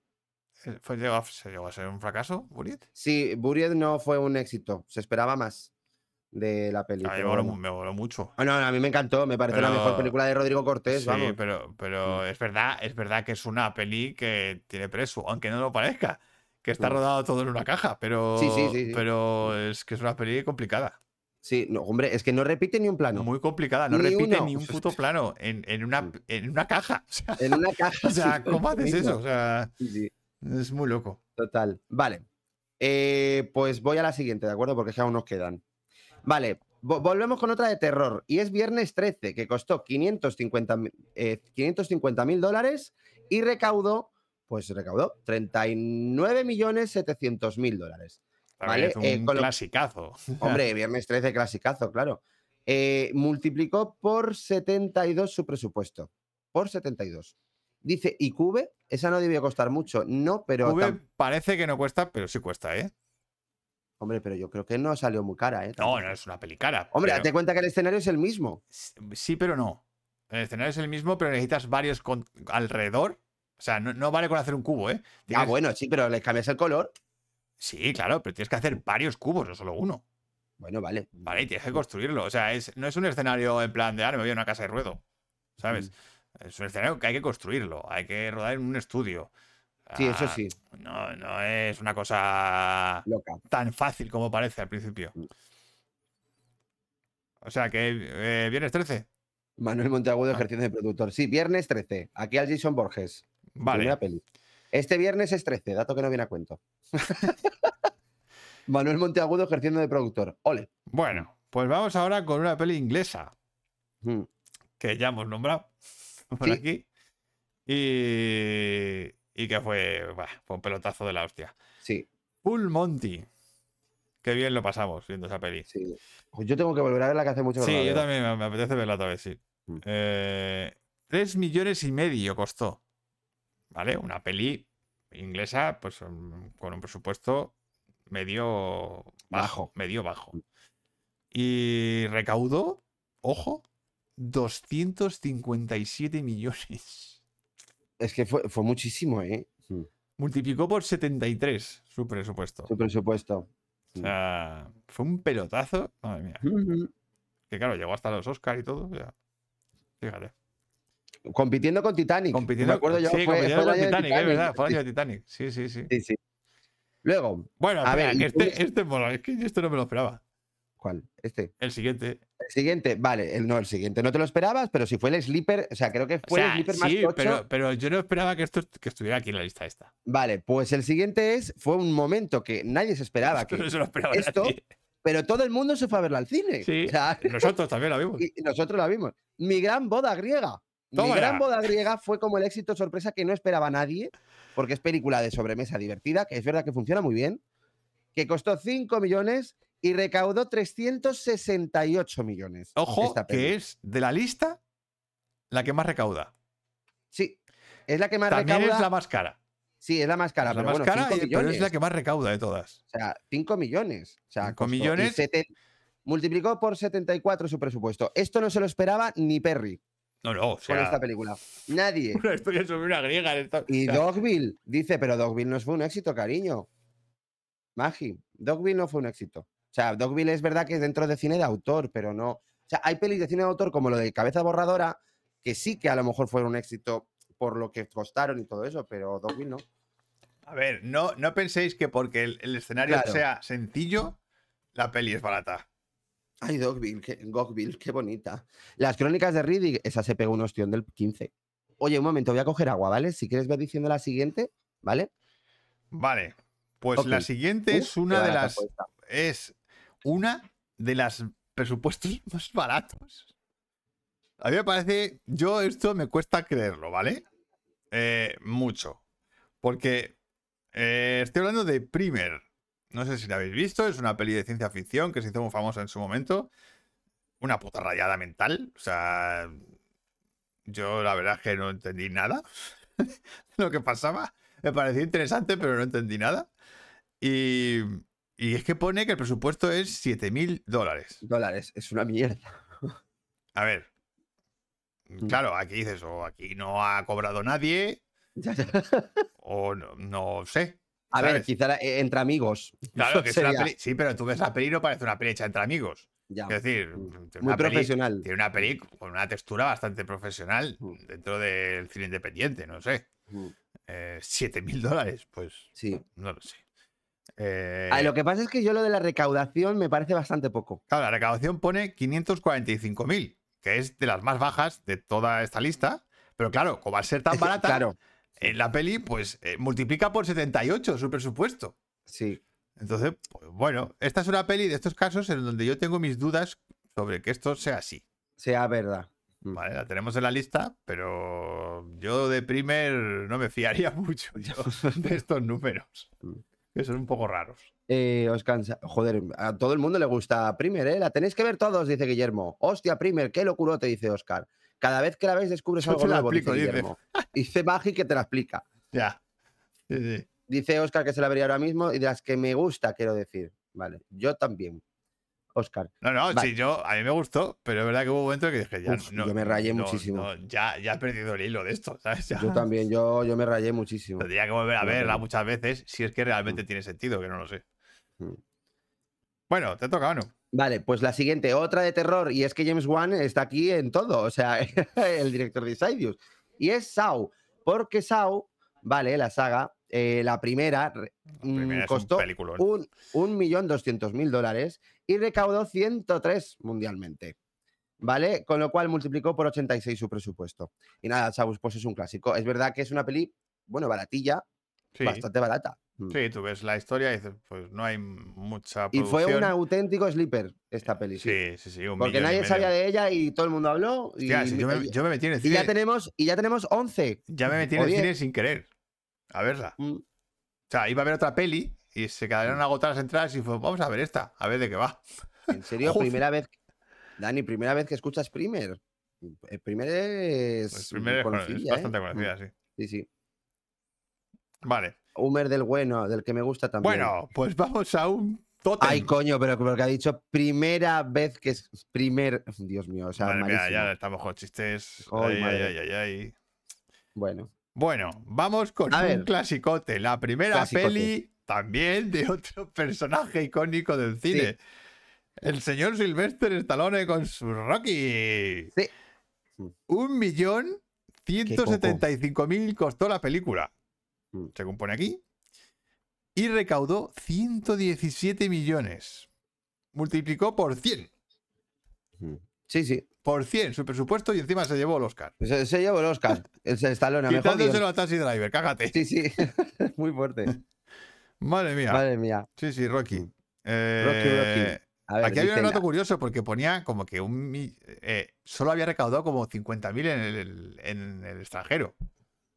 Eh, ¿Fue, llegó ¿Se llegó a ser un fracaso, Buried? Sí, Buried no fue un éxito, se esperaba más de la peli. A mí me pero moló, bueno. me mucho. Ah, a mí me encantó, me parece la mejor Pero- película de Rodrigo Cortés, Sí, vamos. pero, pero es verdad, es verdad que es una peli que tiene preso, aunque no lo parezca. Que está Mm. rodado todo en una caja, pero, Sí, sí, pero es que es una peli complicada. Sí, no, hombre, es que no repite ni un plano. Muy complicada. No Ni repite uno. ni un puto plano en, en una, Mm. en una caja. O sea, En una caja. o sea, ¿cómo haces eso? O sea, es muy loco. total. Vale. Eh, pues voy a la siguiente, ¿de acuerdo? Porque es que aún nos quedan. Vale, vo- volvemos con otra de terror. Y es Viernes 13, que costó 550 mil eh, 550 mil dólares y recaudó, pues recaudó 39 millones 700 mil dólares. También Vale, es eh, un lo- clasicazo. Hombre, Viernes 13, clasicazo, claro. Eh, multiplicó por 72 su presupuesto. Por 72. Dice, ¿y Cube? Esa no debió costar mucho. No, pero... Tam- parece que no cuesta, pero sí cuesta, ¿eh? Hombre, pero yo creo que no salió muy cara, ¿eh? No, Tampoco. no es una peli cara. Hombre, pero- date cuenta que el escenario es el mismo. Sí, pero no. El escenario es el mismo, pero necesitas varios con- alrededor. O sea, no, no vale con hacer un cubo, ¿eh? Ah, bueno, sí, pero le cambias el color. Sí, claro, pero tienes que hacer varios cubos, no solo uno. Bueno, vale. Vale, y tienes que construirlo. O sea, es, no es un escenario en plan de, ah, me voy a una casa de ruedo. ¿Sabes? Mm. Es un escenario que hay que construirlo, hay que rodar en un estudio. Sí, eso Ah, sí, No, no es una cosa loca. tan fácil como parece al principio. Mm. O sea, que eh, viernes 13. Manuel Monteagudo Ah. ejerciendo de productor. Sí, viernes 13. Aquí al Jason Borges. Vale. Peli. Este viernes es 13, dato que no viene a cuento. Manuel Monteagudo ejerciendo de productor. Ole. Bueno, pues vamos ahora con una peli inglesa Mm. que ya hemos nombrado por Sí. aquí. Y, y que fue, bah, fue un pelotazo de la hostia. Sí, Full Monty. Qué bien lo pasamos viendo esa peli. sí. Pues yo tengo que volver a verla que hace mucho que Sí, yo también me, apetece verla otra vez, sí. Mm. Eh, tres millones y medio costó. ¿Vale? Una peli inglesa, pues mm, con un presupuesto medio bajo. Bajo. Medio bajo. Mm. Y recaudó, ojo, 257 millones. Es que fue, fue muchísimo, ¿eh? Mm. Multiplicó por 73 su presupuesto. Su presupuesto. O sea, fue un pelotazo. Madre mía. Mm. Que claro, llegó hasta los Oscars y todo. ya. Fíjate. Compitiendo con Titanic. Compitiendo, Me acuerdo yo, sí, fue- compitiendo fue con Titanic, es verdad, fue el año de Titanic. Sí, sí, sí. Sí, sí. Luego, Bueno, A espera, ver, este, este mola, es que yo esto no me lo esperaba. ¿Cuál? Este. El siguiente. El siguiente, vale, el, no, el siguiente no te lo esperabas, pero si fue el sleeper, o sea, creo que O fue el sleeper más tocho. pero, pero yo no esperaba que esto que estuviera aquí en la lista esta. Vale, pues el siguiente es, fue un momento que nadie se esperaba, Esto que, no se lo esperaba esto- nadie. pero todo el mundo se fue a verla al cine. Sí. O sea, Nosotros también la vimos. y nosotros la vimos. Mi gran boda griega. Mi Toma gran boda griega fue como el éxito sorpresa que no esperaba nadie, porque es película de sobremesa divertida, que es verdad que funciona muy bien, que costó 5 millones y recaudó 368 millones. Ojo, que es de la lista la que más recauda. Sí, es la que más También recauda. es la más cara. Sí, es la más cara, Es la pero más bueno, cara, 5 y- pero millones. es la que más recauda de todas. O sea, 5 millones. O sea, Cinco costó- y millones. seten- Multiplicó por 74 su presupuesto. Esto no se lo esperaba ni Perry No, no, o con sea, esta película. Nadie. una historia sobre una griega. en esta- Y Dogville dice, pero Dogville no fue un éxito, cariño. Magi, Dogville no fue un éxito. O sea, Dogville es verdad que es dentro de cine de autor, pero no. O sea, hay pelis de cine de autor como lo de Cabeza Borradora, que sí que a lo mejor fueron un éxito por lo que costaron y todo eso, pero Dogville no. A ver, no, no penséis que porque el, el escenario Claro. sea sencillo, la peli es barata. Ay, Dogville, qué, Dogville, qué bonita. Las crónicas de Riddick, esa se pegó un ostión del 15. Oye, un momento, voy a coger agua, ¿vale? Si quieres ver diciendo la siguiente, ¿vale? Vale, pues la siguiente es una de las es una de las presupuestos más baratos. A mí me parece, yo esto me cuesta creerlo, ¿vale? Eh, mucho. Porque eh, estoy hablando de Primer. No sé si la habéis visto, es una peli de ciencia ficción que se hizo muy famosa en su momento. Una puta rayada mental. O sea, yo la verdad es que no entendí nada lo que pasaba. Me pareció interesante, pero no entendí nada. Y, y es que pone que el presupuesto es 7 mil dólares. Dólares, es una mierda. A ver. Claro, aquí dices, o aquí no ha cobrado nadie, o no, no sé. A ver, quizá eh, entre amigos. Claro, que es una peli. Sí, pero tú ves la peli y no parece una peli hecha entre amigos. Ya, Es decir, Mm. tiene Muy una peli- profesional. tiene una peli con una textura bastante profesional Mm. dentro del cine independiente, no sé. Mm, Eh, 7 mil dólares, pues Sí. no lo sé. Eh, Ah, lo que pasa es que yo lo de la recaudación me parece bastante poco. Claro, la recaudación pone 545 mil, que es de las más bajas de toda esta lista. Pero claro, como al ser tan barata, claro, en la peli, pues eh, multiplica por 78 su presupuesto. sí. Entonces, pues, bueno, esta es una peli de estos casos en donde yo tengo mis dudas sobre que esto sea así. Sea verdad. Mm. Vale, la tenemos en la lista, pero yo de primer no me fiaría mucho yo de estos números, Mm. Que son un poco raros. Eh, os cansa. Joder, a todo el mundo le gusta Primer, ¿eh? La tenéis que ver todos, dice Guillermo. Hostia, Primer, qué locurote, dice Oscar. Cada vez que la ves descubres Yo algo nuevo, explico, dice dice. Guillermo. Dice Magi que te la explica. Ya. Sí, sí. Dice Oscar que se la vería ahora mismo y de las que me gusta, quiero decir. Vale, yo también. Oscar. No, no, Vale. sí, yo, a mí me gustó, pero es verdad que hubo un momento que dije, ya, Uf, no, yo me rayé no, muchísimo. no, ya, ya he perdido el hilo de esto, ¿sabes? Ya Yo también, yo, yo me rayé muchísimo. Tendría que volver a verla muchas veces si es que realmente tiene sentido, que no lo sé. Mm. Bueno, te toca, ¿no? Vale, pues la siguiente, otra de terror, y es que James Wan está aquí en todo, o sea, el director de Insidious. Y es Saw, porque Saw, vale, la saga, eh, la primera, La primera mm, un costó peliculón. un, un millón doscientos mil dólares y recaudó 103 mundialmente. ¿Vale? Con lo cual multiplicó por 86 su presupuesto. Y nada, Saw, pues es un clásico. Es verdad que es una peli, bueno, baratilla, Sí, bastante barata. Mm. sí, tú ves la historia y dices, pues no hay mucha Y fue un auténtico sleeper esta peli, sí. Sí, sí, sí, un Porque y nadie sabía de ella y todo el mundo habló. Y, si yo, me, y- yo me metí en el y cine. ya tenemos, y ya tenemos 11. ya me metí en el 10. cine sin querer. A verla. Mm, O sea, iba a ver otra peli y se quedaron agotadas las entradas y fue, vamos a ver esta, a ver de qué va. En serio, primera vez. Dani, primera vez que escuchas Primer. El primer es. Pues primero es, conocidilla, ¿eh? bastante conocida, sí. Sí, sí. Vale. Humer del bueno, del que me gusta también. Bueno, pues vamos a un tótem. Ay, coño, pero porque ha dicho primera vez que es primer. Dios mío, o sea, Madre mía, ya estamos con chistes. Ay, Ay, ay, ay, ay, ay. Bueno, Bueno, vamos con A un ver. clasicote. La primera Clasicote. peli también de otro personaje icónico del cine. El señor Sylvester Stallone con su Rocky. Sí. Un millón ciento setenta y cinco mil costó la película. Mm. Según pone aquí. Y recaudó 117 millones. Multiplicó por 100. mm. sí, sí. Por 100 su presupuesto y encima se llevó el Oscar. Se, se llevó el Oscar. El Stallone, a mejor. Quitándoselo a Taxi Driver, cágate. Sí, sí. Muy fuerte. Madre mía. Madre mía. Sí, sí, Rocky. Eh, Rocky, Rocky. A ver, Aquí había un dato curioso porque ponía como que un eh, solo había recaudado como 50.000 en el, en el extranjero.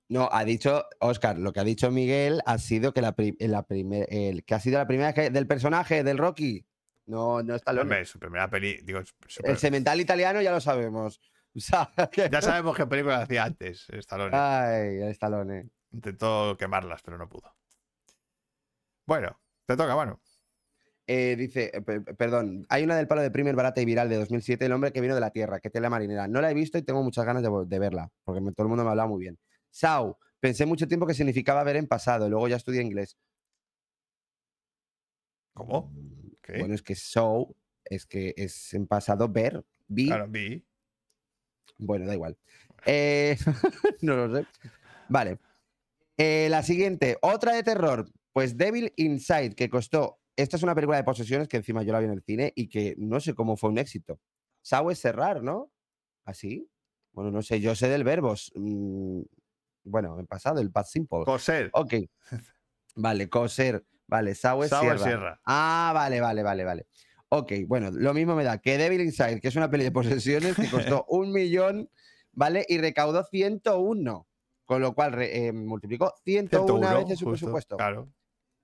No, ha dicho, Oscar, lo que ha dicho Miguel ha sido que la, pri- la primer- el, que ha sido la primera que- del personaje, del Rocky. No, no está Hombre, su primera peli, digo, El semental italiano ya lo sabemos. O sea, que- ya sabemos qué película hacía antes, Stallone. Ay, Stallone. Intentó quemarlas, pero no pudo. Bueno, te toca, bueno. Eh, dice, eh, pe- perdón, hay una del palo de primer barata y viral de 2007, El hombre que vino de la tierra, que tela marinera. No la he visto y tengo muchas ganas de, verla, porque me- todo el mundo me ha hablado muy bien. Sau, pensé mucho tiempo que significaba ver en pasado, luego ya estudié inglés. ¿Cómo? Bueno, es que show es que es en pasado ver, vi. Claro, vi. Bueno, da igual. Eh, no lo sé. Vale. Eh, la siguiente, otra de terror. Pues Devil Inside, que costó. Esta es una película de posesiones que encima yo la vi en el cine y que no sé cómo fue un éxito. Sau es cerrar, ¿no? ¿Así? Bueno, no sé, yo sé del verbo. mm, bueno, en pasado, el past simple. Coser. Ok. Vale, coser. Vale, Sau es Sau es sierra. sierra. Ah, vale, vale, vale, vale. Ok, bueno, lo mismo me da que Devil Inside, que es una peli de posesiones que costó un millón, ¿vale? Y recaudó 101. Con lo cual eh, multiplicó 101, 101, veces su justo, presupuesto. Claro.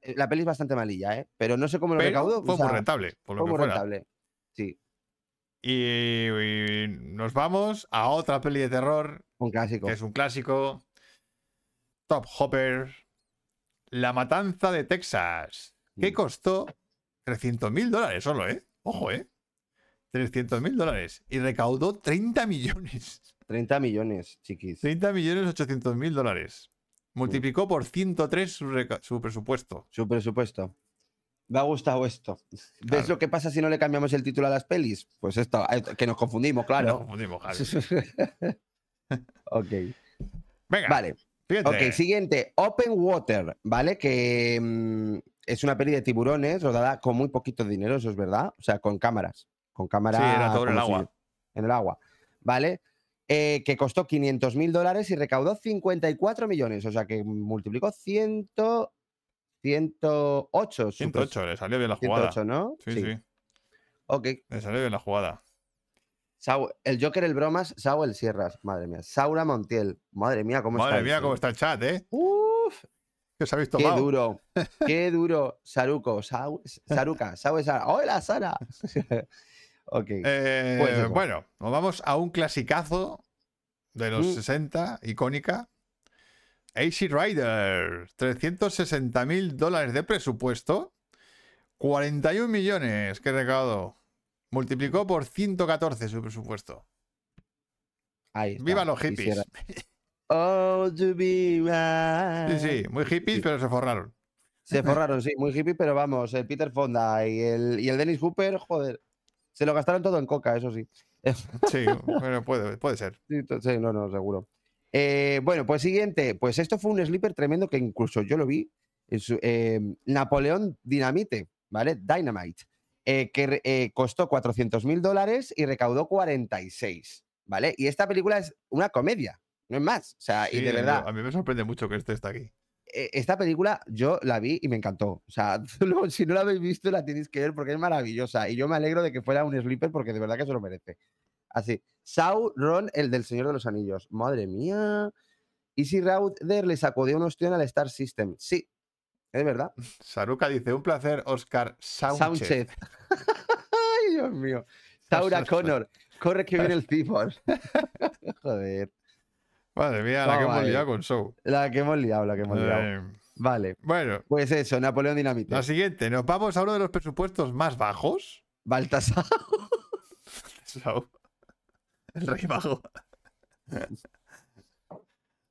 Eh, La peli es bastante malilla, ¿eh? Pero no sé cómo lo recaudó. fue o muy rentable, por lo fue que muy fuera. rentable. Sí, Y, y nos vamos a otra peli de terror, un clásico. que es un clásico. Top Hopper. La Matanza de Texas. Que Mm. costó 300 mil dólares solo, ¿eh? Ojo, ¿eh? 300 mil dólares. Y recaudó 30 millones. 30 millones, chiquis. 30 millones 800 mil dólares. Multiplicó por 103 su, presupuesto. Su presupuesto. Me ha gustado esto. ¿Ves lo que pasa si no le cambiamos el título a las pelis? Pues esto, que nos confundimos, Nos claro. confundimos, Javi. ok. Venga, Vale. siguiente. Ok, siguiente. Open Water, ¿vale? Que mm, es una peli de tiburones rodada con muy poquito dinero, eso es verdad. O sea, con cámaras. Con cámara. Sí, era todo en el agua. en el agua. ¿Vale? Eh, que costó 500 mil dólares y recaudó 54 millones. O sea, que multiplicó 100, 108. su 108, le salió bien la jugada. 108, ¿no? Sí, sí, Ok. le salió bien la jugada. Sau- el Joker, el Bromas, Sau, el Sierras. Madre mía. Saura Montiel. Madre mía, cómo está. Madre mía, cómo está el chat, ¿eh? Uf, Que os habéis qué duro. Qué duro. Saruco. Sau, Saruca. Sau Sara. ¡Hola, Sara! ok. Eh, Pues bueno, nos vamos a un clasicazo de los Mm. 60, icónica. AC Rider, 360 mil dólares de presupuesto, 41 millones que recaudó. Multiplicó por 114 su presupuesto. Ahí está. ¡Viva los hippies! Oh, to be Sí, right. sí, muy hippies, Sí. pero se forraron. Se forraron, sí, muy hippie, pero vamos, el Peter Fonda y el, y el Dennis Hooper, joder, se lo gastaron todo en coca, eso sí. Sí, bueno, puede, puede ser. Sí, no, no, seguro. Eh, bueno, pues siguiente, pues esto fue un sleeper tremendo que incluso yo lo vi. en su- eh, Napoleón Dinamite, ¿vale? Dynamite, eh, que eh, costó 400 mil dólares y recaudó 46, ¿vale? Y esta película es una comedia, no es más. O sea, y de verdad, A mí me sorprende mucho que este esté aquí. Eh, esta película yo la vi y me encantó. O sea, si no la habéis visto, la tenéis que ver porque es maravillosa. Y yo me alegro de que fuera un sleeper porque de verdad que se lo merece. Así. Sauron, el del Señor de los Anillos. Madre mía. Easy Router le sacudió un ostión al Star System. Sí, es verdad. Saruka dice, un placer, Oscar Sánchez. Sánchez. Ay, Dios mío. Saura Connor. Corre que viene el Cibor. Joder. Madre mía, la que hemos liado con Show. La que hemos liado, la que hemos liado. Eh, Vale. bueno, Pues eso, Napoleón Dinamite. la siguiente. Nos vamos a uno de los presupuestos más bajos. Baltasar. El rey mago.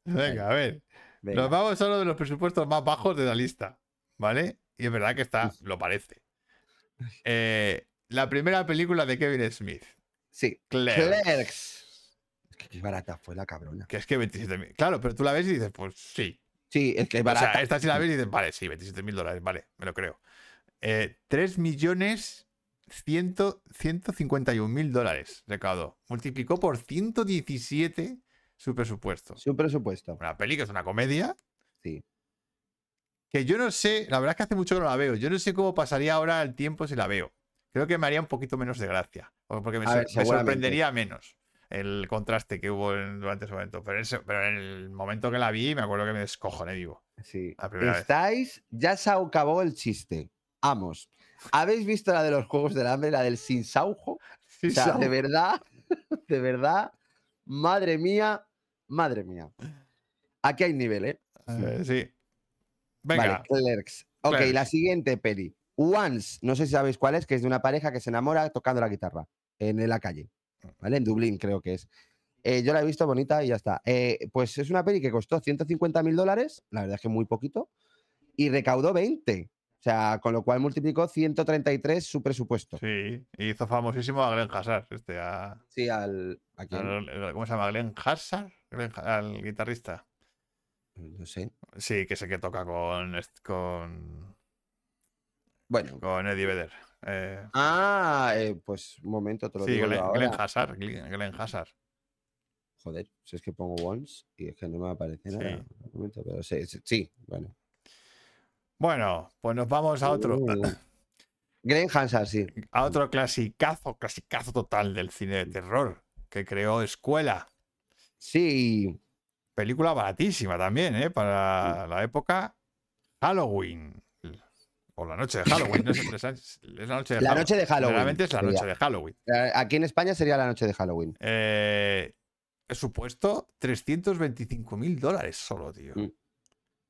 Venga, a ver. Venga. Nos vamos a uno de los presupuestos más bajos de la lista. ¿Vale? Y es verdad que está, lo parece. Eh, la primera película de Kevin Smith. Sí. Clerks. Clerks. Qué barata fue la cabrona. Que es que 27.000. Claro, pero tú la ves y dices, pues sí. Sí, es que es O barata. sea, esta sí la ves y dices, vale, sí, 27.000 dólares, vale, me lo creo. Eh, 3 millones 100 151.000 dólares recaudó. Multiplicó por 117 su presupuesto. Su presupuesto. Una peli que es una comedia. Sí. Que yo no sé, la verdad es que hace mucho que no la veo. Yo no sé cómo pasaría ahora el tiempo si la veo. Creo que me haría un poquito menos de gracia. o Porque me, ver, sorprendería menos el contraste que hubo en- durante ese momento. Pero en, ese- pero en el momento que la vi, me acuerdo que me descojoné vivo. Sí. La primera vez. Estáis, ya se acabó el chiste. Vamos. ¿Habéis visto la de los Juegos del Hambre, la del sin saujo? Sí, O sea, de verdad, de verdad, madre mía, madre mía. Aquí hay nivel, ¿eh? Eh, sí. Venga, Vale, Clerks. Ok, Clerks. la siguiente peli. Once, no sé si sabéis cuál es, que es de una pareja que se enamora tocando la guitarra en la calle. ¿Vale? En Dublín, creo que es. Eh, yo la he visto bonita y ya está. Eh, pues es una peli que costó 150 mil dólares, la verdad es que muy poquito, y recaudó 20. O sea, con lo cual multiplicó 133 su presupuesto. sí. Hizo famosísimo a Glenn Hassard. Este, a, Sí, al. ¿a al- ¿Cómo se llama? ¿Glenn Hassard? Glenn al guitarrista. No sé. Sí, que sé que toca con, con, Bueno. con Eddie Vedder. Eh, Ah, eh, pues un momento, te lo sí, digo Glenn, ahora. Glenn. Joder, si es que pongo once y es que no me aparece nada. Sí. Un momento, pero sí, bueno. Bueno, pues nos vamos a otro. Uh, Glenn Hansard, sí. A otro clasicazo, clasicazo total del cine de terror que creó Escuela. Sí, Película baratísima también, ¿eh? Para la época Halloween. O la noche de Halloween. No es es la noche de La Halloween. noche de Halloween, Realmente es la noche de Halloween. eh, aquí en España sería la noche de Halloween. Eh, supuesto 325 mil dólares solo, tío. Mm.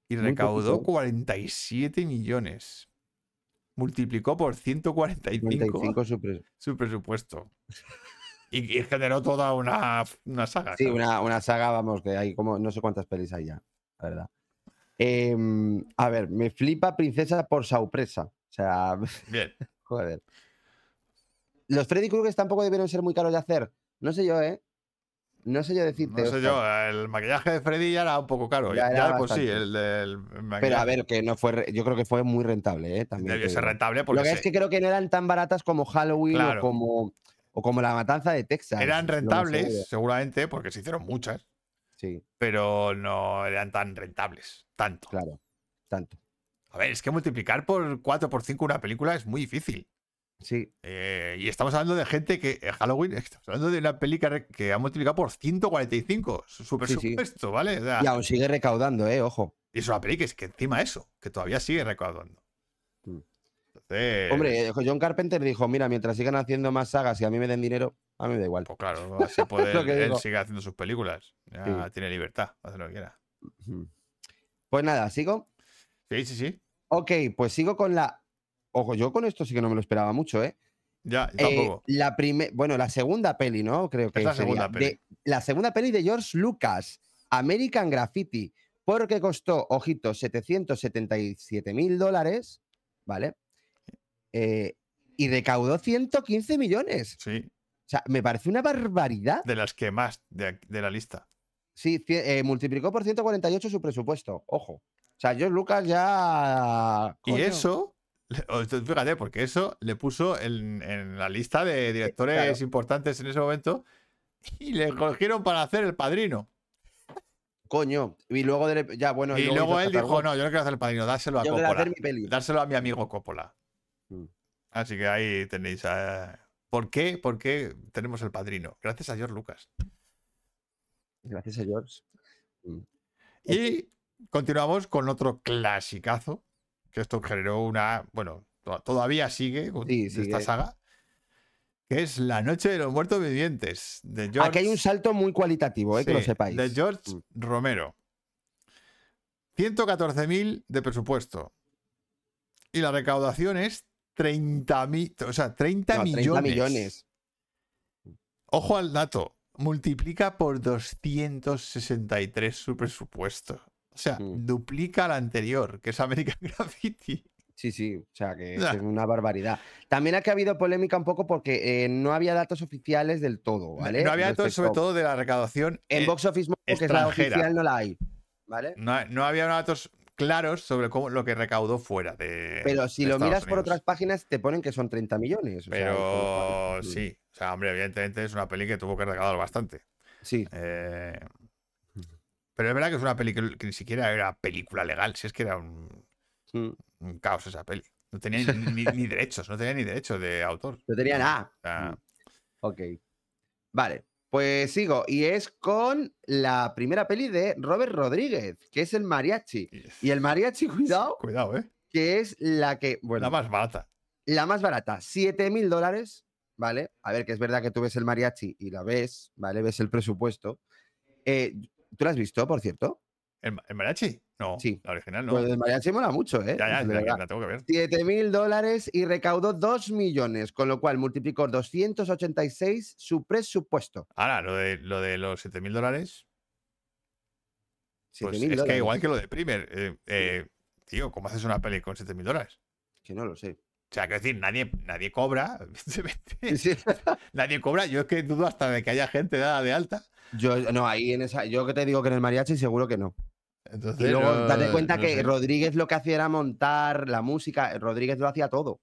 Y recaudó poquito. 47 millones. Multiplicó por 145 95 su su presupuesto. Y, y generó toda una, una saga. Sí, una, una saga, vamos, que hay como no sé cuántas pelis hay ya, la verdad. Em, a ver, me flipa Princesa por sorpresa. O sea, Bien. joder. Los Freddy Krueger tampoco debieron ser muy caros de hacer. No sé yo, ¿eh? No sé yo decirte. No sé yo, el maquillaje de Freddy ya era un poco caro. Ya Ya, por sí, el del Pero a maquillaje ver, que no fue. Yo creo que fue muy rentable, ¿eh? También debió ser rentable porque Lo que es que creo que no eran tan baratas como Halloween Claro. o como. O como la matanza de Texas. eran rentables, seguramente, porque se hicieron muchas, Sí, pero no eran tan rentables. Tanto. claro. Tanto. A ver, es que multiplicar por 4 por 5 una película es muy difícil. Sí. Eh, y estamos hablando de gente que. eh, Halloween, estamos hablando de una peli que, ha multiplicado por 145 su, su Sí, sí. presupuesto, ¿vale? O sea, Y aún sigue recaudando, ¿eh? Ojo. y es una peli que es que encima eso, que todavía sigue recaudando. Entonces. Hombre, eh, John Carpenter dijo: Mira, mientras sigan haciendo más sagas y a mí me den dinero, a mí me da igual. Pues claro, así puede. Él, sigue haciendo sus películas. Ya Sí. tiene libertad, hace lo que quiera. Pues nada, ¿sigo? Sí, sí, sí. Ok, pues sigo con la. Ojo, yo con esto sí que no me lo esperaba mucho, ¿eh? Ya, Eh, tampoco. la primer, bueno, la segunda peli, ¿no? Creo que Es la sería. segunda peli. De- la segunda peli de George Lucas, American Graffiti, porque costó, ojito, 777 mil dólares, ¿vale? Eh, y recaudó 115 millones. Sí, O sea, me parece una barbaridad. de las que más de, de la lista. Sí, eh, multiplicó por 148 su presupuesto. Ojo. O sea, George Lucas ya. Y eso, fíjate, porque eso le puso en, en la lista de directores claro. importantes en ese momento y le cogieron para hacer el padrino. Coño. Y luego, de- ya, bueno. y luego él dijo. No, yo no quiero hacer el padrino, dárselo a Yo Coppola. hacer mi peli. Dárselo a mi amigo Coppola. Así que ahí tenéis. a- ¿Por qué? ¿Por qué tenemos el padrino? Gracias a George Lucas. Gracias a George. Mm. Y continuamos con otro clasicazo, que esto generó una, bueno, to- todavía sigue Sí, esta saga, que es La Noche de los Muertos Vivientes, de George, Aquí hay un salto muy cualitativo, eh, que lo sepáis. de George Mm. Romero. 114.000 de presupuesto. Y la recaudación es 30.000, o sea, 30 No, 30 millones. millones. Ojo al dato, multiplica por 263 su presupuesto. O sea, Mm. duplica al anterior, que es American Graffiti. Sí, sí, o sea que es una barbaridad. También aquí ha habido polémica un poco porque eh, no había datos oficiales del todo, ¿vale? No había datos, sobre todo, de la recaudación. En eh, Box Office Mojo, que es la oficial, no la hay, ¿vale? no, no había datos claros sobre cómo, lo que recaudó fuera de. Pero si de lo Estados miras por otras páginas, te ponen que son 30 millones. o Pero cual, mm, sí, o sea, hombre, evidentemente es una peli que tuvo que recaudar bastante. Sí, Eh, pero es verdad que es una peli que, que ni siquiera era película legal, si es que era un, mm, un caos esa peli. No tenía ni, derechos, no tenía ni derechos de autor. no tenía nada. Sea, Ok. Vale, pues sigo. Y es con la primera peli de Robert Rodríguez, que es el mariachi. y- Y el mariachi, cuidado, Cuidado, ¿eh? que es la que, bueno, La más barata. la más barata, 7 mil dólares, ¿vale? A ver, que es verdad que tú ves el mariachi y la ves, ¿vale? Ves el presupuesto. Eh, ¿Tú la has visto, por cierto? ¿El, el mariachi? No, Sí. la original no. Pues el mariachi mola mucho, ¿eh? ya, ya, De la, verdad. la tengo que ver. 7 mil dólares y recaudó 2 millones, con lo cual multiplicó 286 su presupuesto. Ahora, lo de, lo de los 7.000 dólares, 7 pues mil es dólares. que igual que lo de Primer. eh, eh, tío, ¿cómo haces una peli con 7.000 dólares? Que no lo sé. O sea, quiero decir, nadie, nadie cobra, evidentemente. Sí. Nadie cobra. Yo es que dudo hasta de que haya gente dada de alta. Yo, no, ahí en esa. Yo que te digo que en el mariachi seguro que no. Entonces, Y luego no- date cuenta no que sé. Rodríguez lo que hacía era montar la música. Rodríguez lo hacía todo.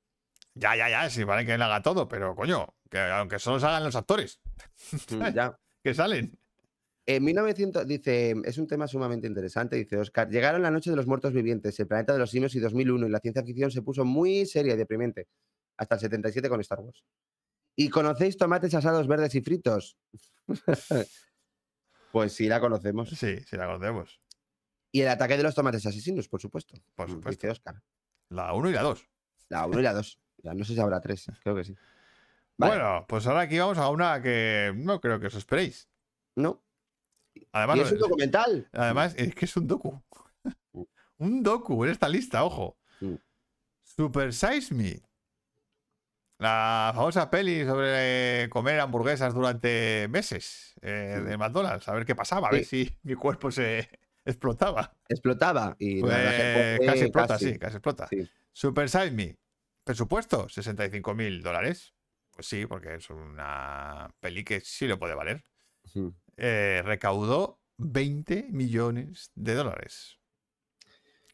Ya, ya, ya, sí, vale que él haga todo, pero coño, que aunque solo se hagan los actores Mm, ya. que salen. En 1900, dice, es un tema sumamente interesante, dice Oscar. Llegaron la noche de los muertos vivientes, el planeta de los simios y 2001, y la ciencia ficción se puso muy seria y deprimente. hasta el 77 con Star Wars. ¿Y conocéis tomates asados verdes y fritos? pues sí, la conocemos. Sí, sí la conocemos. Y el ataque de los tomates asesinos, por supuesto. Por mm, supuesto. Dice Oscar. La 1 y la 2. La 1 y la 2. Ya no sé si habrá 3, creo que sí. Vale. Bueno, pues ahora aquí vamos a una que no creo que os esperéis. No. Además, y es un documental. además es que es un docu. Mm. un docu en esta lista, ojo. Mm. Super Size Me. La famosa peli sobre comer hamburguesas durante meses eh, de McDonald's. A ver qué pasaba, a ver si mi cuerpo se explotaba. Explotaba. Y Pues casi explota, casi. sí, casi explota. Sí. Super Size Me. Presupuesto, 65 mil dólares. Pues sí, porque es una peli que sí lo puede valer. Eh, recaudó 20 millones de dólares.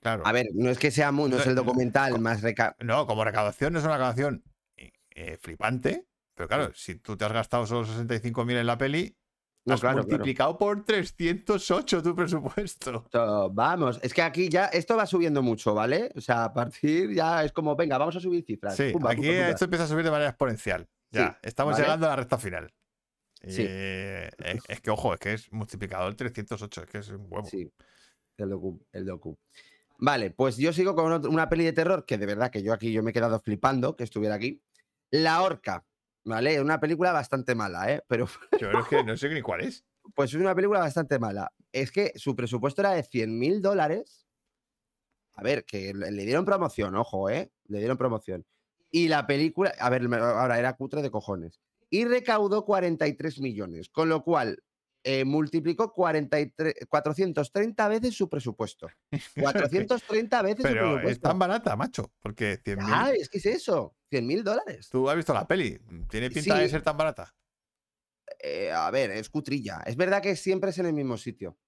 Claro. A ver, no es que sea muy, no es el No, documental más reca... No, como recaudación no es una recaudación eh, eh, flipante. Pero claro, si tú te has gastado solo 65 mil en la peli, No, has claro, claro. multiplicado por 308 tu presupuesto. Vamos, es que aquí ya esto va subiendo mucho, ¿vale? O sea, a partir ya es como, venga, vamos a subir cifras. Sí, Pumba, aquí pumba, pumba. esto empieza a subir de manera exponencial. Ya, Sí, estamos ¿vale? llegando a la recta final. Sí. Eh, es, es que, ojo, es que es multiplicado el 308, es que es un huevo. Sí, el docu, el docu. Vale, pues yo sigo con una peli de terror que de verdad que yo aquí yo me he quedado flipando que estuviera aquí. La Horca, ¿vale? Una película bastante mala, ¿eh? Pero Yo creo que no sé ni cuál es. pues es una película bastante mala. Es que su presupuesto era de 100 mil dólares. A ver, que le dieron promoción, ojo, ¿eh? Le dieron promoción. Y la película, a ver, ahora era cutre de cojones. Y recaudó 43 millones, con lo cual eh, multiplicó 43, 430 veces su presupuesto. 430 veces su Pero es presupuesto. tan barata, macho, porque 100 mil. Ah, es que es eso, 100 mil dólares. Tú has visto la peli, tiene pinta de ser tan barata. Eh, a ver, es cutrilla. Es verdad que siempre es en el mismo sitio,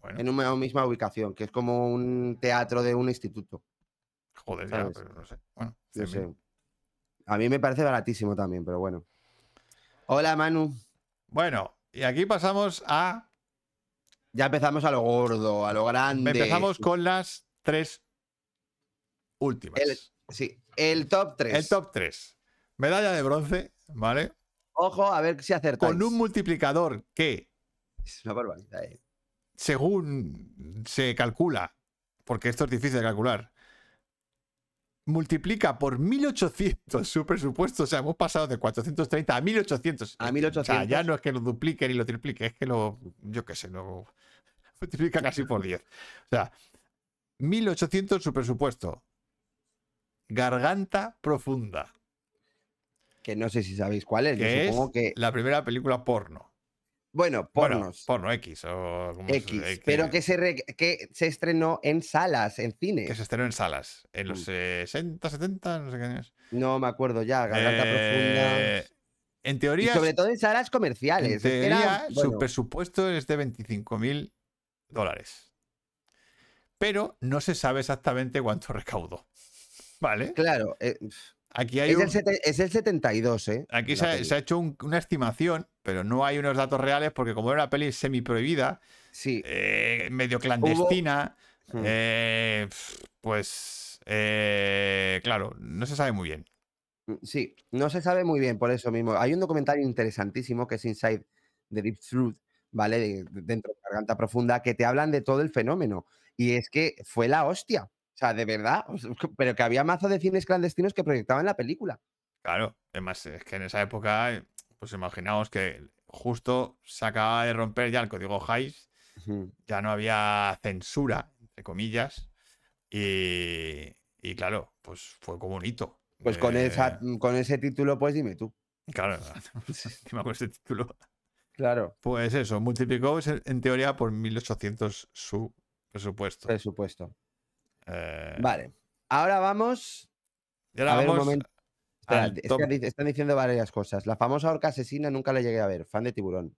Bueno, en una misma ubicación, que es como un teatro de un instituto. joder, ya, pero no sé. Bueno, No 100.000. sé. A mí me parece baratísimo también, pero bueno. Hola, Manu. Bueno, y aquí pasamos a. Ya empezamos a lo gordo, a lo grande. Empezamos con las tres últimas. El- Sí, el top 3. El top 3. Medalla de bronce, ¿vale? Ojo, a ver si acertáis. Con un multiplicador que, Es una barbaridad, eh. según se calcula, porque esto es difícil de calcular, multiplica por 1800 su presupuesto. O sea, hemos pasado de 430 a 1800. A O 1800. sea, ya no es que lo duplique ni lo triplique, es que lo, yo qué sé, lo multiplica casi por 10. O sea, 1800 su presupuesto. Garganta profunda, Que no sé si sabéis cuál es. Yo que es supongo que. la primera película porno. Bueno, Bueno, pornos. porno X o como X. eh, Pero que se, re- que se estrenó en salas, en cine. que se estrenó en salas en los Mm. 60, 70, no sé qué años. No me acuerdo ya. Garganta Eh, profunda. En Y teoría, sobre todo en salas comerciales. en era- teoría, su presupuesto es de 25 mil dólares. Pero no se sabe exactamente cuánto recaudó. ¿Vale? Claro, eh, Aquí hay es, un- el es el 72, ¿eh? Aquí se ha, peli. se ha hecho un- una estimación, pero no hay unos datos reales porque como era una peli semi prohibida, Sí. eh, medio clandestina, Hmm. eh, pues eh, claro, no se sabe muy bien. Mm, Sí, no se sabe muy bien por eso mismo. Hay un documental interesantísimo que es Inside the Deep Truth, ¿vale? De- de- dentro de Garganta Profunda, que te hablan de todo el fenómeno. Y es que fue la hostia. O sea, de verdad. Pero que había mazo de cines clandestinos que proyectaban la película. Claro, además es que en esa época, pues imaginaos que justo se acababa de romper ya el código Ujú. ya no había censura, entre comillas, y, y claro, pues fue como un hito. Pues con, esa, con ese título, pues dime tú. Claro, encima con ese título. Claro. Pues eso, multiplicó en en teoría por 1800 su presupuesto. Presupuesto. Eh, Vale. Ahora vamos. Y ahora a ver, un momento. Espera, al es que top. dice- están diciendo varias cosas. La famosa orca asesina nunca la llegué a ver. Fan de tiburón.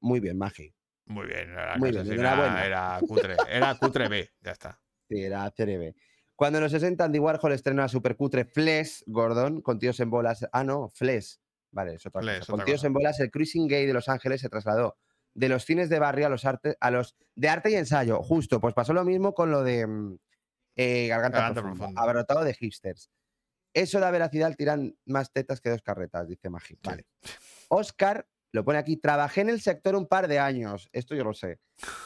Muy bien, Magi. Muy bien, era, Muy bien, era, era cutre, era cutre B, ya está. Sí, era CRB. Cuando en los 60 Andy Warhol estrenó a supercutre Flesh, Gordon, con tíos en bolas. Ah, no, Flesh. Vale, es otra Flesh, cosa. Con tíos en bolas, el Cruising Gay de Los Ángeles se trasladó de los cines de barrio a los, arte, a los de arte y ensayo. Justo, pues pasó lo mismo con lo de mm, eh, Garganta, Garganta Profunda, Profunda. abarrotado de hipsters. Eso da veracidad al tiran más tetas que dos carretas, dice Magic. Sí. Vale. Oscar lo pone aquí. Trabajé en el sector un par de años. Esto yo lo sé.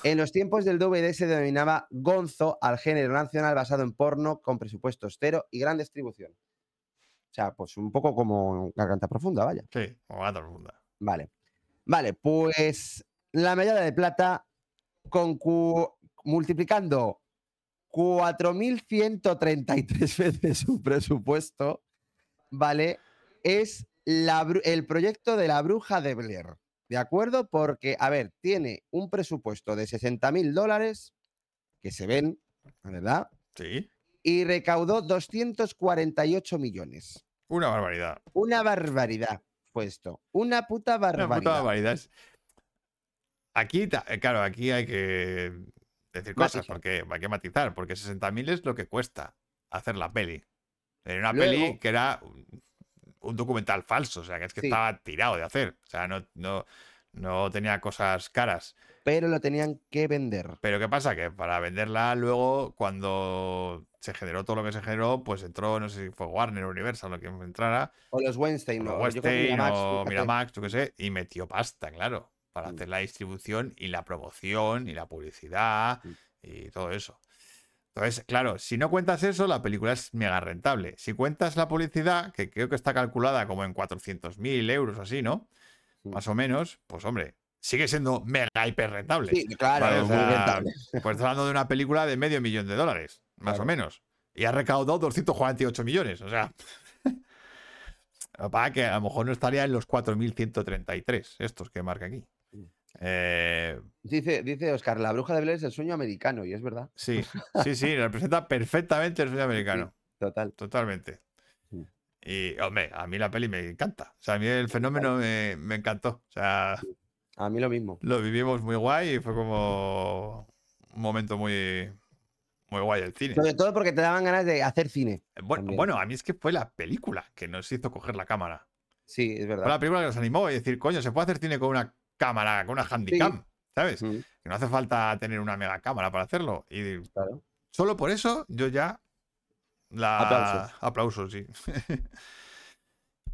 En los tiempos del DVD se denominaba gonzo al género nacional basado en porno con presupuestos cero y gran distribución. O sea, pues un poco como garganta profunda, vaya. Sí, como gata profunda. Vale. Vale, pues la medalla de plata con cu- multiplicando 4.133 veces su presupuesto, ¿vale? Es la el proyecto de la bruja de Blair. ¿De acuerdo? Porque, a ver, tiene un presupuesto de 60.000 dólares, que se ven, ¿verdad? Sí, Y recaudó 248 millones. una barbaridad. Una barbaridad fue esto. Una puta Una barbaridad. puta barbaridad. Aquí, claro, aquí hay que decir cosas, Matizar. porque hay que matizar, porque 60.000 es lo que cuesta hacer la peli. Era una Luego- peli que era un, un documental falso, o sea, que es que Sí. estaba tirado de hacer. O sea, no, no, no tenía cosas caras. Pero lo tenían que vender. Pero ¿qué pasa? Que para venderla luego, cuando se generó todo lo que se generó, pues entró, no sé si fue Warner o Universal lo que entrara, O los Weinstein, o que Weinstein Miramax, o. Miramax, yo qué sé, y metió pasta, claro, para Mm. hacer la distribución y la promoción y la publicidad Mm. y todo eso. Entonces, claro, si no cuentas eso, la película es mega rentable. Si cuentas la publicidad, que creo que está calculada como en 400.000 euros o así, ¿no? Mm. Más o menos, pues hombre, sigue siendo mega hiper rentable. Sí, claro, Vale, o muy sea, rentable. Pues estás hablando de una película de medio millón de dólares, más Claro. o menos. Y ha recaudado 248 millones. O sea. Es que a lo mejor no estaría en los 4.133, estos que marca aquí. Eh, Dice, dice Oscar, la bruja de Blair es el sueño americano, y es verdad. sí, sí, sí, representa perfectamente el sueño americano. Total. Totalmente. Mm. Y, hombre, a mí la peli me encanta. O sea, a mí el fenómeno me, me encantó. O sea, A mí lo mismo. lo vivimos muy guay y fue como un momento muy, muy guay el cine. Sobre todo porque te daban ganas de hacer cine. Bueno, también. bueno, a mí es que fue la película que nos hizo coger la cámara. Sí, es Fue la verdad. película que nos animó y decir, coño, se puede hacer cine con una cámara, con una handicam, ¿sabes? Mm, Que no hace falta tener una mega cámara para hacerlo. Y claro. solo por eso yo ya la Aplausos. aplausos, sí.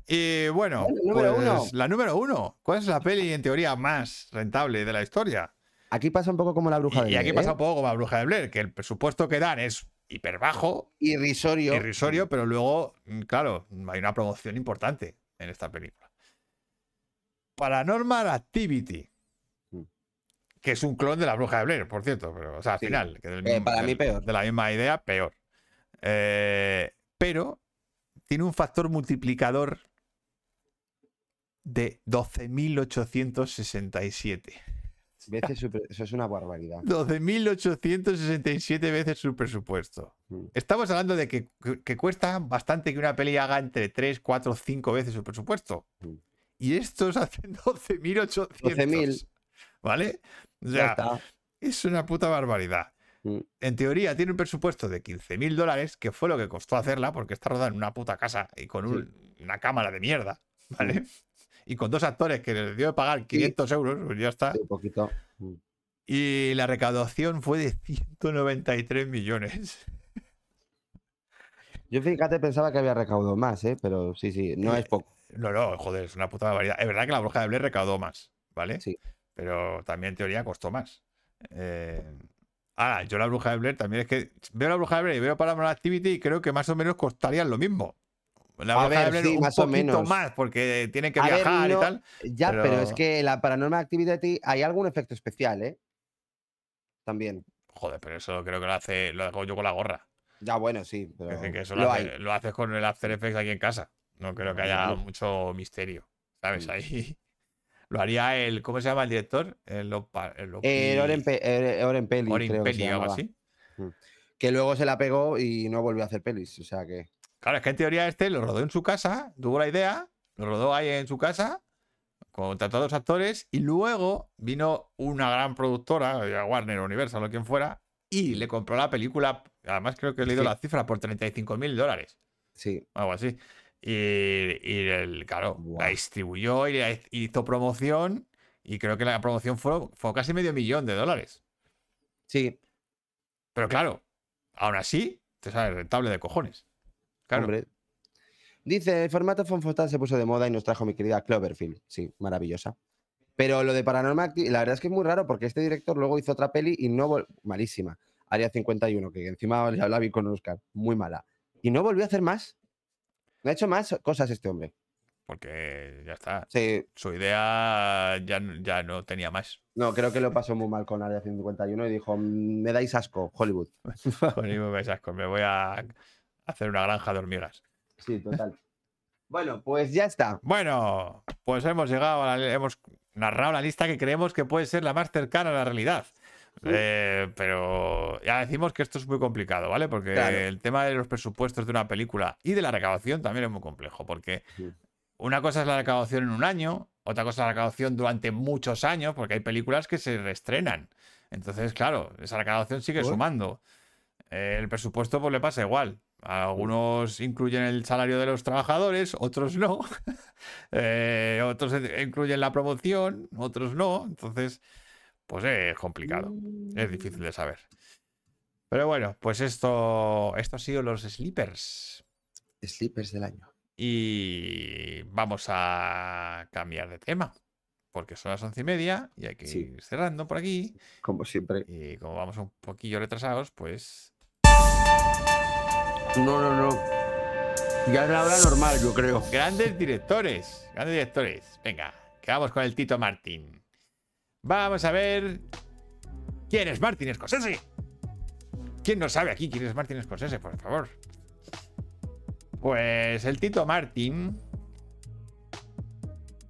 y bueno, número pues, uno. la número uno. ¿Cuál es la peli en teoría más rentable de la historia? Aquí pasa un poco como la bruja Y, de y aquí Blair, pasa ¿eh? un poco como la bruja de Blair, que el presupuesto que dan es hiper bajo, Irrisorio. irrisorio, pero luego, mm, claro, hay una promoción importante en esta película. Paranormal Activity, Mm. que es un clon de la bruja de Blair, por cierto, pero, o sea, al Sí. final, que del Eh, mismo- para mí del- peor. de la misma idea, peor. Eh, pero tiene un factor multiplicador de 12.867. Veces super- Eso es una barbaridad. 12.867 veces su presupuesto. Mm. Estamos hablando de que, que- que cuesta bastante que una peli haga entre 3, 4, 5 veces su presupuesto. Mm. Y estos hacen 12.800. 12.000. ¿Vale? O sea, es una puta barbaridad. Mm. En teoría tiene un presupuesto de 15.000 dólares, que fue lo que costó hacerla, porque está rodada en una puta casa y con un- una cámara de mierda, ¿vale? Y con dos actores que les dio de pagar 500 euros, pues ya está. Sí, poquito. Mm. Y la recaudación fue de 193 millones. Yo fíjate, pensaba que había recaudado más, ¿eh? pero sí, sí, no es poco. No, no, joder, es una puta barbaridad. Es verdad que la bruja de Blair recaudó más, ¿vale? Sí. Pero también en teoría costó más. Eh, Ahora, yo la bruja de Blair también es que veo la bruja de Blair y veo Paranormal Activity y creo que más o menos costarían lo mismo. La A bruja de Blair sí, un más o poquito menos. más porque tienen que A ver, viajar no- y tal. Ya, pero... es que la Paranormal Activity hay algún efecto especial, ¿eh? También. Joder, pero eso creo que lo hace, lo hago yo con la gorra. Ya, bueno, sí, pero Es decir, que eso lo lo, hay. hace- lo haces con el After Effects aquí en casa. No creo que haya mucho misterio. ¿Sabes? Mm. Ahí lo haría el. ¿Cómo se llama el director? El, Oren, Pe- Oren Peli, Oren creo que Peli, algo así. Que luego se la pegó y no volvió a hacer pelis. O sea que. Claro, es que en teoría este lo rodó en su casa, tuvo la idea, lo rodó ahí en su casa, contrató a dos actores y luego vino una gran productora, Warner, Universal o quien fuera, y le compró la película. Además, creo que he leído Sí. la cifra por 35 mil dólares. Sí. algo así. Y, y el, claro, la distribuyó y le hizo promoción. Y creo que la promoción fue, fue casi medio millón de dólares. Sí, Pero claro, aún así, te sale rentable de cojones. Claro. hombre. Dice, el formato Fonfotal se puso de moda y nos trajo mi querida Cloverfield. Sí, maravillosa. Pero lo de Paranormal la verdad es que es muy raro porque este director luego hizo otra peli y no vol- malísima. Área 51, que encima la vi con Oscar, muy mala. Y no volvió a hacer más. No ha hecho más cosas este hombre. Porque ya está. Sí, Su idea ya, ya no tenía más. no, creo que lo pasó muy mal con Área 51 y dijo, "Mm, me dais asco, Hollywood. El mismo mensaje, me voy a hacer una granja de hormigas. Sí, total. bueno, pues ya está. Bueno, pues hemos llegado a la, hemos narrado la lista que creemos que puede ser la más cercana a la realidad. Eh, pero ya decimos que esto es muy complicado, ¿vale? Porque Claro. el tema de los presupuestos de una película y de la recaudación también es muy complejo, porque una cosa es la recaudación en un año, otra cosa es la recaudación durante muchos años, porque hay películas que se reestrenan. Entonces, claro, esa recaudación sigue ¿Por? sumando. Eh, el presupuesto pues le pasa igual. Algunos incluyen el salario de los trabajadores, otros no. Eh, otros en- incluyen la promoción, otros no. Entonces, pues es complicado. Es difícil de saber. Pero bueno, pues esto, esto ha sido los sleepers. Sleepers del año. Y vamos a cambiar de tema. Porque son las once y media y hay que Sí. ir cerrando por aquí. Como siempre. Y como vamos un poquillo retrasados, pues No, no, no. Ya es la hora normal, yo creo. Grandes directores, grandes directores. Venga, que vamos con el Tito Martín. Vamos a ver. ¿Quién es Martin Scorsese? ¿Quién no sabe aquí quién es Martin Scorsese, por favor? Pues el Tito Martín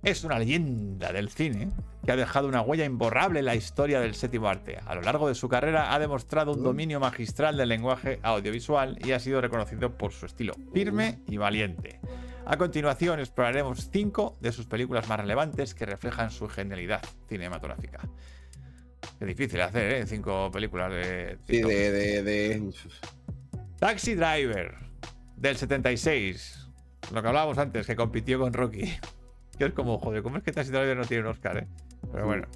es una leyenda del cine que ha dejado una huella imborrable en la historia del séptimo arte. A lo largo de su carrera ha demostrado un dominio magistral del lenguaje audiovisual y ha sido reconocido por su estilo firme y valiente. A continuación exploraremos cinco de sus películas más relevantes que reflejan su genialidad cinematográfica. Qué difícil hacer, ¿eh? Cinco películas de... Sí, de, de, de- Taxi Driver, del 76. Lo que hablábamos antes, que compitió con Rocky. Que es como, joder, ¿cómo es que Taxi Driver no tiene un Oscar, eh? Pero bueno.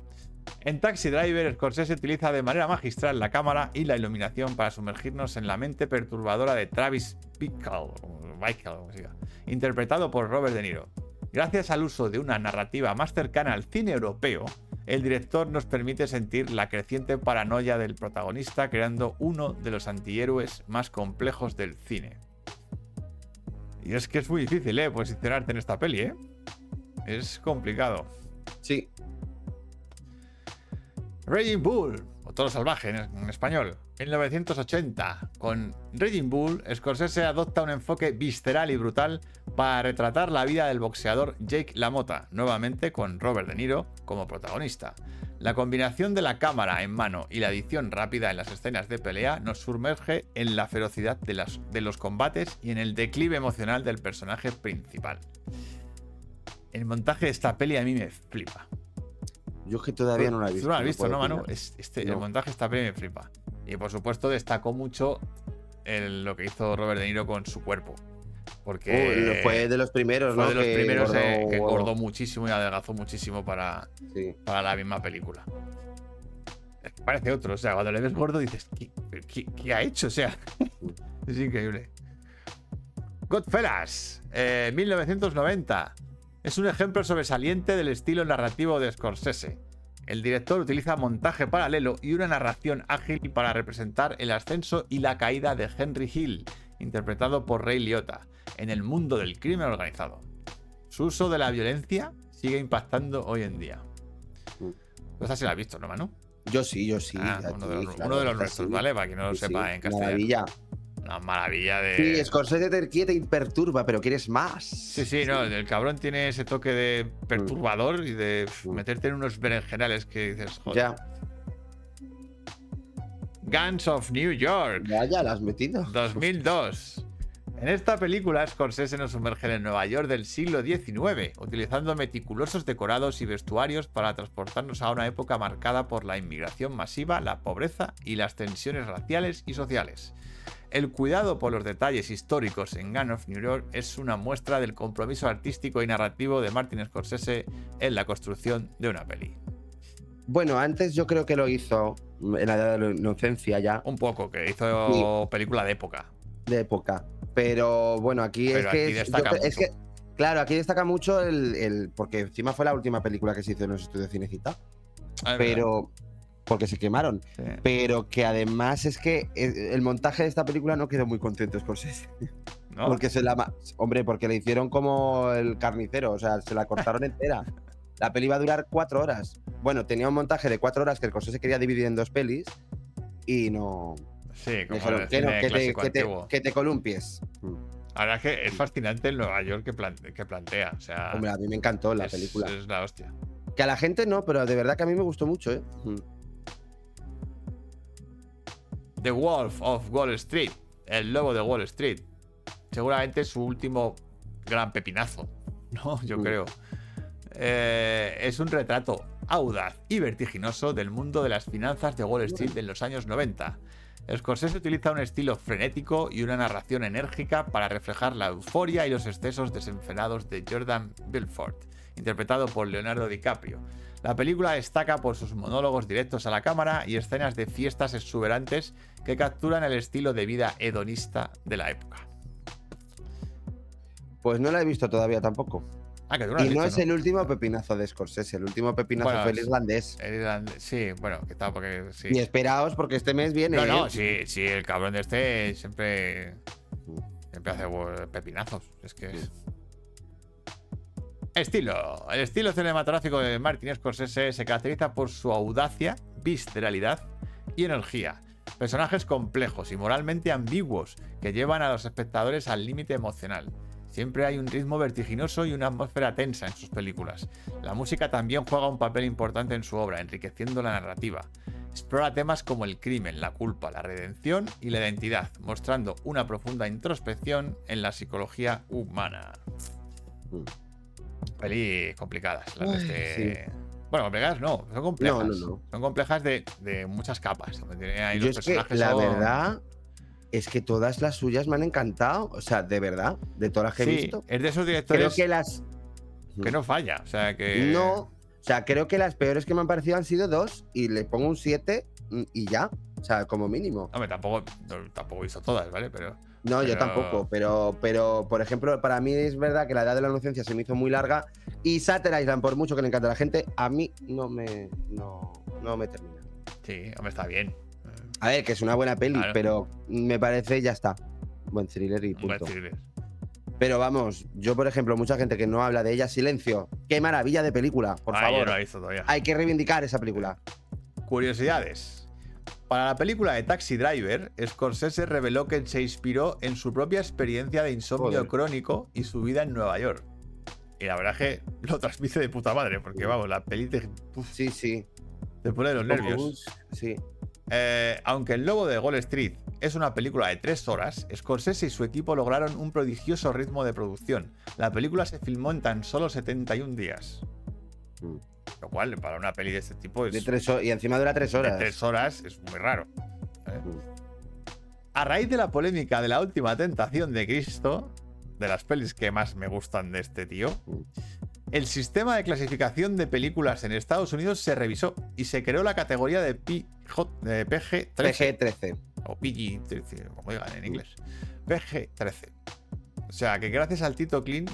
En Taxi Driver, Scorsese utiliza de manera magistral la cámara y la iluminación para sumergirnos en la mente perturbadora de Travis Bickle, Bickle, como se interpretado por Robert De Niro. Gracias al uso de una narrativa más cercana al cine europeo, el director nos permite sentir la creciente paranoia del protagonista, creando uno de los antihéroes más complejos del cine. Y es que es muy difícil, ¿eh? Posicionarte en esta peli, ¿eh? Es complicado. Sí. Raging Bull, o Toro Salvaje en, en español, 1980. Con Raging Bull, Scorsese adopta un enfoque visceral y brutal para retratar la vida del boxeador Jake LaMotta, nuevamente con Robert De Niro como protagonista. La combinación de la cámara en mano y la edición rápida en las escenas de pelea nos sumerge en la ferocidad de, de los combates y en el declive emocional del personaje principal. El montaje de esta peli a mí me flipa. Yo es que todavía no la he visto. no la has visto, ¿no, Manu? este, El montaje esta peli me flipa. Y por supuesto destacó mucho el- lo que hizo Robert De Niro con su cuerpo. Porque Uh, fue de los primeros, fue ¿no? de los Que primeros eh, que engordó muchísimo y adelgazó muchísimo para, Sí. para la misma película. Parece otro, o sea, cuando le ves gordo dices, ¿qué, qué- qué ha hecho? O sea, es increíble. Godfellas, eh, 1990. Es un ejemplo sobresaliente del estilo narrativo de Scorsese. El director utiliza montaje paralelo y una narración ágil para representar el ascenso y la caída de Henry Hill, interpretado por Ray Liotta, en el mundo del crimen organizado. Su uso de la violencia sigue impactando hoy en día. Esta sí la has visto, ¿no, Manu? Yo sí, yo sí. Ah, uno, de los, claro, uno de los esta nuestros, sí. ¿vale? Para quien no lo sí, sepa en castellano. Maravilla. Una maravilla de. Sí, Scorsese te quieta y perturba, pero quieres más. Sí, sí, no, el cabrón tiene ese toque de perturbador y de Mm. meterte en unos berenjenales que dices, joder. Ya, Guns of New York, ya, ya la has metido. 2002. En esta película, Scorsese nos sumerge en el Nueva York del siglo XIX, utilizando meticulosos decorados y vestuarios para transportarnos a una época marcada por la inmigración masiva, la pobreza y las tensiones raciales y sociales. El cuidado por los detalles históricos en Gun of New York es una muestra del compromiso artístico y narrativo de Martin Scorsese en la construcción de una peli. Bueno, antes yo creo que lo hizo en la edad de la inocencia ya, Un poco, que hizo película de época. de época. Pero bueno, aquí Pero es que. yo destaca creo- es mucho. que- Claro, aquí destaca mucho el, el- Porque encima fue la última película que se hizo en los estudios Cinecita. Ah, Pero. Porque se quemaron. sí. Pero que además es que eh, el montaje de esta película no quedó muy contento Scorsese. ¿No? Porque se la. Hombre, porque le hicieron como el carnicero. O sea, se la cortaron entera. La peli iba a durar cuatro horas. Bueno, tenía un montaje de cuatro horas que el Scorsese quería dividir en dos pelis. Y no. Sí, como Dijeron que no, que te, que te- que te columpies. La verdad es que es fascinante el Nueva York que, plante- que plantea. O sea, Hombre, a mí me encantó la es, película. es la hostia. Que a la gente no, pero de verdad que a mí me gustó mucho, ¿eh? The Wolf of Wall Street. El lobo de Wall Street. Seguramente su último gran pepinazo. No, yo Mm. creo. Eh, es un retrato audaz y vertiginoso del mundo de las finanzas de Wall Street en los años 90. Scorsese utiliza un estilo frenético y una narración enérgica para reflejar la euforia y los excesos desenfrenados de Jordan Belfort, interpretado por Leonardo DiCaprio. La película destaca por sus monólogos directos a la cámara y escenas de fiestas exuberantes que capturan el estilo de vida hedonista de la época. Pues no la he visto todavía tampoco. Ah, que tú Y no dicho, es el último pepinazo de Scorsese, el último pepinazo Bueno, fue el irlandés. El irlandés- Sí, bueno, que tal, porque sí. Y esperaos porque este mes viene. No, no, ¿eh? sí, sí, el cabrón de este siempre. Siempre hace pepinazos. Es que es. Estilo. El estilo cinematográfico de Martin Scorsese se caracteriza por su audacia, visceralidad y energía. Personajes complejos y moralmente ambiguos que llevan a los espectadores al límite emocional. Siempre hay un ritmo vertiginoso y una atmósfera tensa en sus películas. La música también juega un papel importante en su obra, enriqueciendo la narrativa. Explora temas como el crimen, la culpa, la redención y la identidad, mostrando una profunda introspección en la psicología humana. Mm. Pelis complicadas, las de este. Bueno, complicadas no, son complejas. No, no, no. Son complejas de, de muchas capas. ahí Yo los es que la son- verdad es que todas las suyas me han encantado. O sea, de verdad, de todas las que he visto. es de esos Creo directores que las. que no falla. O sea, que. No. O sea, creo que las peores que me han parecido han sido dos y le pongo un 7 y ya. O sea, como mínimo. Hombre, tampoco, tampoco he visto todas, ¿vale? Pero. No, yo tampoco, pero, pero por ejemplo, para mí es verdad que la edad de la inocencia se me hizo muy larga y Satter Island, por mucho que le encante a la gente, a mí no me, no, no me termina. Sí, hombre, está bien. A ver, que es una buena peli, Claro. pero me parece ya está. Buen thriller y Un buen punto. thriller. Pero vamos, yo por ejemplo, mucha gente que no habla de ella, silencio. Qué maravilla de película, por yo favor. no la he visto todavía. Hay que reivindicar esa película. Curiosidades. Para la película de Taxi Driver, Scorsese reveló que se inspiró en su propia experiencia de insomnio Joder. crónico y su vida en Nueva York. Y la verdad es que lo transmite de puta madre, porque vamos, la peli te, uf, Sí, sí. te pone los nervios. Sí. Eh, aunque El Lobo de Wall Street es una película de tres horas, Scorsese y su equipo lograron un prodigioso ritmo de producción. La película se filmó en tan solo 71 días. Mm. Lo cual, para una peli de este tipo, es De tres y encima dura tres de horas. tres horas es muy raro. ¿eh? Mm. A raíz de la polémica de la última tentación de Cristo, de las pelis que más me gustan de este tío, Mm. el sistema de clasificación de películas en Estados Unidos se revisó y se creó la categoría de, de PG-13 PG-13. o PG-13, como digan en inglés. PG-13. O sea, que gracias al Tito Clean,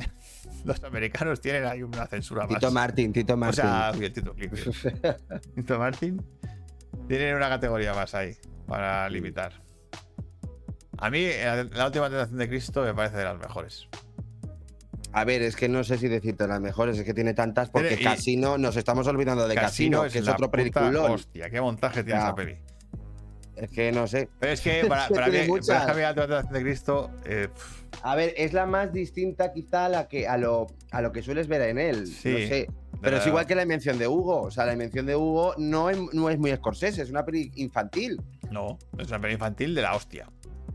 los americanos tienen ahí una censura más. Tito Martin, Tito O Martin. sea, uy, el Tito tío. Tito Martin tienen una categoría más ahí para limitar. A mí, la, la última tentación de Cristo me parece de las mejores. A ver, es que no sé si decirte las mejores, es que tiene tantas, porque y- Casino, nos estamos olvidando de Casino, que es otro peliculón. Hostia, qué montaje tiene esa peli. Es que no sé. Pero es que para, para mí, Tiene pero es que muchas. a mí la última tentación de Cristo. eh, A ver, es la más distinta quizá a, la que, a, lo, a lo que sueles ver en él. Sí, no sé. Pero es igual que la invención de Hugo. O sea, la invención de Hugo no es, no es muy Scorsese, es una peli infantil. no, es una peli infantil de la hostia.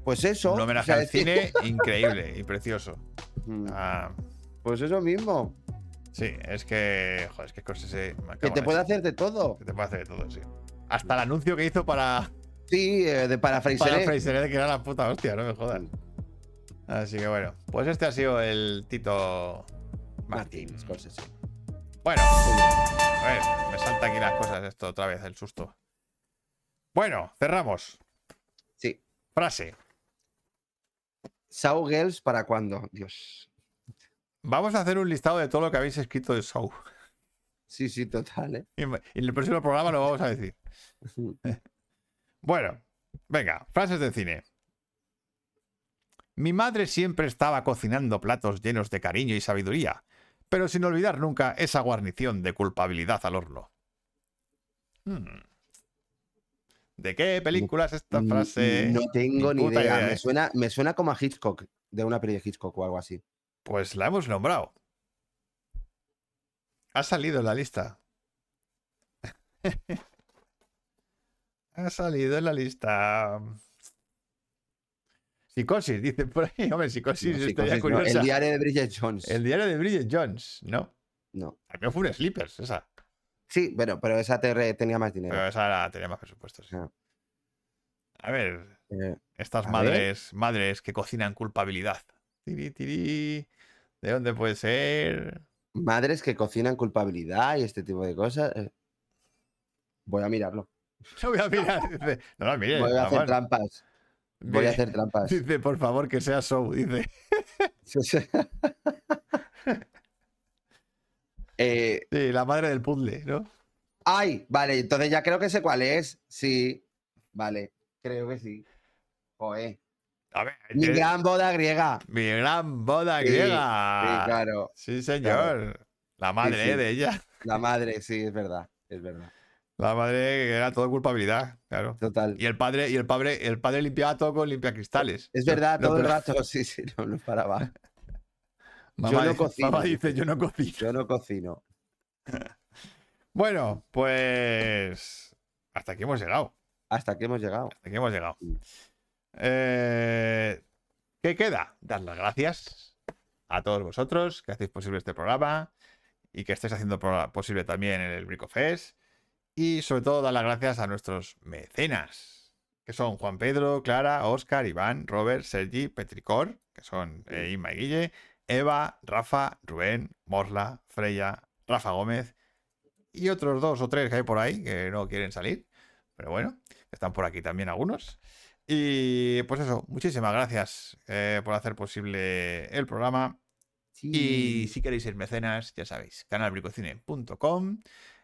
Pues eso. Un o homenaje sea, al que- cine increíble y precioso. Mm, Ah, Pues eso mismo. sí, es que. Joder, es que Scorsese. Que te puede hacer de todo. Que te puede hacer de todo, sí. Hasta el anuncio que hizo para, Sí, eh, de para para Fraser. Fraser, que era la puta hostia, no me jodas. Así que bueno, pues este ha sido el Tito Martín. Scorsese. Bueno, a ver, me salta aquí las cosas esto otra vez, el susto. Bueno, cerramos. Sí. Frase. Saw Girls, ¿para cuándo? Dios. Vamos a hacer un listado de todo lo que habéis escrito de Show. Sí, sí, total, ¿eh? Y en el próximo programa lo vamos a decir. Bueno, venga, frases de cine. Mi madre siempre estaba cocinando platos llenos de cariño y sabiduría, pero sin olvidar nunca esa guarnición de culpabilidad al horno. Hmm. ¿De qué película es esta Mm, frase? No tengo ni idea, Me, ¿eh? suena, me suena como a Hitchcock, de una peli de Hitchcock o algo así. Pues la hemos nombrado. Ha salido en la lista. ha salido en la lista. Psicosis, dice por ahí. Hombre, psicosis No, psicosis no. El diario de Bridget Jones. El diario de Bridget Jones, ¿no? No. A mí fue un Sleepers, esa. Sí, bueno, pero esa tenía más dinero. Pero esa era- tenía más presupuestos. Ah. A ver, Eh, estas A ver. madres, madres que cocinan culpabilidad. Tiri, tiri. ¿De dónde puede ser? madres que cocinan culpabilidad y este tipo de cosas. eh, Voy a mirarlo. No voy a mirar. Dice, no lo mires. Voy a hacer trampas. Voy a hacer trampas. Dice, por favor, que sea show. Dice, Eh, sí, la madre del puzzle, ¿no? ay, vale, entonces ya creo que sé cuál es. Sí, vale, creo que sí. Joder. A ver, Mi gran boda griega. mi gran boda Sí, griega. Sí, claro. Sí, señor. La madre sí. de ella. La madre, sí, es verdad. Es verdad. La madre era todo culpabilidad, claro. Total. Y el padre, y el padre, el padre limpiaba todo con limpiacristales. Es verdad, no, todo el rato. Sí, sí, no, no paraba. Mamá, no dice- cocino, mamá dice, yo no cocino. Yo no cocino. Bueno, pues hasta aquí hemos llegado. Hasta que hemos llegado. Hasta aquí hemos llegado. Eh, ¿Qué queda? Dar las gracias a todos vosotros que hacéis posible este programa y que estáis haciendo posible también el Bricofest. Y sobre todo dar las gracias a nuestros mecenas, que son Juan Pedro, Clara, Oscar, Iván, Robert, Sergi, Petricor, que son eh, Inma y Guille, Eva, Rafa, Rubén, Morla, Freya, Rafa Gómez y otros dos o tres que hay por ahí que no quieren salir. Pero bueno, están por aquí también algunos. Y pues eso, muchísimas gracias eh, por hacer posible el programa. Y si queréis ser mecenas, ya sabéis, canalbricocine.com.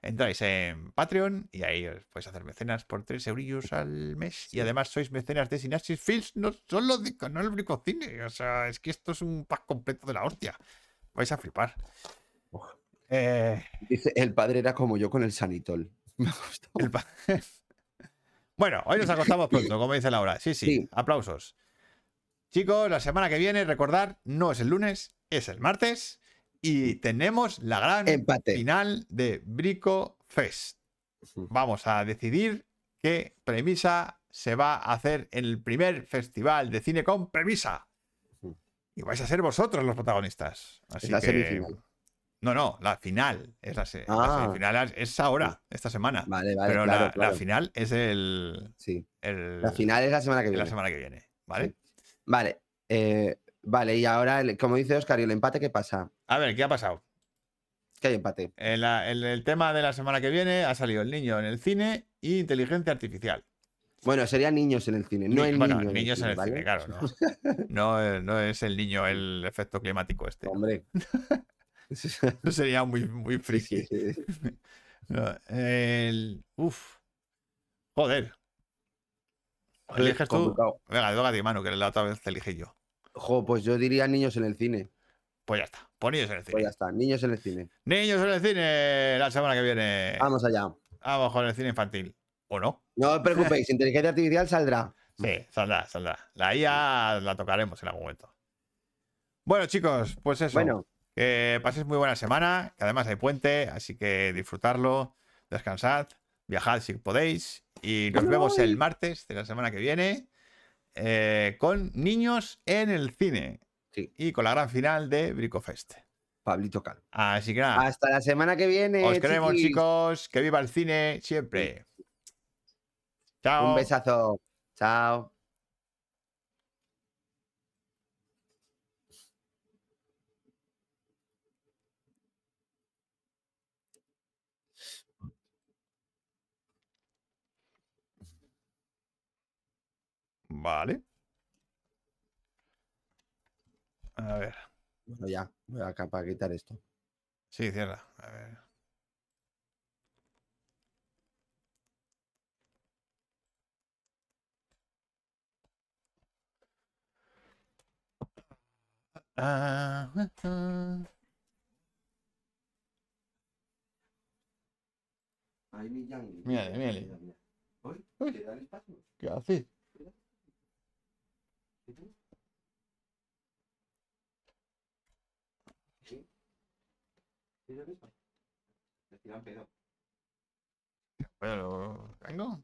Entráis en Patreon y ahí os podéis hacer mecenas por 3 eurillos al mes. Y además sois mecenas de Synapsis Films, no solo de Canal Bricocine. O sea, es que esto es un pack completo de la hostia. Vais a flipar. Eh, Dice, el padre era como yo con el sanitol. Me el pa- bueno, hoy nos acostamos pronto, como dice Laura. Sí, sí, Sí. aplausos. Chicos, la semana que viene, recordar, no es el lunes, es el martes. Y tenemos la gran Empate. final de Brico Fest. Vamos a decidir qué premisa se va a hacer en el primer festival de cine con premisa. Y vais a ser vosotros los protagonistas. Así la que... semifinal. No, no, la final. Es la, se- la Ah. semifinal es- ahora, esta semana. Vale, vale, Pero claro, la, final es el, Sí. el- La final es la semana que viene. la semana que viene. ¿Vale? Sí. Vale. eh, vale, y ahora, como dice Oscar, ¿y el empate qué pasa? A ver, ¿qué ha pasado? Que hay empate. En en el tema de la semana que viene ha salido el niño en el cine y inteligencia artificial. Bueno, serían niños en el cine, no Ni- el bueno, niño. niños en el ¿vale? cine, claro. No, no, es- no es el niño el efecto climático este. Hombre. Eso sería muy, muy friki. sí, sí. No, el- uf. Joder. ¿Eliges tú? Complicado. Venga, toca a Manu, que la otra vez te elegí yo. Jo, pues yo diría niños en el cine. Pues ya está. Pon niños en el cine. Pues ya está, niños en el cine. Niños en el cine la semana que viene. Vamos allá. Vamos con el cine infantil. ¿O no? No os preocupéis, inteligencia artificial saldrá. Sí, saldrá, saldrá. La IA la tocaremos en algún momento. Bueno, chicos, pues eso. Bueno, Que paséis muy buena semana, que además hay puente, así que disfrutarlo, descansad, viajad si podéis. Y nos vemos el martes de la semana que viene eh, con niños en el cine. Sí. Y con la gran final de Bricofest. Pablito Cal. Así que nada, Hasta la semana que viene. os queremos, chiquis. chicos. Que viva el cine siempre. Chao. Un besazo. Chao. Vale. A ver. Bueno, ya, voy acá para quitar esto. Sí, cierra. A ver. Ah, ah, ah. Mírale, mírale. ¿Qué haces? ¿Sí? ¿Te da el espacio? Te tiran pedo. Pero, ¿vengo?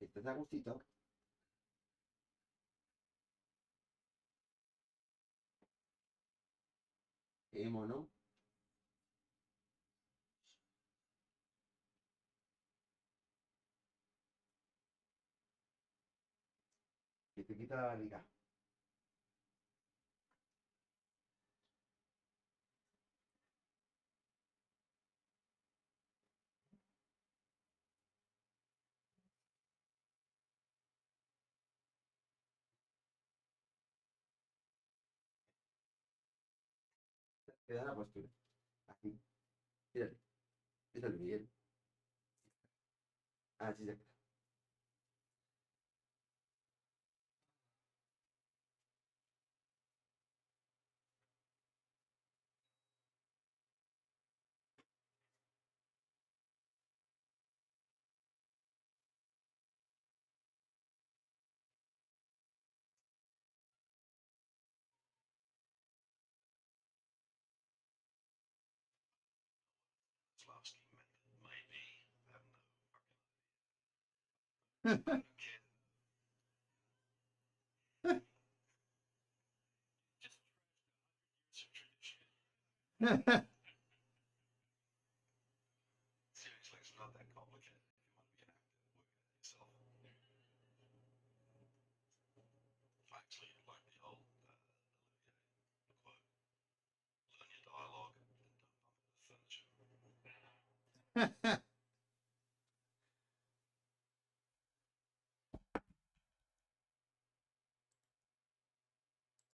¿Estás a gustito? Qué mono. Que te quita la barriga. Da la postura. Así. Mírale. Mírale, Miguel. Así se Seriously, it's not that complicated. You want to be an actor, work at yourself. Actually, like the old uh, quote, learn your dialogue and don't into furniture.